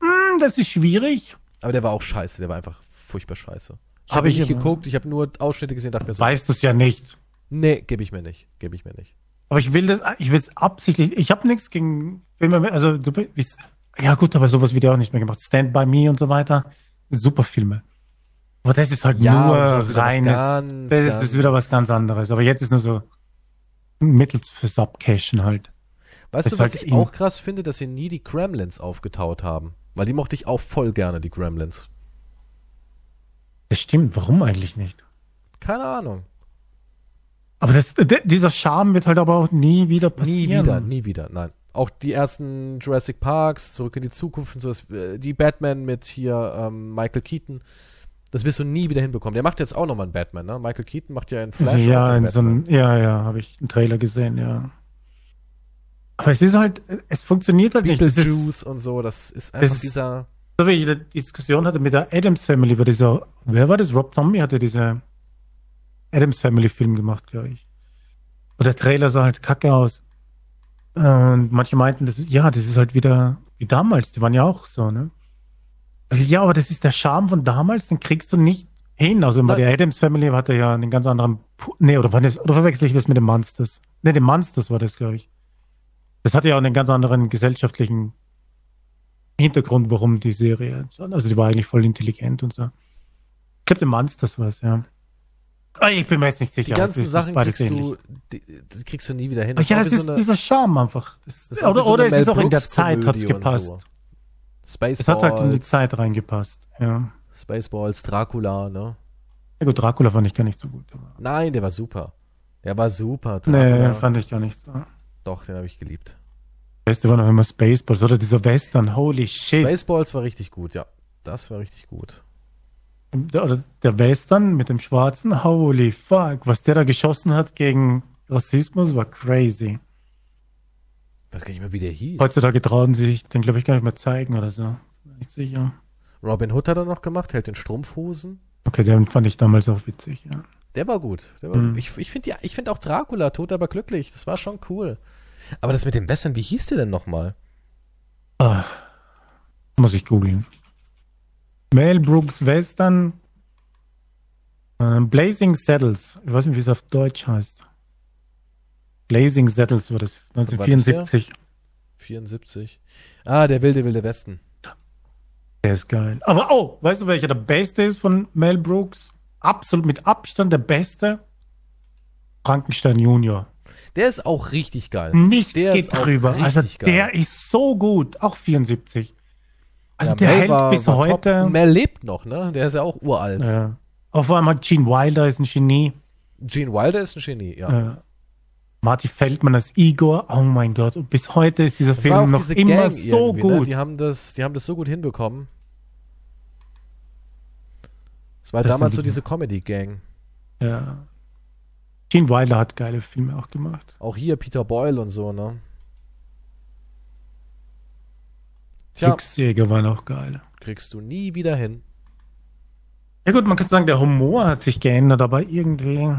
Hm, das ist schwierig.
Aber der war auch scheiße, der war einfach furchtbar scheiße. Ich
Hab
habe
ich
nicht geguckt, ich habe nur Ausschnitte gesehen, dachte mir so,
Weißt du es ja nicht.
nee, gebe ich mir nicht, gebe ich mir nicht.
Aber ich will das, ich will es absichtlich. Ich habe nichts gegen Filme, also du bist, ja gut, aber sowas wird ja auch nicht mehr gemacht. Stand by Me und so weiter, super Filme. Aber das ist halt
Ja,
nur
das
reines,
ganz,
das ist, ist wieder was ganz anderes. Aber jetzt ist nur so mittels fürs Abcashen halt.
Weißt
Das
du, was
halt
ich auch krass finde, dass sie nie die Gremlins aufgetaut haben? Weil die mochte ich auch voll gerne, die Gremlins.
Das stimmt, warum eigentlich nicht?
Keine Ahnung.
Aber das, dieser Charme wird halt aber auch nie wieder
Nie
passieren.
wieder, nie wieder, nein. Auch die ersten Jurassic Parks, Zurück in die Zukunft und so, das, äh, die Batman mit hier ähm, Michael Keaton, das wirst du nie wieder hinbekommen. Der macht jetzt auch nochmal einen Batman, ne? Michael Keaton macht ja einen Flash.
ja, in so einem, ja, ja, habe ich einen Trailer gesehen, ja. Aber es ist halt, es funktioniert halt nicht. Es ist,
Beetlejuice und so, das ist einfach
ist-
dieser.
so wie ich die Diskussion hatte mit der Adams Family, über dieser, wer war das? Rob Zombie hatte diese Adams Family Film gemacht, glaube ich. Und der Trailer sah halt kacke aus. Und manche meinten, das ja, das ist halt wieder wie damals, die waren ja auch so, ne? Also, ja, aber das ist der Charme von damals, den kriegst du nicht hin. Also bei der Adams Family hatte ja einen ganz anderen, Pu- nee, oder, war das, oder verwechsel ich das mit den Monsters? Nee, den Monsters war das, glaube ich. Das hatte ja auch einen ganz anderen gesellschaftlichen Hintergrund, warum die Serie, also die war eigentlich voll intelligent und so. Ich glaube, der Monsters war es, ja. Ah, Ich bin mir jetzt nicht
Die
sicher.
ganzen
Das ist
Sachen kriegst du, die, die kriegst du nie wieder hin.
Aber ja, das ist
so eine-
dieser Charme einfach. Das
das ist wie
oder
so
oder es ist auch in der Zeit,
und
gepasst.
so. Spaceballs.
Es hat halt in die Zeit reingepasst, ja.
Spaceballs, Dracula, ne?
Ja gut, Dracula fand ich gar nicht so gut.
Nein, der war super. Der war super.
nee,
Dracula.
fand ich gar nicht so.
Doch, den habe ich geliebt.
Das Beste war noch immer Spaceballs oder dieser Western, holy shit.
Spaceballs war richtig gut, ja. Das war richtig gut.
Der, der Western mit dem Schwarzen, holy fuck. Was der da geschossen hat gegen Rassismus war crazy.
Ich weiß gar nicht mehr, wie der hieß.
Heutzutage trauen sie sich den, glaube ich, gar nicht mehr zeigen oder so. Nicht sicher.
Robin Hood hat er noch gemacht, hält den Strumpfhosen.
Okay, den fand ich damals auch witzig, ja.
Der war gut. Der war,
Mhm.
Ich, ich finde finde auch Dracula, tot aber glücklich. Das war schon cool. Aber das mit dem Western, wie hieß der denn nochmal?
Ah, muss ich googeln. Mel Brooks Western äh, Blazing Saddles. Ich weiß nicht, wie es auf Deutsch heißt. Blazing Saddles war das.
wann ist der?
1974.
74. Ah, der wilde, wilde Westen.
Der ist geil. Aber oh, weißt du, welcher der beste ist von Mel Brooks? Absolut mit Abstand der beste. Frankenstein Junior.
Der ist auch richtig geil.
Nichts
Der
geht drüber. Also
richtig geil.
der ist so gut. Auch 74. Also
Ja,
der
Mel
hält
war-
bis
war top.
heute.
Mel lebt noch, ne? Der ist ja auch uralt.
Ja. Auf einmal Gene Wilder ist ein Genie.
Gene Wilder ist ein Genie, ja.
Äh, Marty Feldman als Igor. Oh mein Gott. Und bis heute ist dieser
Das
Film
auch
noch immer
Gang
so
Ne?
gut.
Die haben das, die haben das so gut hinbekommen. Es war
Das
damals
sind
so
die-
diese Comedy-Gang.
Ja. Gene Wilder hat geile Filme auch gemacht.
Auch hier Peter Boyle und so, ne? Tja,
Glücksjäger waren auch geil.
kriegst du nie wieder hin.
Ja gut, man kann sagen, der Humor hat sich geändert, aber irgendwie.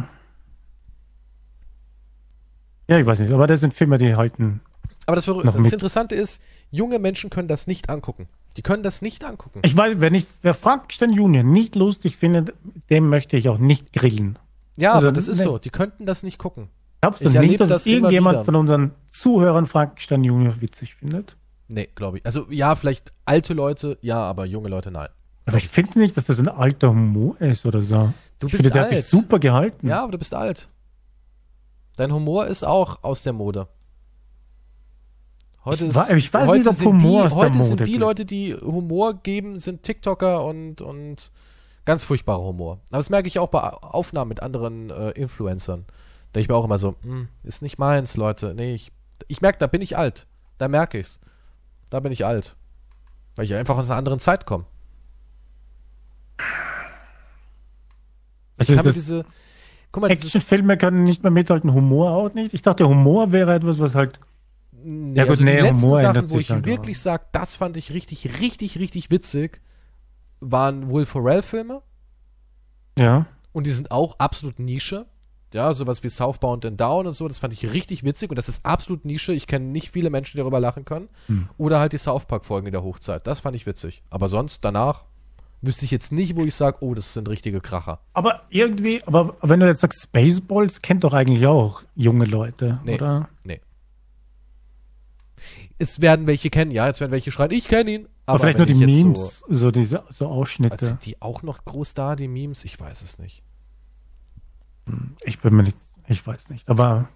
Ja, ich weiß nicht, aber das sind Filme, die halten.
Aber das,
Noch
das
mit.
Interessante ist, junge Menschen können das nicht angucken. Die können das nicht angucken.
Ich weiß, wenn ich wer Frankenstein Junior nicht lustig findet, dem möchte ich auch nicht grillen.
Ja,
also,
aber das ist
ne-
so. Die könnten das nicht gucken.
Glaubst du
Ich
nicht, dass
das
irgendjemand von unseren Zuhörern Frankenstein Junior witzig findet?
Nee, glaube ich. Also ja, vielleicht alte Leute, ja, aber junge Leute, nein.
Aber ich finde nicht, dass das ein alter Humor ist oder so.
Du
ich
bist
finde, der
alt.
hat sich super gehalten.
Ja, aber du bist alt. Dein Humor ist auch aus der Mode. Heute
Ich
ist,
ich weiß
heute
nicht, ob
sind
Humor
die,
der
heute sind die. Leute, die Humor geben, sind TikToker und, und ganz furchtbarer Humor. Aber das merke ich auch bei Aufnahmen mit anderen äh, Influencern. Da ich mir auch immer so, hm, ist nicht meins, Leute. Nee, ich, ich merke, da bin ich alt. Da merke ich's. Da bin ich alt. Weil ich einfach aus einer anderen Zeit komme. Ich
Also
habe diese, guck mal, dieses
Actionfilme können nicht mehr mithalten, Humor auch nicht. Ich dachte, Humor wäre etwas, was halt.
Nee,
Ja gut,
also die
nee,
letzten
Humor
Sachen, wo ich
halt
wirklich sage, das fand ich richtig, richtig, richtig witzig, waren Will Ferrell-Filme.
Ja.
Und die sind auch absolut Nische. Ja, sowas wie Southbound and Down und so, das fand ich richtig witzig und das ist absolut Nische. Ich kenne nicht viele Menschen, die darüber lachen können.
Hm.
Oder halt die South Park-Folgen in der Hochzeit. Das fand ich witzig. Aber sonst, danach, wüsste ich jetzt nicht, wo ich sage, oh, das sind richtige Kracher.
Aber irgendwie, aber wenn du jetzt sagst, Spaceballs kennt doch eigentlich auch junge Leute,
Nee.
oder?
Nee. Es werden welche kennen, ja, es werden welche schreien, ich kenne ihn.
Aber,
Aber,
vielleicht nur die Memes, so, diese so
So,
Ausschnitte.
sind die auch noch groß da, die Memes? Ich weiß es nicht.
Ich bin mir nicht, ich weiß nicht. Aber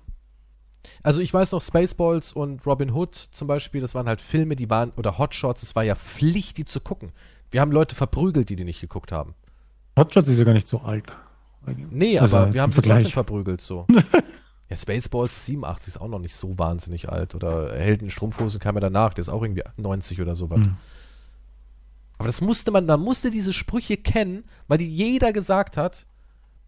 Also ich weiß noch, Spaceballs und Robin Hood zum Beispiel, das waren halt Filme, die waren, oder Hotshots, es war ja Pflicht, die zu gucken. Wir haben Leute verprügelt, die die nicht geguckt haben.
Hotshots ist ja gar nicht so alt.
Nee,
Also
aber wir haben sie trotzdem verprügelt, so. ja, Spaceballs 87 ist auch noch nicht so wahnsinnig alt. Oder Helden in Strumpfhosen kam ja danach, der ist auch irgendwie 90 oder sowas.
Hm.
Aber das musste man, man musste diese Sprüche kennen, weil die jeder gesagt hat,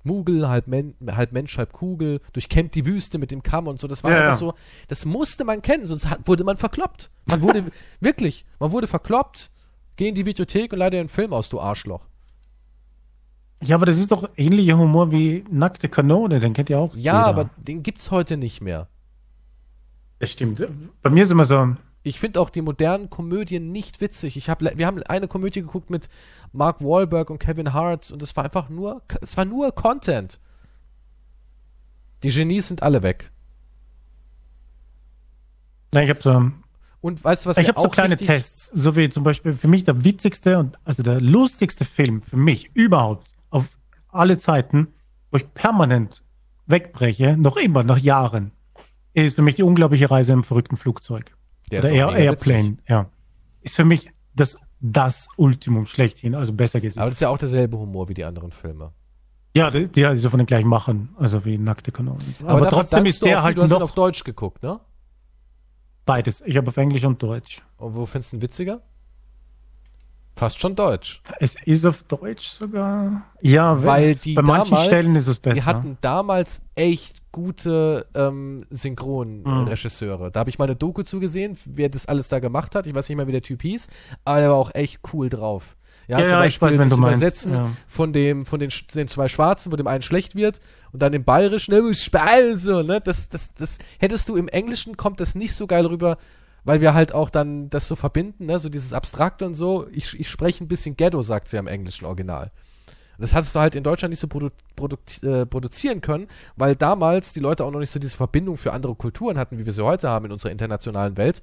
Mugel, halb, Men halb Mensch, halb Kugel, durchkämmt die Wüste mit dem Kamm und so. Das war
Ja,
einfach
ja.
so, das musste man kennen, sonst hat, wurde man verkloppt. Man wurde, wirklich, man wurde verkloppt, geh in die Videothek und leih dir einen Film aus, du Arschloch.
Ja, aber das ist doch ähnlicher Humor wie Nackte Kanone, den kennt ihr auch.
Ja,
jeder.
aber den gibt's heute nicht mehr.
Das stimmt. Bei mir ist immer so,
Ich finde auch die modernen Komödien nicht witzig. Ich hab, wir haben eine Komödie geguckt mit Mark Wahlberg und Kevin Hart und es war einfach nur, es war nur Content. Die Genies sind alle weg.
nein, ich habe so,
Und weißt du, was
ich habe so
auch
kleine Tests, so wie zum Beispiel für mich der witzigste und also der lustigste Film für mich überhaupt auf alle Zeiten, wo ich permanent wegbreche, noch immer, nach Jahren, ist für mich die unglaubliche Reise im verrückten Flugzeug.
Der
Oder Air, Airplane,
witzig.
ja. Ist für mich das, das Ultimum schlechthin, also besser gesagt.
Aber das ist ja auch derselbe Humor wie die anderen Filme.
ja, die, die also von den gleichen Machern, also wie nackte Kanonen. Aber,
davon
trotzdem ist der
auch,
halt
du hast ihn
noch
auf Deutsch geguckt, ne?
beides. Ich habe auf Englisch und Deutsch.
Und wo findest du ihn witziger? Fast schon Deutsch.
Es ist auf Deutsch sogar. Ja,
Weil die
bei manchen
damals,
Stellen ist es besser.
Die hatten damals echt gute ähm, Synchronregisseure. Da habe ich mal eine Doku zugesehen, wer das alles da gemacht hat. Ich weiß nicht mehr, wie der Typ hieß, aber er war auch echt cool drauf. Ja,
Ja,
zum
ja, ich
Beispiel
weiß, wenn
das Übersetzen
ja.
von dem, von den, den zwei Schwarzen, wo dem einen schlecht wird und dann im Bayerischen, ne, Speise, ne, das, das, das, hättest du im Englischen kommt das nicht so geil rüber, weil wir halt auch dann das so verbinden, ne, so dieses Abstrakte und so. Ich, ich spreche ein bisschen Ghetto, sagt sie am englischen Original. Das hast du halt in Deutschland nicht so produ produkt, äh, produzieren können, weil damals die Leute auch noch nicht so diese Verbindung für andere Kulturen hatten, wie wir sie heute haben in unserer internationalen Welt.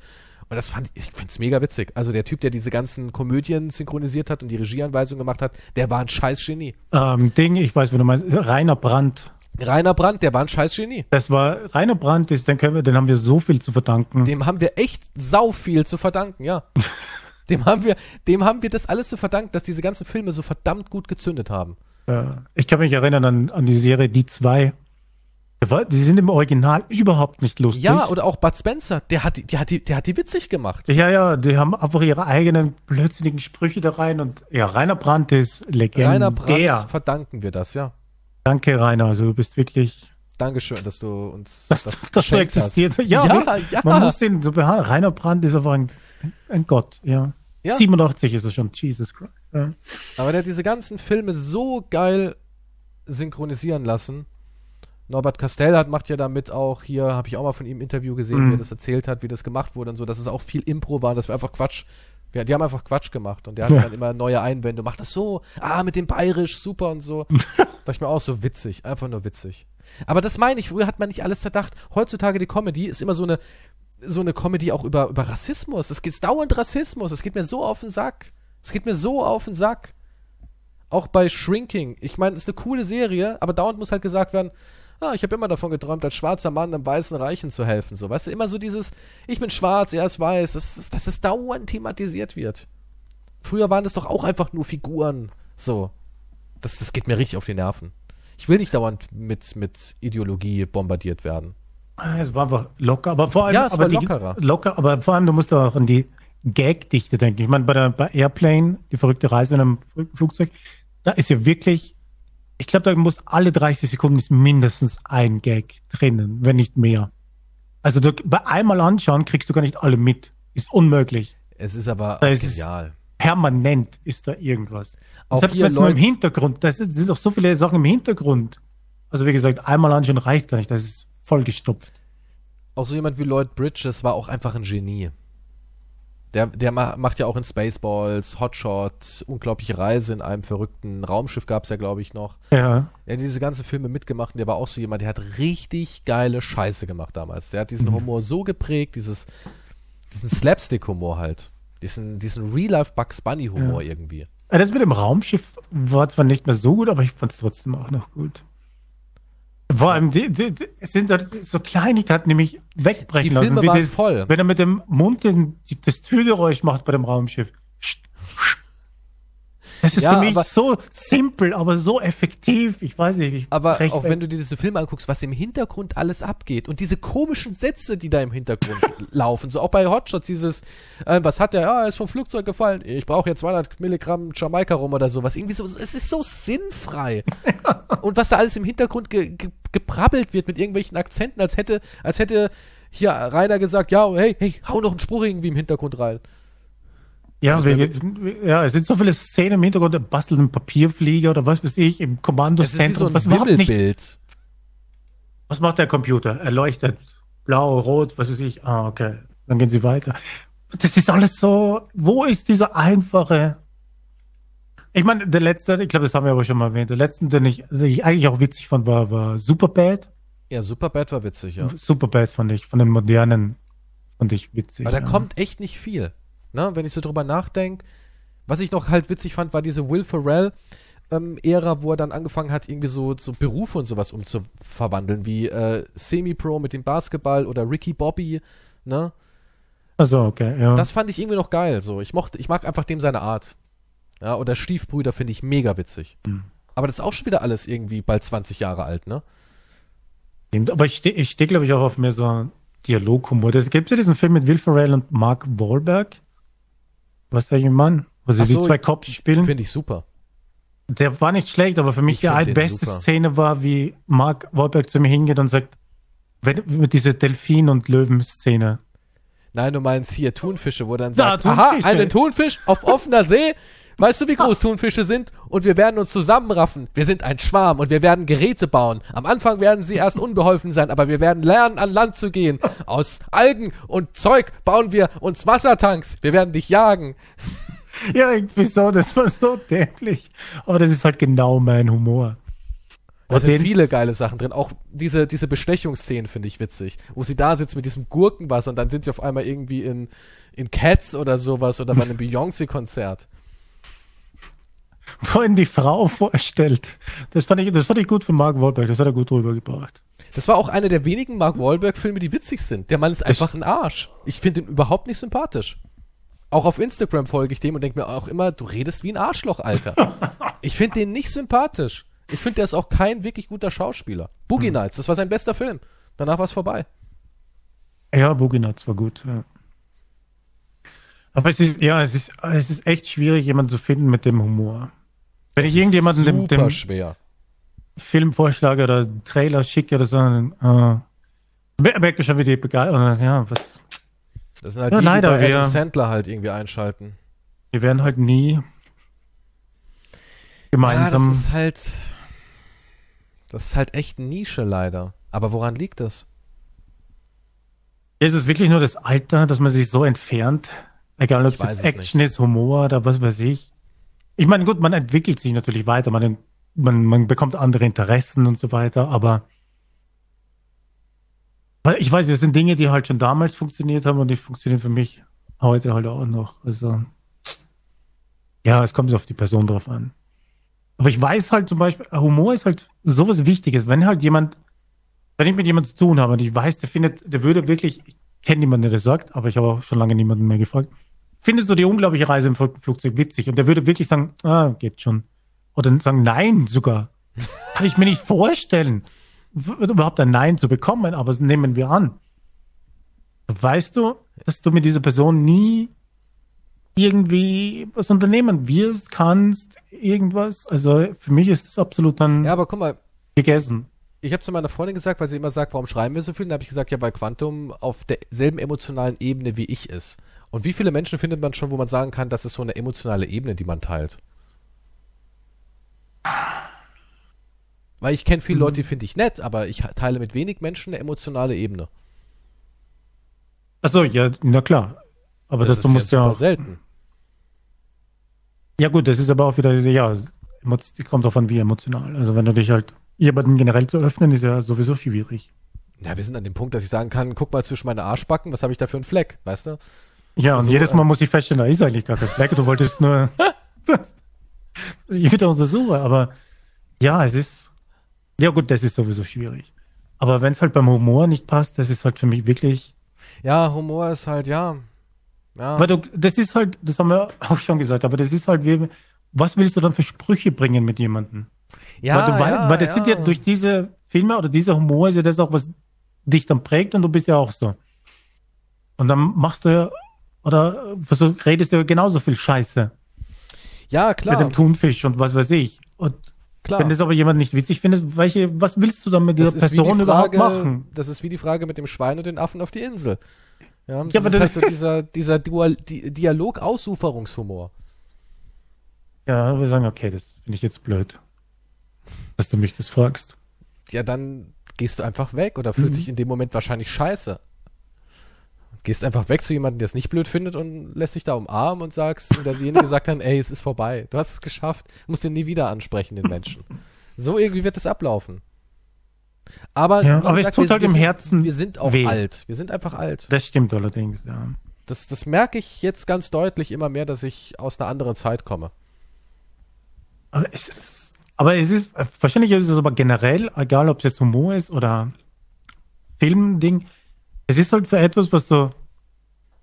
Und das fand ich, ich find's mega witzig. Also der Typ, der diese ganzen Komödien synchronisiert hat und die Regieanweisungen gemacht hat, der war ein scheiß Genie.
Ähm, Ding, ich weiß, wie du meinst, Rainer Brandt.
Rainer Brandt, der war ein scheiß Genie.
Das war, Rainer Brandt ist, den können wir, den haben wir so viel zu verdanken.
Dem haben wir echt sau viel zu verdanken, ja. dem haben wir, dem haben wir das alles zu verdanken, dass diese ganzen Filme so verdammt gut gezündet haben.
Ja. Ich kann mich erinnern an, an die Serie Die zwei. Die sind im Original überhaupt nicht lustig.
Ja, oder auch Bud Spencer, der hat, die- der hat die, der hat die witzig gemacht.
Ja, ja, die haben einfach ihre eigenen blödsinnigen Sprüche da rein und ja, Rainer Brandt ist legendär.
Rainer Brandt verdanken wir das, ja.
Danke, Rainer. Also du bist wirklich,
Dankeschön, dass du uns
dass,
das,
dass du
geschenkt hast.
existiert. Ja,
ja, ja.
man muss ihn so behandeln. Rainer Brandt ist einfach ein, ein Gott, ja.
Ja.
87 ist er schon, Jesus Christ. Ja.
Aber der hat diese ganzen Filme so geil synchronisieren lassen. Norbert Castell hat, macht ja damit auch hier, habe ich auch mal von ihm ein Interview gesehen,
Mhm.
wie er das erzählt hat, wie das gemacht wurde und so, dass es auch viel Impro war, dass wir einfach Quatsch, wir, die haben einfach Quatsch gemacht und der hat
Ja.
dann immer neue Einwände, macht das so, ah, mit dem Bayerisch, super und so. Dachte ich mir auch so witzig, einfach nur witzig. Aber das meine ich, früher hat man nicht alles zerdacht. Heutzutage die Comedy ist immer so eine, so eine Comedy auch über, über Rassismus. Es geht dauernd Rassismus, es geht mir so auf den Sack. Es geht mir so auf den Sack. Auch bei Shrinking. Ich meine, es ist eine coole Serie, aber dauernd muss halt gesagt werden, ah, ich habe immer davon geträumt, als schwarzer Mann einem weißen Reichen zu helfen. So, weißt du, immer so dieses, ich bin schwarz, er ist weiß, dass, dass das dauernd thematisiert wird. Früher waren das doch auch einfach nur Figuren. So. Das, das geht mir richtig auf die Nerven. Ich will nicht dauernd mit, mit Ideologie bombardiert werden.
Ah, Es war einfach locker, aber vor allem,
Ja, es
aber
war
die,
lockerer.
locker, aber vor allem, du musst auch an die Gag-Dichte denken. Ich meine, bei der bei Airplane, die verrückte Reise in einem Fl- Flugzeug, da ist ja wirklich, ich glaube, da muss alle 30 Sekunden ist mindestens ein Gag drinnen, wenn nicht mehr. Also du, bei einmal anschauen kriegst du gar nicht alle mit. Ist unmöglich.
Es ist aber
ist es-
genial.
Permanent ist da irgendwas.
Auch
selbst wenn es nur im Hintergrund, da sind sind doch so viele Sachen im Hintergrund. Also wie gesagt, einmal anschauen reicht gar nicht, das ist vollgestopft.
Auch so jemand wie Lloyd Bridges war auch einfach ein Genie. Der, der ma macht ja auch in Spaceballs, Hotshot, unglaubliche Reise in einem verrückten Raumschiff gab es ja, glaube ich, noch.
Ja.
Er hat diese ganzen Filme mitgemacht und der war auch so jemand, der hat richtig geile Scheiße gemacht damals. Der hat diesen Humor so geprägt, dieses, diesen Slapstick-Humor halt. Diesen, diesen Real-Life Bugs Bunny-Humor irgendwie.
Ja, Äh, Das mit dem Raumschiff war zwar nicht mehr so gut, aber ich fand es trotzdem auch noch gut. Vor allem, die, die, die, sind da so Kleinigkeiten, nämlich wegbrechen
Die
lassen.
Filme
Wie
waren
das-
voll.
Wenn er mit dem Mund den, die, das Türgeräusch macht bei dem Raumschiff. Das ist
Ja,
für mich
aber-
so simpel, aber so effektiv. Ich weiß nicht. Ich
Aber auch wenn du dir diese Filme anguckst, was im Hintergrund alles abgeht und diese komischen Sätze, die da im Hintergrund laufen, so auch bei Hotshots dieses, äh, was hat der, ja, er ist vom Flugzeug gefallen, ich brauche jetzt 200 Milligramm Jamaika rum oder sowas, irgendwie so, es ist so sinnfrei. und was da alles im Hintergrund ge ge geprabbelt wird mit irgendwelchen Akzenten, als hätte, als hätte hier Rainer gesagt, ja, hey, hey, hau noch einen Spruch irgendwie im Hintergrund rein.
Ja,
Das
wir, ja, es sind so viele Szenen im Hintergrund, der bastelt einen Papierflieger oder was weiß ich, im
Es ist wie
Kommandozentrum.
so ein
was, nicht, was macht der Computer? Er leuchtet blau, rot, was weiß ich. Ah, okay. Dann gehen sie weiter. Das ist alles so, wo ist dieser einfache? Ich meine, der letzte, ich glaube, das haben wir aber schon mal erwähnt, der letzte, den ich, den ich eigentlich auch witzig fand, war, war Superbad.
Ja, Superbad war witzig, ja.
Superbad fand ich, von den modernen, fand ich witzig.
Weil da
ja.
kommt echt nicht viel. Ne? Wenn ich so drüber nachdenke. Was ich noch halt witzig fand, war diese Will Ferrell ähm, Ära, wo er dann angefangen hat, irgendwie so, so Berufe und sowas umzuverwandeln, wie äh, Semi-Pro mit dem Basketball oder Ricky Bobby. Ne?
Also, okay, ja.
Das fand ich irgendwie noch geil. So, ich mochte, ich mag einfach dem seine Art. Ja, oder Stiefbrüder finde ich mega witzig.
Hm.
Aber das ist auch schon wieder alles irgendwie bald 20 Jahre alt, ne?
Aber ich stehe, ich steh, glaube ich, auch auf mehr so Dialoghumor. Es gibt ja diesen Film mit Will Ferrell und Mark Wahlberg. Was welchen Mann? Wo sie
Ach
die
so,
zwei Cops spielen.
Finde ich super.
Der war nicht schlecht, aber für mich
Ich
die
find den
beste
super.
Szene war, wie Mark Wahlberg zu mir hingeht und sagt, wenn, mit dieser Delfin- und Löwen-Szene.
Nein, du meinst hier Thunfische, wo dann
Ja,
sagt, aha,
Thunfische.
einen Thunfisch auf offener See. Weißt du, wie groß Thunfische sind? Und wir werden uns zusammenraffen. Wir sind ein Schwarm und wir werden Geräte bauen. Am Anfang werden sie erst unbeholfen sein, aber wir werden lernen, an Land zu gehen. Aus Algen und Zeug bauen wir uns Wassertanks. Wir werden dich jagen.
Ja, irgendwie so, das war so dämlich. Aber das ist halt genau mein Humor.
Da sind viele geile Sachen drin. Auch diese, diese Bestechungsszenen finde ich witzig. Wo sie da sitzt mit diesem Gurkenwasser und dann sind sie auf einmal irgendwie in, in Cats oder sowas oder bei einem Beyoncé-Konzert.
Vorhin die Frau vorstellt. Das fand ich, das fand ich gut von Mark Wahlberg. Das hat er gut rübergebracht.
Das war auch einer der wenigen Mark Wahlberg-Filme, die witzig sind. Der Mann ist einfach ein Arsch. Ich finde ihn überhaupt nicht sympathisch. Auch auf Instagram folge ich dem und denke mir auch immer, du redest wie ein Arschloch, Alter. ich finde den nicht sympathisch. Ich finde, der ist auch kein wirklich guter Schauspieler. Boogie hm. Nights, das war sein bester Film. Danach war es vorbei.
Ja, Boogie Nights war gut. Ja. Aber es ist, ja, es ist, es ist echt schwierig, jemanden zu finden mit dem Humor. Wenn das ich irgendjemanden dem, dem
schwer.
Film vorschlage oder Trailer schicke oder so, dann äh, merkt man schon, wie die begeistert. Ja, was.
Das sind halt ja, die, leider, die bei Adam Sandler halt irgendwie einschalten.
Wir werden halt nie gemeinsam.
Ja, das ist halt. Das ist halt echt Nische leider. Aber woran liegt das?
Ist es wirklich nur das Alter, dass man sich so entfernt? Egal, ob es Action nicht. ist, Humor oder was weiß ich. Ich meine, gut, man entwickelt sich natürlich weiter, man, man, man bekommt andere Interessen und so weiter, aber ich weiß, es sind Dinge, die halt schon damals funktioniert haben und die funktionieren für mich heute halt auch noch. Also, ja, es kommt auf die Person drauf an. Aber ich weiß halt zum Beispiel, Humor ist halt sowas Wichtiges. Wenn halt jemand, wenn ich mit jemandem zu tun habe und ich weiß, der findet, der würde wirklich, ich kenne niemanden, der das sagt, aber ich habe auch schon lange niemanden mehr gefragt, findest du die unglaubliche Reise im Flugzeug witzig? Und der würde wirklich sagen, ah, geht schon. Oder sagen, nein sogar. Kann ich mir nicht vorstellen, überhaupt ein Nein zu bekommen, aber das nehmen wir an. Weißt du, dass du mit dieser Person nie irgendwie was unternehmen wirst, kannst, irgendwas? Also für mich ist das absolut dann
ja, aber guck mal,
gegessen.
Ich habe zu meiner Freundin gesagt, weil sie immer sagt, warum schreiben wir so viel? Da habe ich gesagt, ja, weil Quantum auf derselben emotionalen Ebene wie ich ist. Und wie viele Menschen findet man schon, wo man sagen kann, das ist so eine emotionale Ebene, die man teilt? Weil ich kenne viele mhm. Leute, die finde ich nett, aber ich teile mit wenig Menschen eine emotionale Ebene.
Achso, ja, na klar. Aber das, das ist ja super
selten.
Ja gut, das ist aber auch wieder, ja, kommt an, wie emotional. Also wenn du dich halt jemanden generell zu öffnen, ist ja sowieso schwierig.
Ja, wir sind an dem Punkt, dass ich sagen kann, guck mal zwischen meine Arschbacken, was habe ich da für einen Fleck, weißt du?
Ja, und so, jedes Mal äh, muss ich feststellen, da ist eigentlich gar kein Fleck. Du wolltest nur ich wieder untersuche, aber ja, es ist, ja gut, das ist sowieso schwierig. Aber wenn es halt beim Humor nicht passt, das ist halt für mich wirklich.
Ja, Humor ist halt, ja.
ja. Weil du, das ist halt, das haben wir auch schon gesagt, aber das ist halt wie, was willst du dann für Sprüche bringen mit jemandem?
Ja,
weil,
du, ja,
weil das ja. sind ja durch diese Filme oder dieser Humor ist ja das auch, was dich dann prägt und du bist ja auch so. Und dann machst du ja oder versuch, redest du genauso viel Scheiße.
Ja, klar.
Mit dem Thunfisch und was weiß ich. Und Klar. Wenn das aber jemand nicht witzig findet, welche, was willst du dann mit dieser Person
die
überhaupt machen?
Das ist wie die Frage mit dem Schwein und den Affen auf die Insel. Ja, das ja, aber ist halt so dieser, dieser Dual, Di Dialog-Ausuferungshumor.
Ja, wir sagen, okay, das finde ich jetzt blöd, dass du mich das fragst.
Ja, dann gehst du einfach weg oder fühlst mhm. dich in dem Moment wahrscheinlich scheiße. Gehst einfach weg zu jemandem, der es nicht blöd findet und lässt dich da umarmen und sagst, und derjenige sagt dann, ey, es ist vorbei. Du hast es geschafft. Musst den nie wieder ansprechen, den Menschen. So irgendwie wird es ablaufen. Aber,
ja, aber gesagt, es tut wir, halt wir im
sind,
Herzen.
Wir sind auch weh. alt. Wir sind einfach alt.
Das stimmt allerdings, ja.
Das, das merke ich jetzt ganz deutlich immer mehr, dass ich aus einer anderen Zeit komme.
Aber es, ist, aber es ist, wahrscheinlich ist es aber generell, egal ob es jetzt Humor ist oder Filmding, es ist halt für etwas, was du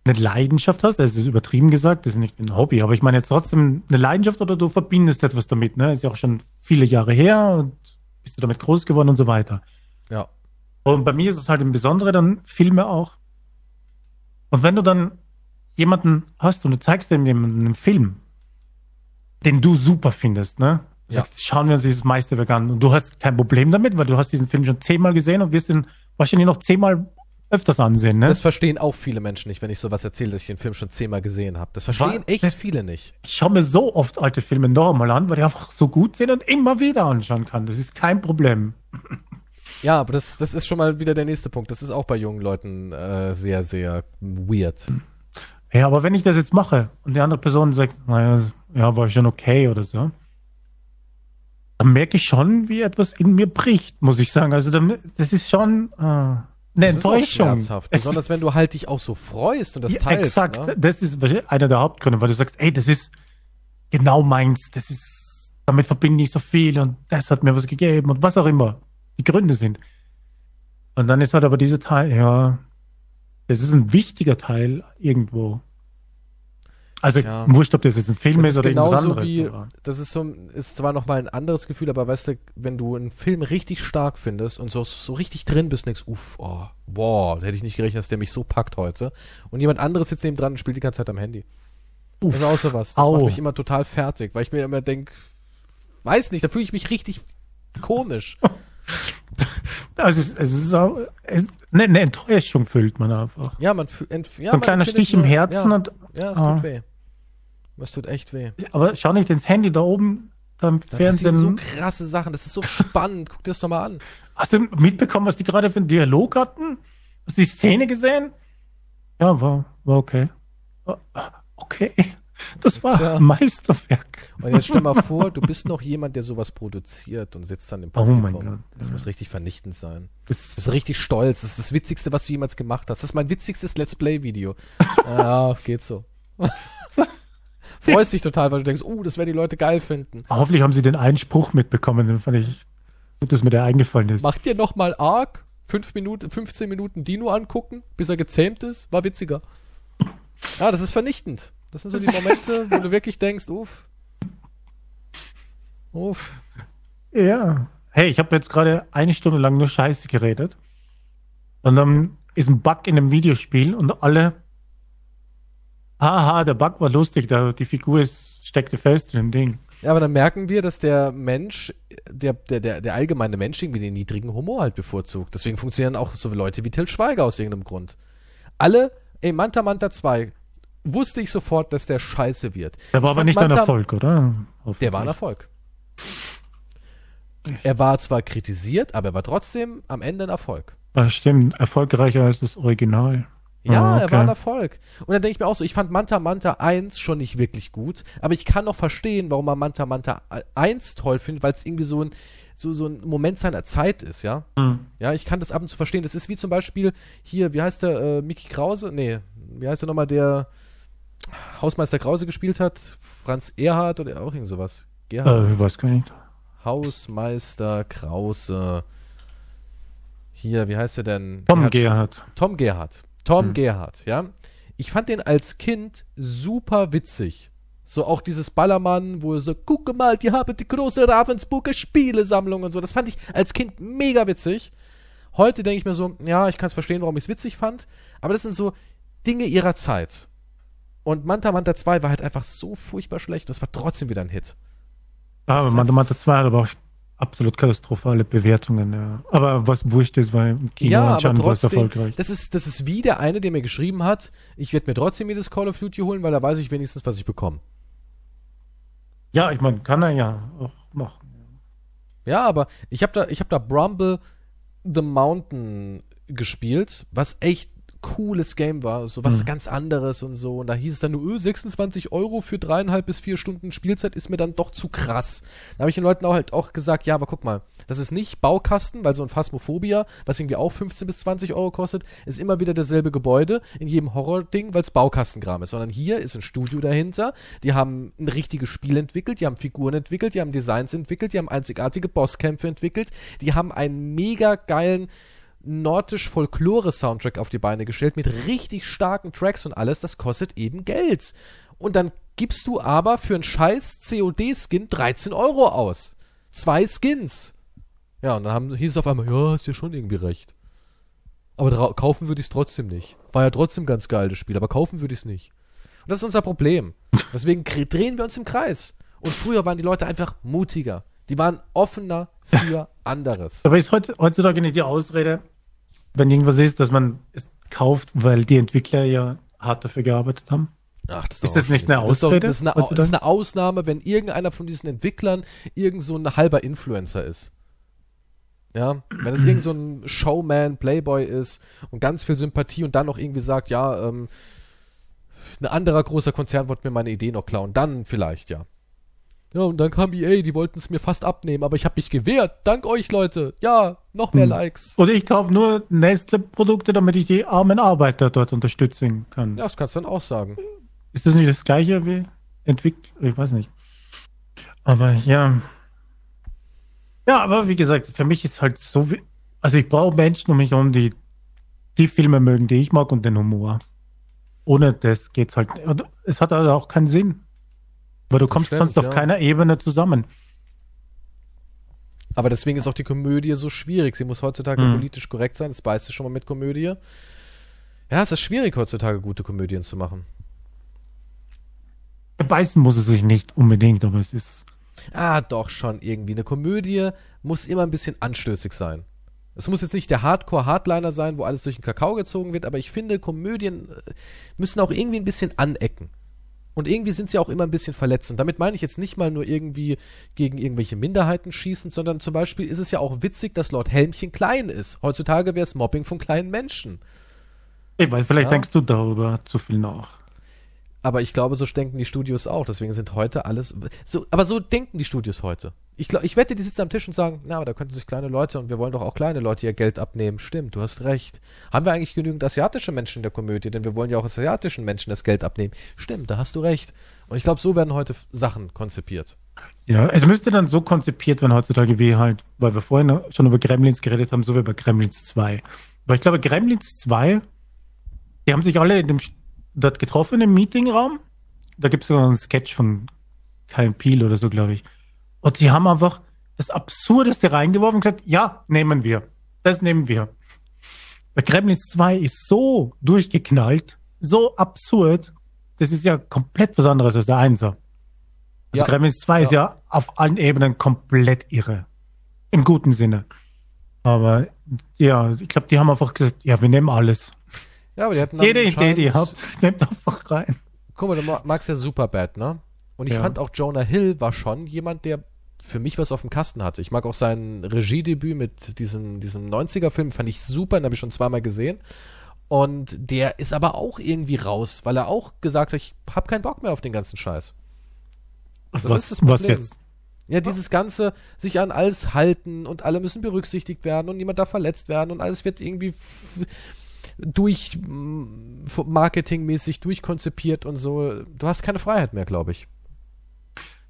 eine Leidenschaft hast, das ist übertrieben gesagt, das ist nicht ein Hobby, aber ich meine jetzt trotzdem eine Leidenschaft oder du verbindest etwas damit, ne? Ist ja auch schon viele Jahre her und bist du damit groß geworden und so weiter.
Ja.
Und bei mir ist es halt im Besonderen dann Filme auch. Und wenn du dann jemanden hast und du zeigst dem jemanden einen Film, den du super findest, ne? Du ja. sagst, schauen wir uns dieses Meisterwerk an und du hast kein Problem damit, weil du hast diesen Film schon zehnmal gesehen und wirst ihn wahrscheinlich noch zehnmal öfters ansehen, ne?
Das verstehen auch viele Menschen nicht, wenn ich sowas erzähle, dass ich den Film schon zehnmal gesehen habe. Das verstehen
Wa-
echt viele nicht.
Ich schaue mir so oft alte Filme nochmal an, weil die einfach so gut sind und immer wieder anschauen kann. Das ist kein Problem.
Ja, aber das, das ist schon mal wieder der nächste Punkt. Das ist auch bei jungen Leuten äh, sehr, sehr weird.
Ja, aber wenn ich das jetzt mache und die andere Person sagt, naja, ja, war schon okay oder so, dann merke ich schon, wie etwas in mir bricht, muss ich sagen. Also das ist schon äh, eine
Das ist auch
Enttäuschung.
schmerzhaft. Besonders wenn du halt dich auch so freust und das
ja,
teilst.
exakt.
Ne?
Das ist einer der Hauptgründe, weil du sagst, ey, das ist genau meins. Das ist, damit verbinde ich so viel und das hat mir was gegeben und was auch immer die Gründe sind. Und dann ist halt aber dieser Teil, ja, das ist ein wichtiger Teil irgendwo. Also
Ja.
wurscht, ob das jetzt ein Film
Das
ist
ist
oder irgendwas
genauso
anderes.
wie, das ist so, ist zwar nochmal ein anderes Gefühl, aber weißt du, wenn du einen Film richtig stark findest und so, so richtig drin bist, nix, uff, oh, boah, da hätte ich nicht gerechnet, dass der mich so packt heute. Und jemand anderes sitzt neben dran und spielt die ganze Zeit am Handy.
Uff.
Das ist auch sowas. Das
Au.
macht mich immer total fertig, weil ich mir immer denk, weiß nicht, da fühle ich mich richtig komisch.
Also es, es ist auch, es, eine, eine Enttäuschung fühlt man einfach.
Ja, man fühlt, ja,
so ein kleiner Stich im Herzen
ja,
und
ja, es
Ah.
tut weh. Es tut echt weh.
aber schau nicht ins Handy da oben da im
Da
Fernsehen.
so krasse Sachen, das ist so spannend. Guck dir das doch mal an.
Hast du mitbekommen, was die gerade für einen Dialog hatten? Hast du die Szene gesehen? Ja, war, war okay. Okay. Das war ein Meisterwerk.
Und jetzt stell mal vor, du bist noch jemand, der sowas produziert und sitzt dann im
Oh
Publikum.
mein Gott.
Das muss richtig vernichtend sein. Du
Das,
bist richtig stolz. Das ist das Witzigste, was du jemals gemacht hast. Das ist mein witzigstes Let's Play-Video. ja, geht so. Freust dich total, weil du denkst, uh, das werden die Leute geil finden.
hoffentlich haben sie den einen Spruch mitbekommen, den fand ich gut, dass mir der eingefallen ist.
Mach dir noch mal Arc, fünf Minuten, 15 Minuten Dino angucken, bis er gezähmt ist, war witziger. Ja, das ist vernichtend. Das sind so die Momente, wo du wirklich denkst, uff. Uff.
Ja. Hey, ich habe jetzt gerade eine Stunde lang nur Scheiße geredet. Und dann ist ein Bug in dem Videospiel und alle. Haha, der Bug war lustig, da, die Figur ist, steckte fest in dem Ding.
Ja, aber dann merken wir, dass der Mensch, der, der, der, der allgemeine Mensch irgendwie den niedrigen Humor halt bevorzugt. Deswegen funktionieren auch so Leute wie Till Schweiger aus irgendeinem Grund. Alle, ey, Manta Manta 2, wusste ich sofort, dass der scheiße wird.
Der war aber nicht ein
Manta-
Erfolg, oder?
Der war ein Erfolg. Er war zwar kritisiert, aber er war trotzdem am Ende ein Erfolg.
Das stimmt, erfolgreicher als das Original.
Ja,
Ah,
er
okay.
war ein Erfolg. Und dann denke ich mir auch so, ich fand Manta Manta 1 schon nicht wirklich gut, aber ich kann noch verstehen, warum man Manta Manta 1 toll findet, weil es irgendwie so ein, so, so ein Moment seiner Zeit ist, ja.
Hm.
Ja, ich kann das ab und zu verstehen. Das ist wie zum Beispiel hier, wie heißt der, äh, Mickey Krause? Nee, wie heißt der nochmal, der Hausmeister Krause gespielt hat? Franz Erhard oder auch irgend sowas. Gerhard.
Äh, ich weiß gar nicht.
Hausmeister Krause. Hier, wie heißt der denn?
Tom
Gerhard-
Gerhardt.
Tom Gerhardt. Tom
Hm.
Gerhardt, ja. Ich fand den als Kind super witzig. So auch dieses Ballermann, wo er so, gucke mal, die haben die große Ravensburger Spielesammlung und so. Das fand ich als Kind mega witzig. Heute denke ich mir so, ja, ich kann es verstehen, warum ich es witzig fand. Aber das sind so Dinge ihrer Zeit. Und Manta Manta 2 war halt einfach so furchtbar schlecht und es war trotzdem wieder ein Hit.
Ah, aber
ist
Manta Manta
einfach-
2 hat aber auch absolut katastrophale Bewertungen, ja. Aber was wurscht ist, weil Kino
ja, aber
anscheinend
trotzdem,
erfolgreich.
das ist, das ist wie der eine, der mir geschrieben hat, ich werde mir trotzdem jedes Call of Duty holen, weil da weiß ich wenigstens, was ich bekomme.
Ja, ich meine, kann er ja auch machen.
Ja, aber ich habe da, ich habe da Brumble the Mountain gespielt, was echt cooles Game war, so was
Mhm.
ganz anderes und so. Und da hieß es dann nur, öh, 26 Euro für dreieinhalb bis vier Stunden Spielzeit ist mir dann doch zu krass. Da habe ich den Leuten auch halt auch gesagt, ja, aber guck mal, das ist nicht Baukasten, weil so ein Phasmophobia, was irgendwie auch 15 bis 20 Euro kostet, ist immer wieder dasselbe Gebäude in jedem Horror-Ding, weil es Baukastengram ist. Sondern hier ist ein Studio dahinter, die haben ein richtiges Spiel entwickelt, die haben Figuren entwickelt, die haben Designs entwickelt, die haben einzigartige Bosskämpfe entwickelt, die haben einen mega geilen nordisch-Folklore-Soundtrack auf die Beine gestellt mit richtig starken Tracks und alles, das kostet eben Geld. Und dann gibst du aber für einen scheiß COD-Skin 13 Euro aus. Zwei Skins. Ja, und dann haben, hieß es auf einmal, ja, hast ja schon irgendwie recht. Aber kaufen würde ich es trotzdem nicht. War ja trotzdem ganz geil, das Spiel, aber kaufen würde ich es nicht. Und das ist unser Problem. Deswegen drehen wir uns im Kreis. Und früher waren die Leute einfach mutiger. Die waren offener für anderes.
Aber ist heut- heutzutage nicht die Ausrede, wenn irgendwas ist, dass man es kauft, weil die Entwickler ja hart dafür gearbeitet haben?
Ach, das
Ist das nicht eine
das ist,
Ausrede?
das, ist eine, Au- das ist eine Ausnahme, wenn irgendeiner von diesen Entwicklern irgend so ein halber Influencer ist. Ja, wenn es irgend so ein Showman, Playboy ist und ganz viel Sympathie und dann noch irgendwie sagt, ja, ähm, ein anderer großer Konzern wollte mir meine Idee noch klauen, dann vielleicht, ja. Ja, und dann kam EA, die wollten es mir fast abnehmen, aber ich habe mich gewehrt. Dank euch, Leute. Ja, noch mehr
Hm.
Likes.
Oder ich kaufe nur Nestle-Produkte, damit ich die armen Arbeiter dort unterstützen kann.
Ja, das kannst du dann auch sagen.
Ist das nicht das gleiche wie entwickelt? Ich weiß nicht. Aber ja. Ja, aber wie gesagt, für mich ist halt so wie. Also ich brauche Menschen um mich herum, die die Filme mögen, die ich mag und den Humor. Ohne das geht's halt. und Es hat also auch keinen Sinn. Weil du kommst sonst auf
ja.
keiner Ebene zusammen.
Aber deswegen ist auch die Komödie so schwierig. Sie muss heutzutage
Hm.
politisch korrekt sein. Das beißt du schon mal mit Komödie. Ja, es ist schwierig heutzutage gute Komödien zu machen.
Beißen muss es sich nicht unbedingt, aber es ist.
Ah, doch schon irgendwie. Eine Komödie muss immer ein bisschen anstößig sein. Es muss jetzt nicht der Hardcore-Hardliner sein, wo alles durch den Kakao gezogen wird, aber ich finde, Komödien äh, müssen auch irgendwie ein bisschen anecken. Und irgendwie sind sie auch immer ein bisschen verletzend. Damit meine ich jetzt nicht mal nur irgendwie gegen irgendwelche Minderheiten schießen, sondern zum Beispiel ist es ja auch witzig, dass Lord Helmchen klein ist. Heutzutage wäre es Mobbing von kleinen Menschen.
Ey, weil vielleicht
Ja.
denkst du darüber zu viel nach.
Aber ich glaube, so denken die Studios auch. Deswegen sind heute alles. So, aber so denken die Studios heute. Ich, glaub, ich wette, die sitzen am Tisch und sagen, na, aber da könnten sich kleine Leute und wir wollen doch auch kleine Leute ihr Geld abnehmen. Stimmt, du hast recht. Haben wir eigentlich genügend asiatische Menschen in der Komödie? Denn wir wollen ja auch asiatischen Menschen das Geld abnehmen. Stimmt, da hast du recht. Und ich glaube, so werden heute Sachen konzipiert.
Ja, es müsste dann so konzipiert werden heutzutage wie halt, weil wir vorhin schon über Gremlins geredet haben, so wie bei Gremlins 2. Weil ich glaube, Gremlins 2, die haben sich alle in dem, dort getroffen im Meetingraum. Da gibt es sogar einen Sketch von Kyle Peel oder so, glaube ich. Und die haben einfach das Absurdeste reingeworfen und gesagt, ja, nehmen wir. Das nehmen wir. Bei Gremlins 2 ist so durchgeknallt, so absurd, das ist ja komplett was anderes als der Einser. Also
Ja.
Gremlins 2 ist ja auf allen Ebenen komplett irre. Im guten Sinne. Aber ja, ich glaube, die haben einfach gesagt, ja, wir nehmen alles.
Ja, aber die hatten
Jede Idee, die ihr habt, nehmt einfach rein.
Guck mal, du ma- magst ja Superbad, ne? Und ich
Ja.
fand auch Jonah Hill war schon jemand, der für mich was auf dem Kasten hatte. Ich mag auch sein Regiedebüt mit diesem, diesem 90er-Film, fand ich super, den habe ich schon zweimal gesehen. Und der ist aber auch irgendwie raus, weil er auch gesagt hat, ich hab keinen Bock mehr auf den ganzen Scheiß. Das
was,
ist das
was
Problem.
jetzt?
Ja, dieses ganze sich an alles halten und alle müssen berücksichtigt werden und niemand darf verletzt werden und alles wird irgendwie durch marketingmäßig durchkonzipiert und so. Du hast keine Freiheit mehr, glaube ich.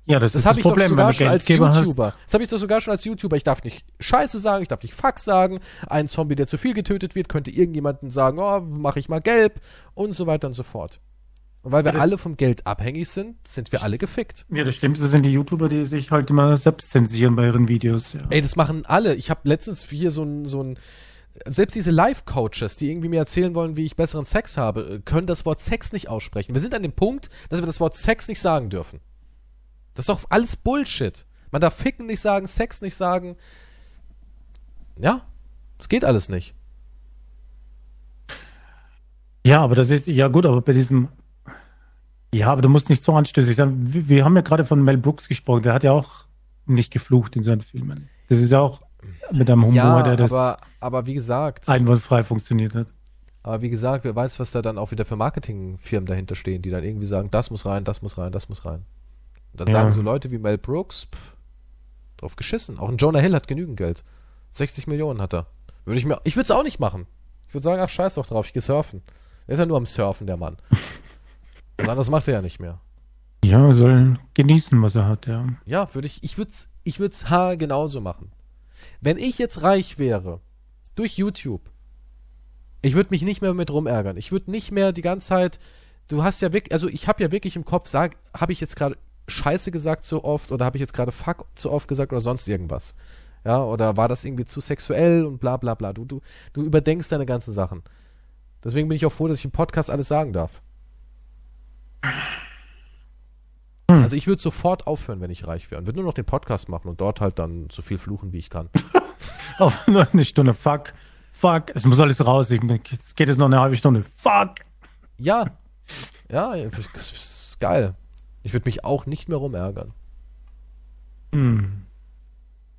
Ja, das,
Das
ist
habe
das
ich doch
Problem, wenn
sogar
du
schon als
Geldgeber hast.
YouTuber. Das habe ich doch sogar schon als YouTuber. Ich darf nicht Scheiße sagen, ich darf nicht Fuck sagen. Ein Zombie, der zu viel getötet wird, könnte irgendjemanden sagen, oh, mache ich mal gelb und so weiter und so fort. Und weil wir
Ja,
alle vom Geld abhängig sind, sind wir alle gefickt.
Ja, das Schlimmste sind die YouTuber, die sich halt immer selbst zensieren bei ihren Videos. Ja.
Ey, das machen alle. Ich habe letztens hier so ein, so ein, selbst diese Life-Coaches, die irgendwie mir erzählen wollen, wie ich besseren Sex habe, können das Wort Sex nicht aussprechen. Wir sind an dem Punkt, dass wir das Wort Sex nicht sagen dürfen. Das ist doch alles Bullshit. Man darf Ficken nicht sagen, Sex nicht sagen. Ja, das geht alles nicht.
Ja, aber das ist, ja gut, aber bei diesem, ja, aber du musst nicht so anstößig sein. Wir, wir haben ja gerade von Mel Brooks gesprochen, der hat ja auch nicht geflucht in seinen Filmen. Das ist ja auch mit einem Humor,
ja,
der das
aber, aber wie gesagt,
einwandfrei funktioniert hat.
aber wie gesagt, wer weiß, was da dann auch wieder für Marketingfirmen dahinter stehen, die dann irgendwie sagen, das muss rein, das muss rein, das muss rein. Und dann
Ja.
sagen so Leute wie Mel Brooks, pff, drauf geschissen. Auch ein Jonah Hill hat genügend Geld. 60 Millionen hat er. Würde ich mir, ich würde es auch nicht machen. Ich würde sagen, ach scheiß doch drauf, ich gehe surfen. Er ist ja nur am Surfen, der Mann. Was anderes macht er ja nicht mehr.
Ja, er soll genießen, was er hat, ja.
Ja, würde ich, ich würde es ich würd's ha genauso machen. Wenn ich jetzt reich wäre, durch YouTube, ich würde mich nicht mehr mit rumärgern. Ich würde nicht mehr die ganze Zeit, du hast ja wirklich, also ich habe ja wirklich im Kopf, sag, habe ich jetzt gerade Scheiße gesagt so oft oder habe ich jetzt gerade Fuck zu oft gesagt oder sonst irgendwas. Ja, oder war das irgendwie zu sexuell und bla bla bla. Du, du, du überdenkst deine ganzen Sachen. Deswegen bin ich auch froh, dass ich im Podcast alles sagen darf.
Hm.
Also ich würde sofort aufhören, wenn ich reich wäre und würde nur noch den Podcast machen und dort halt dann so viel fluchen, wie ich kann.
Nur eine Stunde. Fuck, fuck, es muss alles raus. Es geht jetzt noch eine halbe Stunde. Fuck.
Ja. Ja, das ist geil. Ich würde mich auch nicht mehr rumärgern.
Hm.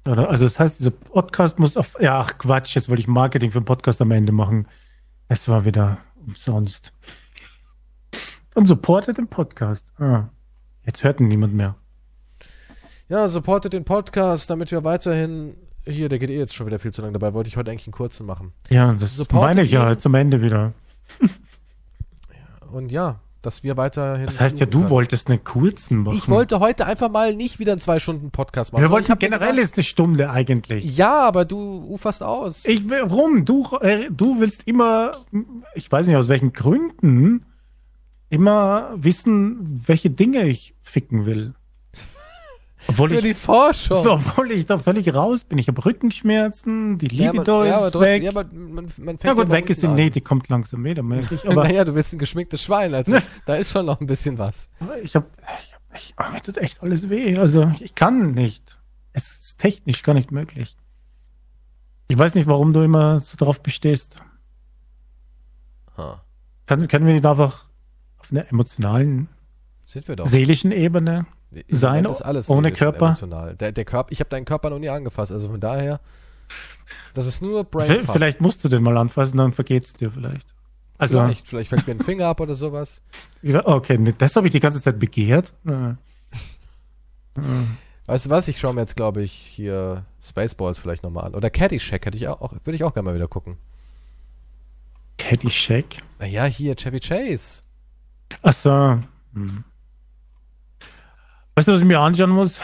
Also das heißt, dieser Podcast muss auf. Ja, ach Quatsch, jetzt wollte ich Marketing für den Podcast am Ende machen. Es war wieder umsonst. Und supportet den Podcast. Ah, jetzt hört ihn niemand mehr.
Ja, supportet den Podcast, damit wir weiterhin. Hier, der geht eh jetzt schon wieder viel zu lange dabei. Wollte ich heute eigentlich einen kurzen machen.
Ja, das supportet meine ich ja zum Ende wieder.
Und ja, dass wir weiterhin.
Das heißt ja, du können. wolltest einen kurzen
machen. Ich wollte heute einfach mal nicht wieder einen zwei Stunden Podcast machen.
Wir wollten generell ist eine Stunde eigentlich.
Ja, aber du uferst aus.
Ich warum? Du, äh, du willst immer, ich weiß nicht aus welchen Gründen, immer wissen, welche Dinge ich ficken will.
Obwohl Für
ich,
die Forschung.
Obwohl ich da völlig raus bin. Ich habe Rückenschmerzen, die Libido ja, ist weg. Hast, ja, aber man, man ja gut, weg ist sie, nee, die kommt langsam wieder, merke ich.
Aber naja, du bist ein geschminktes Schwein, also da ist schon noch ein bisschen was.
Ich habe, ich, ich, oh, mir tut echt alles weh. Also ich kann nicht. Es ist technisch gar nicht möglich. Ich weiß nicht, warum du immer so drauf bestehst. Huh. Kann, können wir nicht einfach auf einer emotionalen, seelischen Ebene sein
ist alles
ohne Körper.
Emotional. Der, der Körper, ich habe deinen Körper noch nie angefasst, also von daher, das ist nur Brain.
Vielleicht musst du den mal anfassen, dann vergeht's dir vielleicht.
Also, vielleicht, vielleicht fällt mir ein Finger ab oder sowas.
Okay, das habe ich die ganze Zeit begehrt.
Weißt du was? Ich schaue mir jetzt, glaube ich, hier Spaceballs vielleicht nochmal an. Oder Caddyshack hätte ich auch, würde ich auch gerne mal wieder gucken.
Caddyshack?
Naja, hier Chevy Chase.
Ach so. Hm. Weißt du, was ich mir anschauen muss?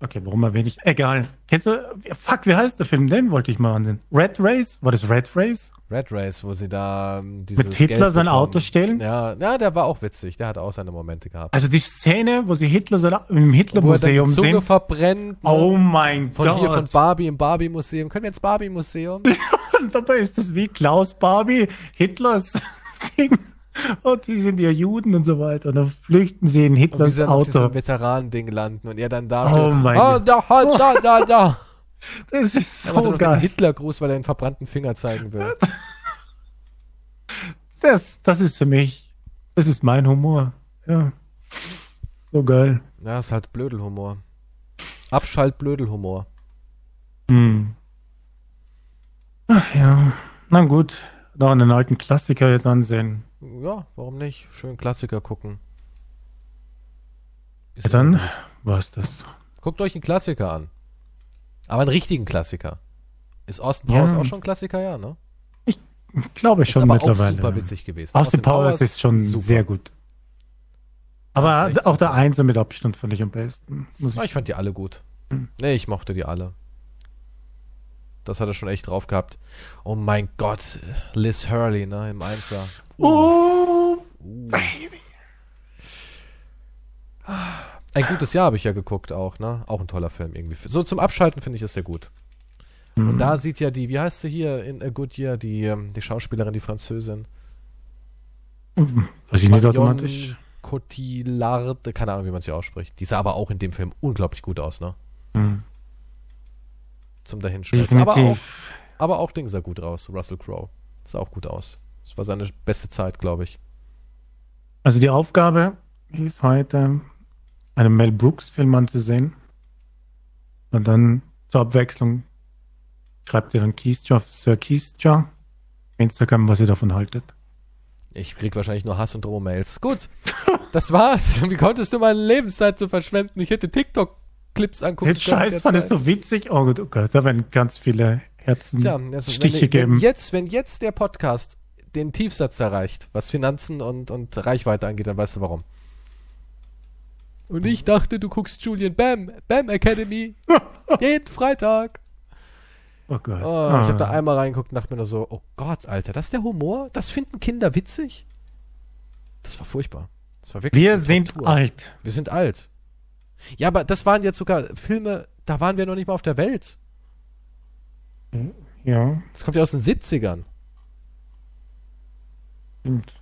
Okay, warum erwähne ich? Egal. Kennst du, fuck, wie heißt der Film? Den wollte ich mal ansehen. Red Race? War das Red Race?
Red Race, wo sie da
ähm, dieses Mit Hitler Geld sein bekommen. Auto stehlen?
Ja, ja, der war auch witzig. Der hat auch seine Momente gehabt.
Also die Szene, wo sie Hitler sein, im Hitler-Museum
sehen. Zunge verbrennt.
Ne? Oh mein
von
Gott.
Von hier von Barbie im Barbie-Museum. Können wir ins Barbie-Museum?
Und dabei ist das wie Klaus Barbie, Hitlers Ding. Und die sind ja Juden und so weiter. Und dann flüchten sie in Hitlers und sie Auto. auf diesem
Veteranending landen und er dann da steht.
Oh mein oh,
da, da, da, da.
Das ist so er geil.
Hitlergruß, weil er den verbrannten Finger zeigen will.
Das, das ist für mich, das ist mein Humor. Ja. So geil.
Ja, ist halt Blödelhumor. Abschalt-Blödelhumor.
Hm. Ach ja. Na gut. Noch einen alten Klassiker jetzt ansehen.
Ja, warum nicht? Schön Klassiker gucken.
Ist ja, dann war's das.
Guckt euch einen Klassiker an. Aber einen richtigen Klassiker. Ist Austin Powers ja. auch schon Klassiker, ja, ne?
Ich glaube schon ist aber mittlerweile.
Auch super witzig gewesen.
Austin, Austin Powers, Powers ist schon super. sehr gut. Aber auch super. der Einser mit Abstand fand ich am besten.
Ich, ah, ich, fand die alle gut. Hm. Nee, ich mochte die alle. Das hat er schon echt drauf gehabt. Oh mein Gott, Liz Hurley, ne, im Einser.
Oh, uh. Baby.
Ein gutes Jahr habe ich ja geguckt auch, ne? Auch ein toller Film irgendwie. So zum Abschalten finde ich das sehr gut. Mhm. Und da sieht ja die, wie heißt sie hier in A Good Year, die, ähm, die Schauspielerin, die Französin.
Was ich nicht automatisch.
Cotillard, keine Ahnung, wie man sie ausspricht. Die sah aber auch in dem Film unglaublich gut aus, ne? Mhm. Zum Dahinschmelzen. Aber auch, aber auch Ding sah gut raus, Russell Crowe. Sah auch gut aus. Das war seine beste Zeit, glaube ich.
Also die Aufgabe ist heute, einen Mel Brooks-Film anzusehen. Und dann zur Abwechslung schreibt ihr dann Keystra, Sir Keystra, Instagram, was ihr davon haltet.
Ich krieg wahrscheinlich nur Hass und Drohmails. Gut, das war's. Wie konntest du meine Lebenszeit so verschwenden? Ich hätte TikTok-Clips angucken
Den Scheiß fandest du witzig? Oh Gott, oh Gott, da werden ganz viele Herzen Tja, Stiche wenn, geben.
Wenn jetzt, wenn jetzt der Podcast den Tiefsatz erreicht, was Finanzen und, und Reichweite angeht, dann weißt du warum. Und ich dachte, du guckst Julian Bam, Bam Academy. jeden Freitag.
Oh Gott. Oh,
ah. Ich habe da einmal reingeguckt und dachte mir nur so, oh Gott, Alter, das ist der Humor? Das finden Kinder witzig? Das war furchtbar. Das war
wirklich Wir sind Tortur. alt.
Wir sind alt. Ja, aber das waren jetzt sogar Filme, da waren wir noch nicht mal auf der Welt.
Ja.
Das kommt ja aus den 70ern.
Stimmt.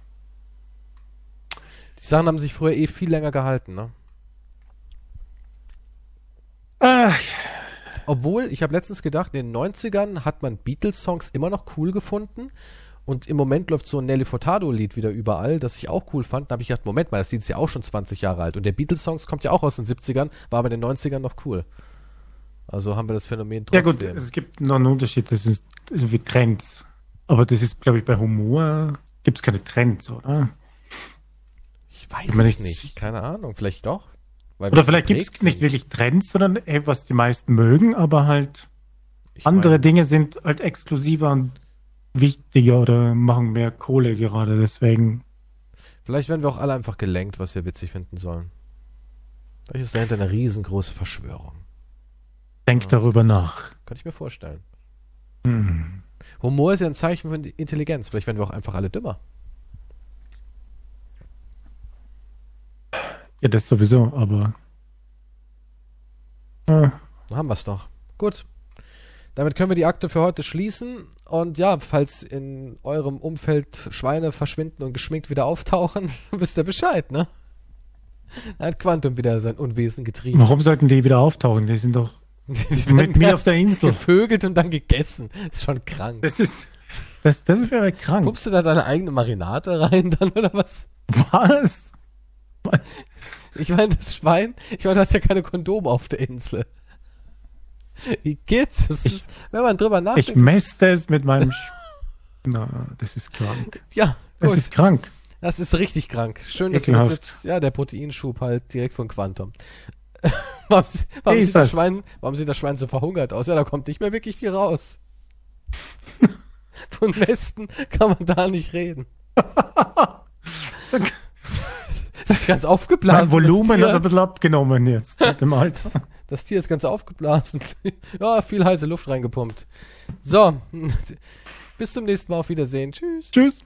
Die Sachen haben sich früher eh viel länger gehalten, ne?
Ach,
Obwohl, ich habe letztens gedacht, in den 90ern hat man Beatles-Songs immer noch cool gefunden. Und im Moment läuft so ein Nelly Furtado-Lied wieder überall, das ich auch cool fand. Da habe ich gedacht, Moment mal, das Lied ist ja auch schon 20 Jahre alt. Und der Beatles-Songs kommt ja auch aus den 70ern, war aber in den 90ern noch cool. Also haben wir das Phänomen
Ja
trotzdem.
gut, es gibt noch einen Unterschied, das ist wie Trends. Aber das ist, glaube ich, bei Humor gibt es keine Trends, oder?
ich weiß
ich meine,
es
ich-
nicht. Keine Ahnung. Vielleicht doch.
Oder vielleicht gibt es nicht wirklich Trends, sondern ey, was die meisten mögen, aber halt
Ich
andere
mein,
Dinge sind halt exklusiver und wichtiger oder machen mehr Kohle gerade, deswegen.
Vielleicht werden wir auch alle einfach gelenkt, was wir witzig finden sollen. Vielleicht ist dahinter eine riesengroße Verschwörung.
Denk
Ja,
darüber nach.
Könnte ich mir vorstellen.
Hm.
Humor ist ja ein Zeichen von Intelligenz. Vielleicht werden wir auch einfach alle dümmer.
Ja, das sowieso, aber.
Dann haben wir es doch. Gut. Damit können wir die Akte für heute schließen. Und ja, falls in eurem Umfeld Schweine verschwinden und geschminkt wieder auftauchen, wisst ihr Bescheid, ne? Da hat Quantum wieder sein Unwesen getrieben.
Warum sollten die wieder auftauchen? Die sind doch
Die
mit mir auf der Insel.
Gevögelt und dann gegessen. Ist schon krank.
Das ist. Das, das wäre krank.
Pumpst du da deine eigene Marinade rein dann oder was?
Was?
Ich meine, das Schwein, ich meine, du hast ja keine Kondome auf der Insel. Wie geht's? Das ist, wenn man drüber nachdenkt.
Ich messe es mit meinem. Sch Na, das ist krank.
Ja,
Das
gut.
ist krank.
Das ist richtig krank. Schön, dass wir das jetzt, ja, der Proteinschub halt direkt von Quantum. warum warum, sieht das? Schwein, warum sieht das Schwein so verhungert aus? Ja, da kommt nicht mehr wirklich viel raus. Von Westen kann man da nicht reden. Das ist ganz aufgeblasen.
Mein Volumen hat ein bisschen abgenommen jetzt mit dem Alter.
Das Tier ist ganz aufgeblasen. ja, viel heiße Luft reingepumpt. So, bis zum nächsten Mal. Auf Wiedersehen. Tschüss.
Tschüss.